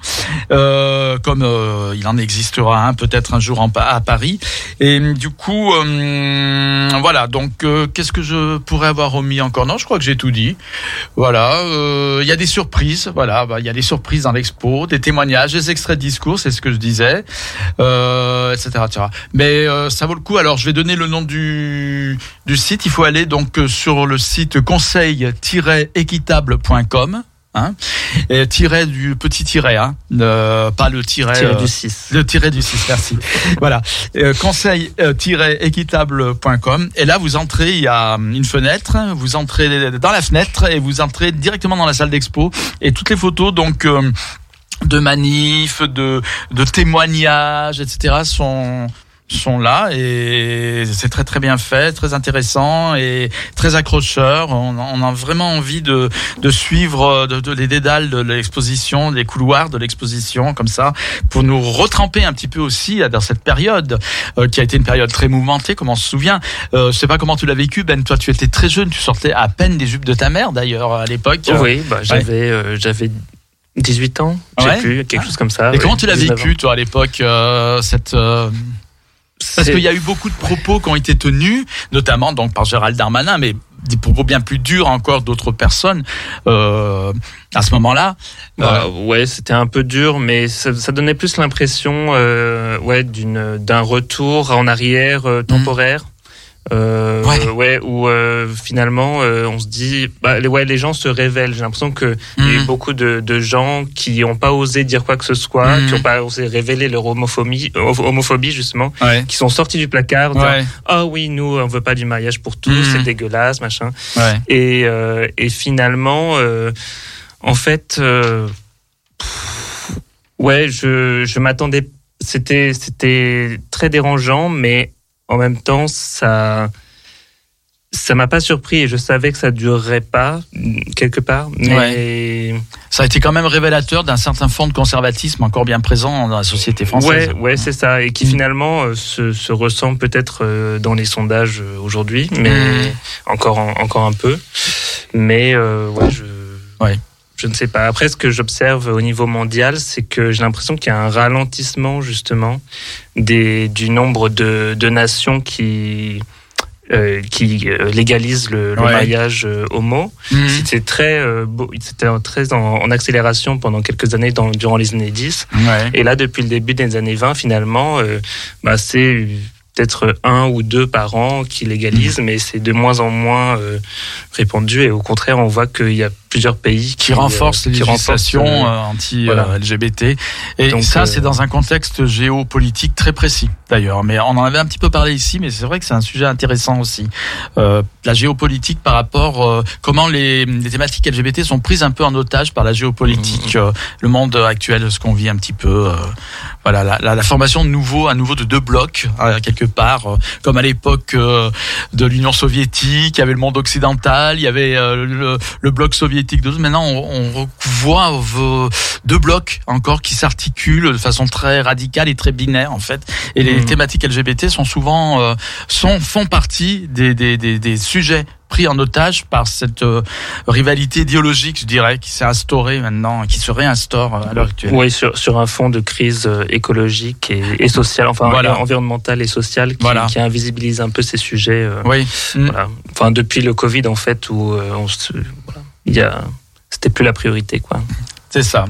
euh, comme euh, il en existera un peut-être un jour en, à Paris. Et du coup, euh, voilà. Donc, qu'est-ce que je pourrais avoir omis encore? Non, je crois que j'ai tout dit. Voilà. Il y a des surprises. Voilà. bah, Il y a des surprises dans l'expo, des témoignages, des extraits de discours, c'est ce que je disais, euh, etc., etc. Mais euh, ça vaut le coup. Alors, je vais donner le nom du du site. Il faut aller donc euh, sur le site conseil-équitable.com. Hein, et tiret du petit tiret, hein, euh, pas le tiret, Tiret euh, du 6. le tiret du 6, merci. voilà. Euh, conseil-équitable.com. Et là, vous entrez, il y a une fenêtre, vous entrez dans la fenêtre et vous entrez directement dans la salle d'expo. Et toutes les photos, donc, euh, de manifs, de, de témoignages, etc., sont sont là et c'est très très bien fait, très intéressant et très accrocheur. On, on a vraiment envie de, de suivre de, de- les dédales de l'exposition, les couloirs de l'exposition comme ça, pour nous retremper un petit peu aussi dans cette période euh, qui a été une période très mouvementée, comme on se souvient. Euh, je sais pas comment tu l'as vécu, Ben. Toi, tu étais très jeune, tu sortais à peine des jupes de ta mère d'ailleurs à l'époque. Oui, bah, j'avais euh, j'avais 18 ans, Ouais. plus, quelque Ah. chose comme ça. Et ouais, comment tu l'as 19 vécu, toi, à l'époque, euh, cette euh, Parce qu'il y a eu beaucoup de propos qui ont été tenus, notamment donc par Gérald Darmanin, mais des propos bien plus durs encore d'autres personnes euh, à ce moment-là. Bah, ouais, c'était un peu dur, mais ça, ça donnait plus l'impression, euh, ouais, d'une d'un retour en arrière euh, temporaire. Euh, Ouais. ouais, où euh, finalement euh, on se dit, bah, ouais, les gens se révèlent. J'ai l'impression que il y a eu Mhm. beaucoup de, de gens qui n'ont pas osé dire quoi que ce soit, Mhm. qui n'ont pas osé révéler leur homophobie, homophobie justement, Ouais. qui sont sortis du placard. Ouais. Ah oui, nous on veut pas du mariage pour tous, Mhm. c'est dégueulasse, machin. Et, et finalement, en fait, pff, ouais, je, je m'attendais. C'était, c'était très dérangeant, mais en même temps, ça, ça m'a pas surpris et je savais que ça durerait pas quelque part. Mais Ça a été quand même révélateur d'un certain fond de conservatisme encore bien présent dans la société française. ouais, ouais, c'est ça, et qui Mm. finalement euh, se, se ressent peut-être euh, dans les sondages euh, aujourd'hui, mais Mm. encore, en- encore un peu. Mais euh, ouais, je. Ouais. Je ne sais pas. Après, ce que j'observe au niveau mondial, c'est que j'ai l'impression qu'il y a un ralentissement justement des, du nombre de, de nations qui euh, qui euh, légalisent le, le Ouais. mariage euh, homo. Mhm. C'était très, euh, beau- c'était très en, en accélération pendant quelques années dans, durant les années 10. Ouais. Et là, depuis le début des années 20, finalement, euh, bah, c'est peut-être un ou deux par an qui légalisent, Mm. mais c'est de moins en moins euh, répandu. Et au contraire, on voit qu'il y a plusieurs pays qui renforce euh, les qui renforcent, législations euh, voilà. anti-LGBT. Et Donc, ça, euh, c'est dans un contexte géopolitique très précis, d'ailleurs. Mais on en avait un petit peu parlé ici, mais c'est vrai que c'est un sujet intéressant aussi. Euh, la géopolitique par rapport euh, comment les, les thématiques LGBT sont prises un peu en otage par la géopolitique, euh, le monde actuel, ce qu'on vit un petit peu. euh, voilà, la, la, la formation de nouveau, à nouveau de deux blocs euh, quelque part, euh, comme à l'époque euh, de l'Union soviétique, il y avait le monde occidental, il y avait euh, le, le bloc soviétique. De- Maintenant, on, on voit deux blocs encore qui s'articulent de façon très radicale et très binaire en fait. Et les Mhm. thématiques LGBT sont souvent euh, sont font partie des, des, des, des sujets pris en otage par cette euh, rivalité idéologique, je dirais, qui s'est instaurée maintenant, qui se réinstaure euh, à l'heure actuelle. Oui, sur, sur un fond de crise écologique et, et sociale, enfin Voilà. environnementale et sociale, qui, Voilà. qui invisibilise un peu ces sujets. euh, Oui. Voilà. Enfin, depuis le Covid, en fait, où euh, on se, voilà, il y a, c'était plus la priorité, quoi. C'est ça.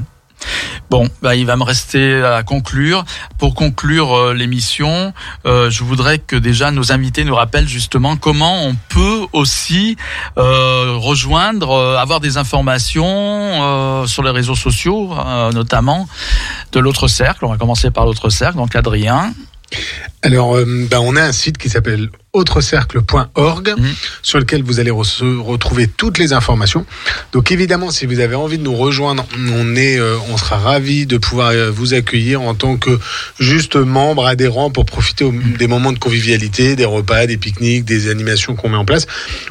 Bon, bah, il va me rester à conclure. Pour conclure euh, l'émission, euh, je voudrais que déjà nos invités nous rappellent justement comment on peut aussi euh, rejoindre, euh, avoir des informations euh, sur les réseaux sociaux, notamment de l'autre cercle. On va commencer par l'autre cercle, donc Adrien. Alors, euh, ben, on a un site qui s'appelle autrecercle.org Mhm. sur lequel vous allez re- retrouver toutes les informations. Donc évidemment, si vous avez envie de nous rejoindre, on est, euh, on sera ravi de pouvoir euh, vous accueillir en tant que juste membre adhérent pour profiter au- des moments de convivialité, des repas, des pique-niques, des animations qu'on met en place.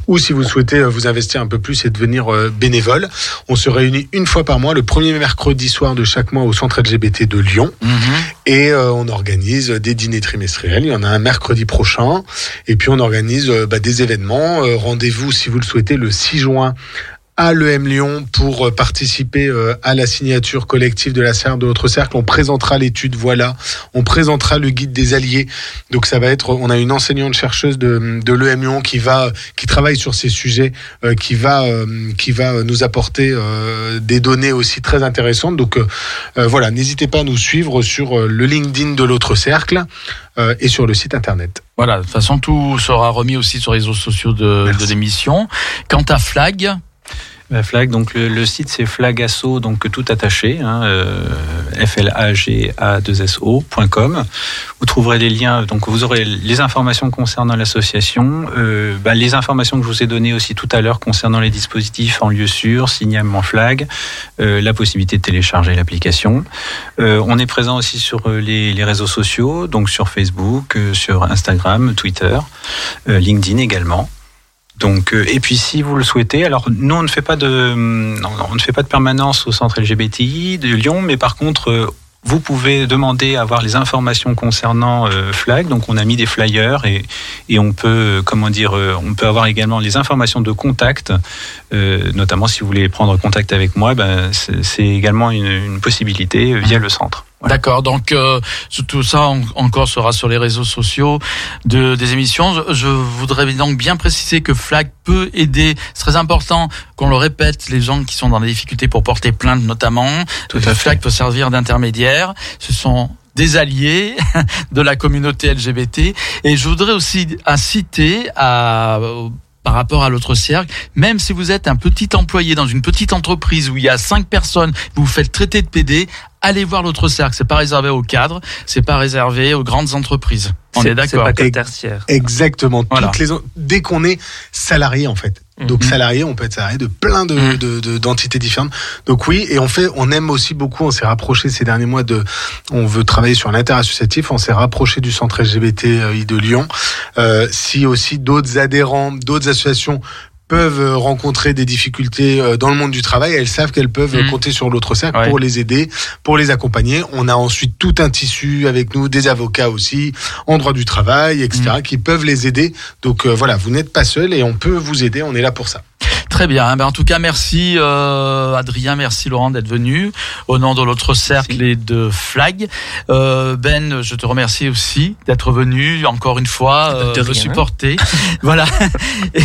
Ou si vous souhaitez euh, vous investir un peu plus et devenir bénévole, on se réunit une fois par mois, le premier mercredi soir de chaque mois au centre LGBT de Lyon. Et euh, on organise des dîners trimestriels. Il y en a un mercredi prochain. Et puis on organise euh, bah, des événements. Euh, Rendez-vous si vous le souhaitez le 6 juin à l'EM Lyon pour euh, participer euh, à la signature collective de la serre de notre cercle. On présentera l'étude, voilà. On présentera le guide des alliés. Donc ça va être, on a une enseignante chercheuse de, de l'EM Lyon qui va, qui travaille sur ces sujets, euh, qui va, qui va nous apporter des données aussi très intéressantes. Donc voilà, n'hésitez pas à nous suivre sur le LinkedIn de l'autre cercle et sur le site internet. Voilà, de toute façon, tout sera remis aussi sur les réseaux sociaux de, de l'émission. Quant à Flag, Flag, donc le, site c'est flagasso, donc tout attaché, hein, euh, f l a g a 2 s o.com. Vous trouverez les liens, donc vous aurez les informations concernant l'association, euh, bah, les informations que je vous ai données aussi tout à l'heure concernant les dispositifs en lieu sûr, signalement Flag, euh, la possibilité de télécharger l'application. On est présent aussi sur les, réseaux sociaux, donc sur Facebook, sur Instagram, Twitter, LinkedIn également. Donc, euh, et puis si vous le souhaitez, alors nous on ne fait pas de, non, on ne fait pas de permanence au centre LGBTI de Lyon, mais par contre euh, vous pouvez demander à avoir les informations concernant euh, Flag. Donc on a mis des flyers et, et on peut, euh, comment dire, on peut avoir également les informations de contact, notamment si vous voulez prendre contact avec moi, ben, c'est également une, une possibilité via le centre. Voilà. D'accord, donc euh, tout ça en- encore sera sur les réseaux sociaux de, des émissions. Je, je voudrais donc bien préciser que Flag peut aider. C'est très important qu'on le répète, les gens qui sont dans des difficultés pour porter plainte notamment. Tout à Flag peut servir d'intermédiaire. Ce sont des alliés de la communauté LGBT. Et je voudrais aussi inciter à par rapport à l'autre cercle, même si vous êtes un petit employé dans une petite entreprise où il y a cinq personnes, vous vous faites traiter de PD, allez voir l'autre cercle. C'est pas réservé aux cadres, c'est pas réservé aux grandes entreprises. On est, C'est- d'accord. C'est pas que tertiaire. Exactement. Voilà. Toutes les, dès qu'on est salarié, en fait. Donc Mhm. salarié, on peut être salarié de plein de, Mhm. de- de- d'entités différentes. Donc oui, et on fait, on aime aussi beaucoup. On s'est rapproché ces derniers mois de, on veut travailler sur l'interassociatif. On s'est rapproché du centre LGBTI de Lyon. Euh, si aussi d'autres adhérents, d'autres associations peuvent euh, rencontrer des difficultés euh, dans le monde du travail, elles savent qu'elles peuvent Mhm. compter sur l'autre cercle Ouais. pour les aider, pour les accompagner. On a ensuite tout un tissu avec nous, des avocats aussi, en droit du travail, etc., qui peuvent les aider. Donc euh, voilà, vous n'êtes pas seul et on peut vous aider, on est là pour ça. Très bien. Ben, en tout cas, merci euh, Adrien, merci Laurent d'être venu au nom de l'autre cercle et de Flag. Euh, ben, je te remercie aussi d'être venu encore une fois euh, De me rien. supporter. voilà. Et,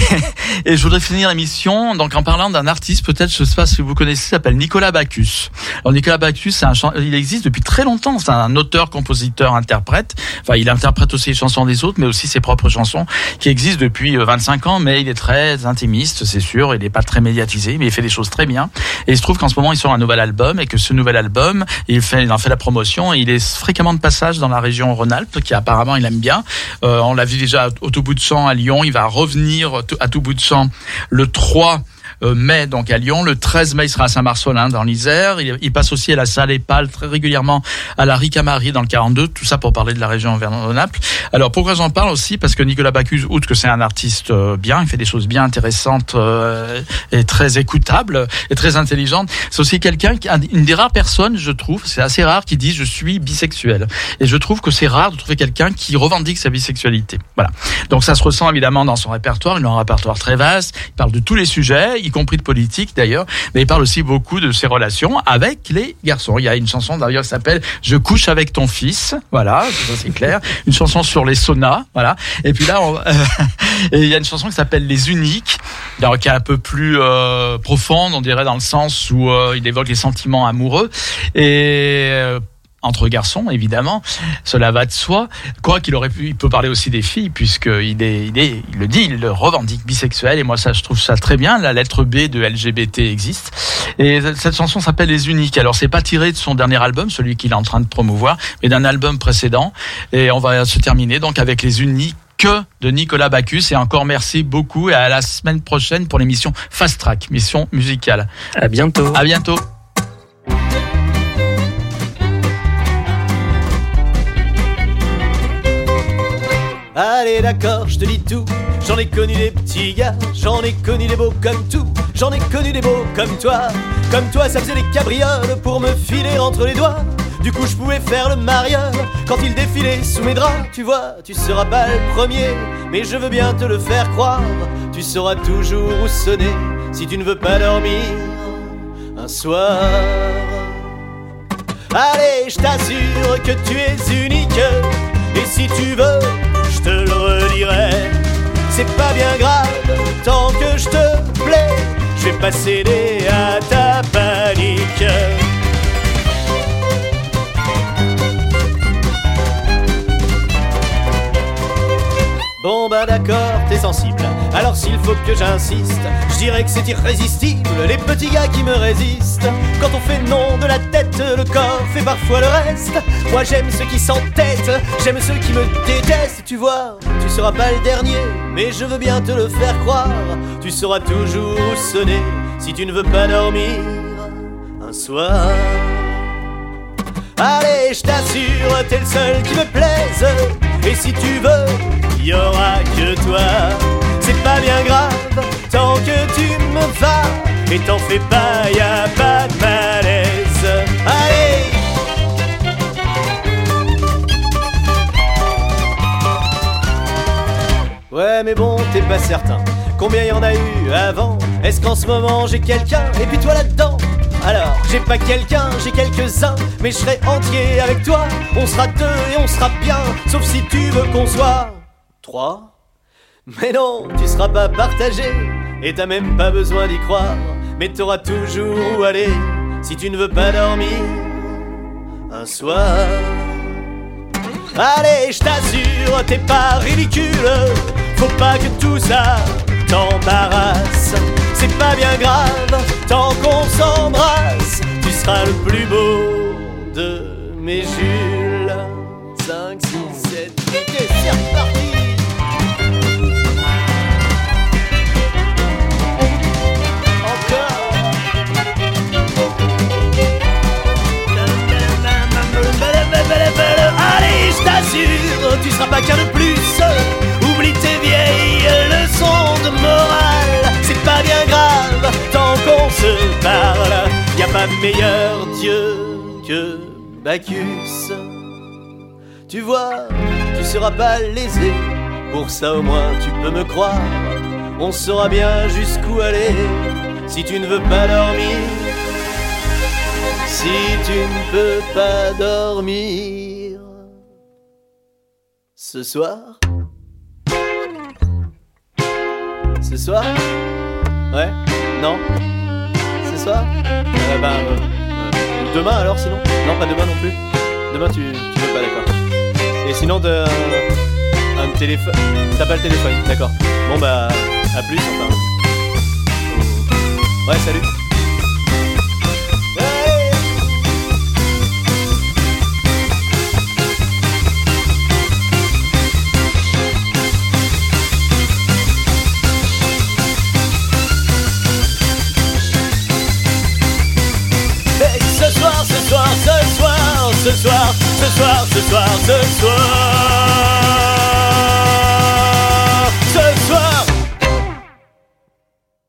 et je voudrais finir l'émission donc en parlant d'un artiste, peut-être je sais pas si vous connaissez, s'appelle Nicolas Bacchus. Alors Nicolas Bacchus, un il existe depuis très longtemps. C'est un auteur, compositeur, interprète. Enfin, il interprète aussi les chansons des autres, mais aussi ses propres chansons qui existent depuis euh, 25 ans. Mais il est très intimiste, c'est sûr. Il n'est pas très médiatisé, mais il fait des choses très bien. Et il se trouve qu'en ce moment, il sort un nouvel album et que ce nouvel album, il en fait la promotion. Et il est fréquemment de passage dans la région Rhône-Alpes, qui apparemment il aime bien. Euh, on l'a vu déjà au tout bout de champ à Lyon. Il va revenir à tout bout de champ le 3 euh, mai donc à Lyon. Le 13 mai, il sera à Saint-Marcelin dans l'Isère. Il, passe aussi à la salle Épale très régulièrement à la Ricamarie dans le 42. Tout ça pour parler de la région Auvergne-Rhône-Alpes. Alors pourquoi j'en parle aussi? Parce que Nicolas Bacchus, outre que c'est un artiste euh, bien, il fait des choses bien intéressantes euh, et très écoutables et très intelligentes. C'est aussi quelqu'un une des rares personnes, je trouve, c'est assez rare, qui dit je suis bisexuel. Et je trouve que c'est rare de trouver quelqu'un qui revendique sa bisexualité. Voilà. Donc ça se ressent évidemment dans son répertoire. Il a un répertoire très vaste. Il parle de tous les sujets. Y compris de politique d'ailleurs, mais il parle aussi beaucoup de ses relations avec les garçons. Il y a une chanson d'ailleurs qui s'appelle Je couche avec ton fils, voilà, c'est clair. Une chanson sur les saunas, voilà. Et puis là, et il y a une chanson qui s'appelle Les Uniques, alors, qui est un peu plus euh, profonde, on dirait dans le sens où euh, il évoque les sentiments amoureux et euh, entre garçons, évidemment, cela va de soi. Quoi qu'il aurait pu, il peut parler aussi des filles, puisqu'il est, il est, il le dit, il le revendique bisexuel, et moi ça, je trouve ça très bien. La lettre B de LGBT existe, et cette chanson s'appelle Les Uniques. Alors c'est pas tiré de son dernier album, celui qu'il est en train de promouvoir, mais d'un album précédent, et on va se terminer donc avec Les Uniques que de Nicolas Bacchus et encore merci beaucoup et à la semaine prochaine pour l'émission Fast Track, mission musicale. À bientôt. À bientôt. Allez d'accord, je te dis tout. J'en ai connu des petits gars, j'en ai connu des beaux comme tout. J'en ai connu des beaux comme toi. Comme toi, ça faisait des cabrioles pour me filer entre les doigts. Du coup, je pouvais faire le mariole quand il défilait sous mes draps. Tu vois, tu seras pas le premier, mais je veux bien te le faire croire. Tu sauras toujours où sonner si tu ne veux pas dormir un soir. Allez, je t'assure que tu es unique. Et si tu veux, te le redirai. C'est pas bien grave, tant que je te plais. Je vais pas céder à ta panique. Bon bah d'accord, t'es sensible. Alors s'il faut que j'insiste, je dirais que c'est irrésistible. Les petits gars qui me résistent. Quand on fait non de la tête, le corps fait parfois le reste. Moi j'aime ceux qui s'entêtent, j'aime ceux qui me détestent. Tu vois, tu seras pas le dernier, mais je veux bien te le faire croire. Tu sauras toujours où sonner si tu ne veux pas dormir un soir. Allez, je t'assure, t'es le seul qui me plaise. Et si tu veux, y aura que toi. C'est pas bien grave, tant que tu me vas. Et t'en fais pas, y a pas de malaise. Allez! Ouais, mais bon, t'es pas certain. Combien y en a eu avant? Est-ce qu'en ce moment j'ai quelqu'un? Et puis toi là-dedans? Alors, j'ai pas quelqu'un, j'ai quelques-uns, mais je serai entier avec toi. On sera deux et on sera bien, sauf si tu veux qu'on soit trois. Mais non, tu seras pas partagé, et t'as même pas besoin d'y croire. Mais t'auras toujours où aller, si tu ne veux pas dormir un soir. Allez, je t'assure, t'es pas ridicule. Faut pas que tout ça t'embarrasse. C'est pas bien grave, tant qu'on s'embrasse. Tu seras le plus beau de mes Jules. 5, T'assure, tu seras pas qu'un de plus. Oublie tes vieilles leçons de morale. C'est pas bien grave tant qu'on se parle. Y a pas meilleur Dieu que Bacchus. Tu vois, tu seras pas lésé. Pour ça au moins tu peux me croire. On saura bien jusqu'où aller si tu ne veux pas dormir. Si tu ne peux pas dormir ce soir? Ce soir? Ouais? Non? Ce soir? Euh, Bah euh, euh, demain alors sinon? Non pas demain non plus. Demain tu, tu veux pas d'accord. Et sinon de un téléphone. T'as pas le téléphone, d'accord. Bon bah à plus enfin. Ouais salut. ce soir, ce soir, ce soir, ce soir.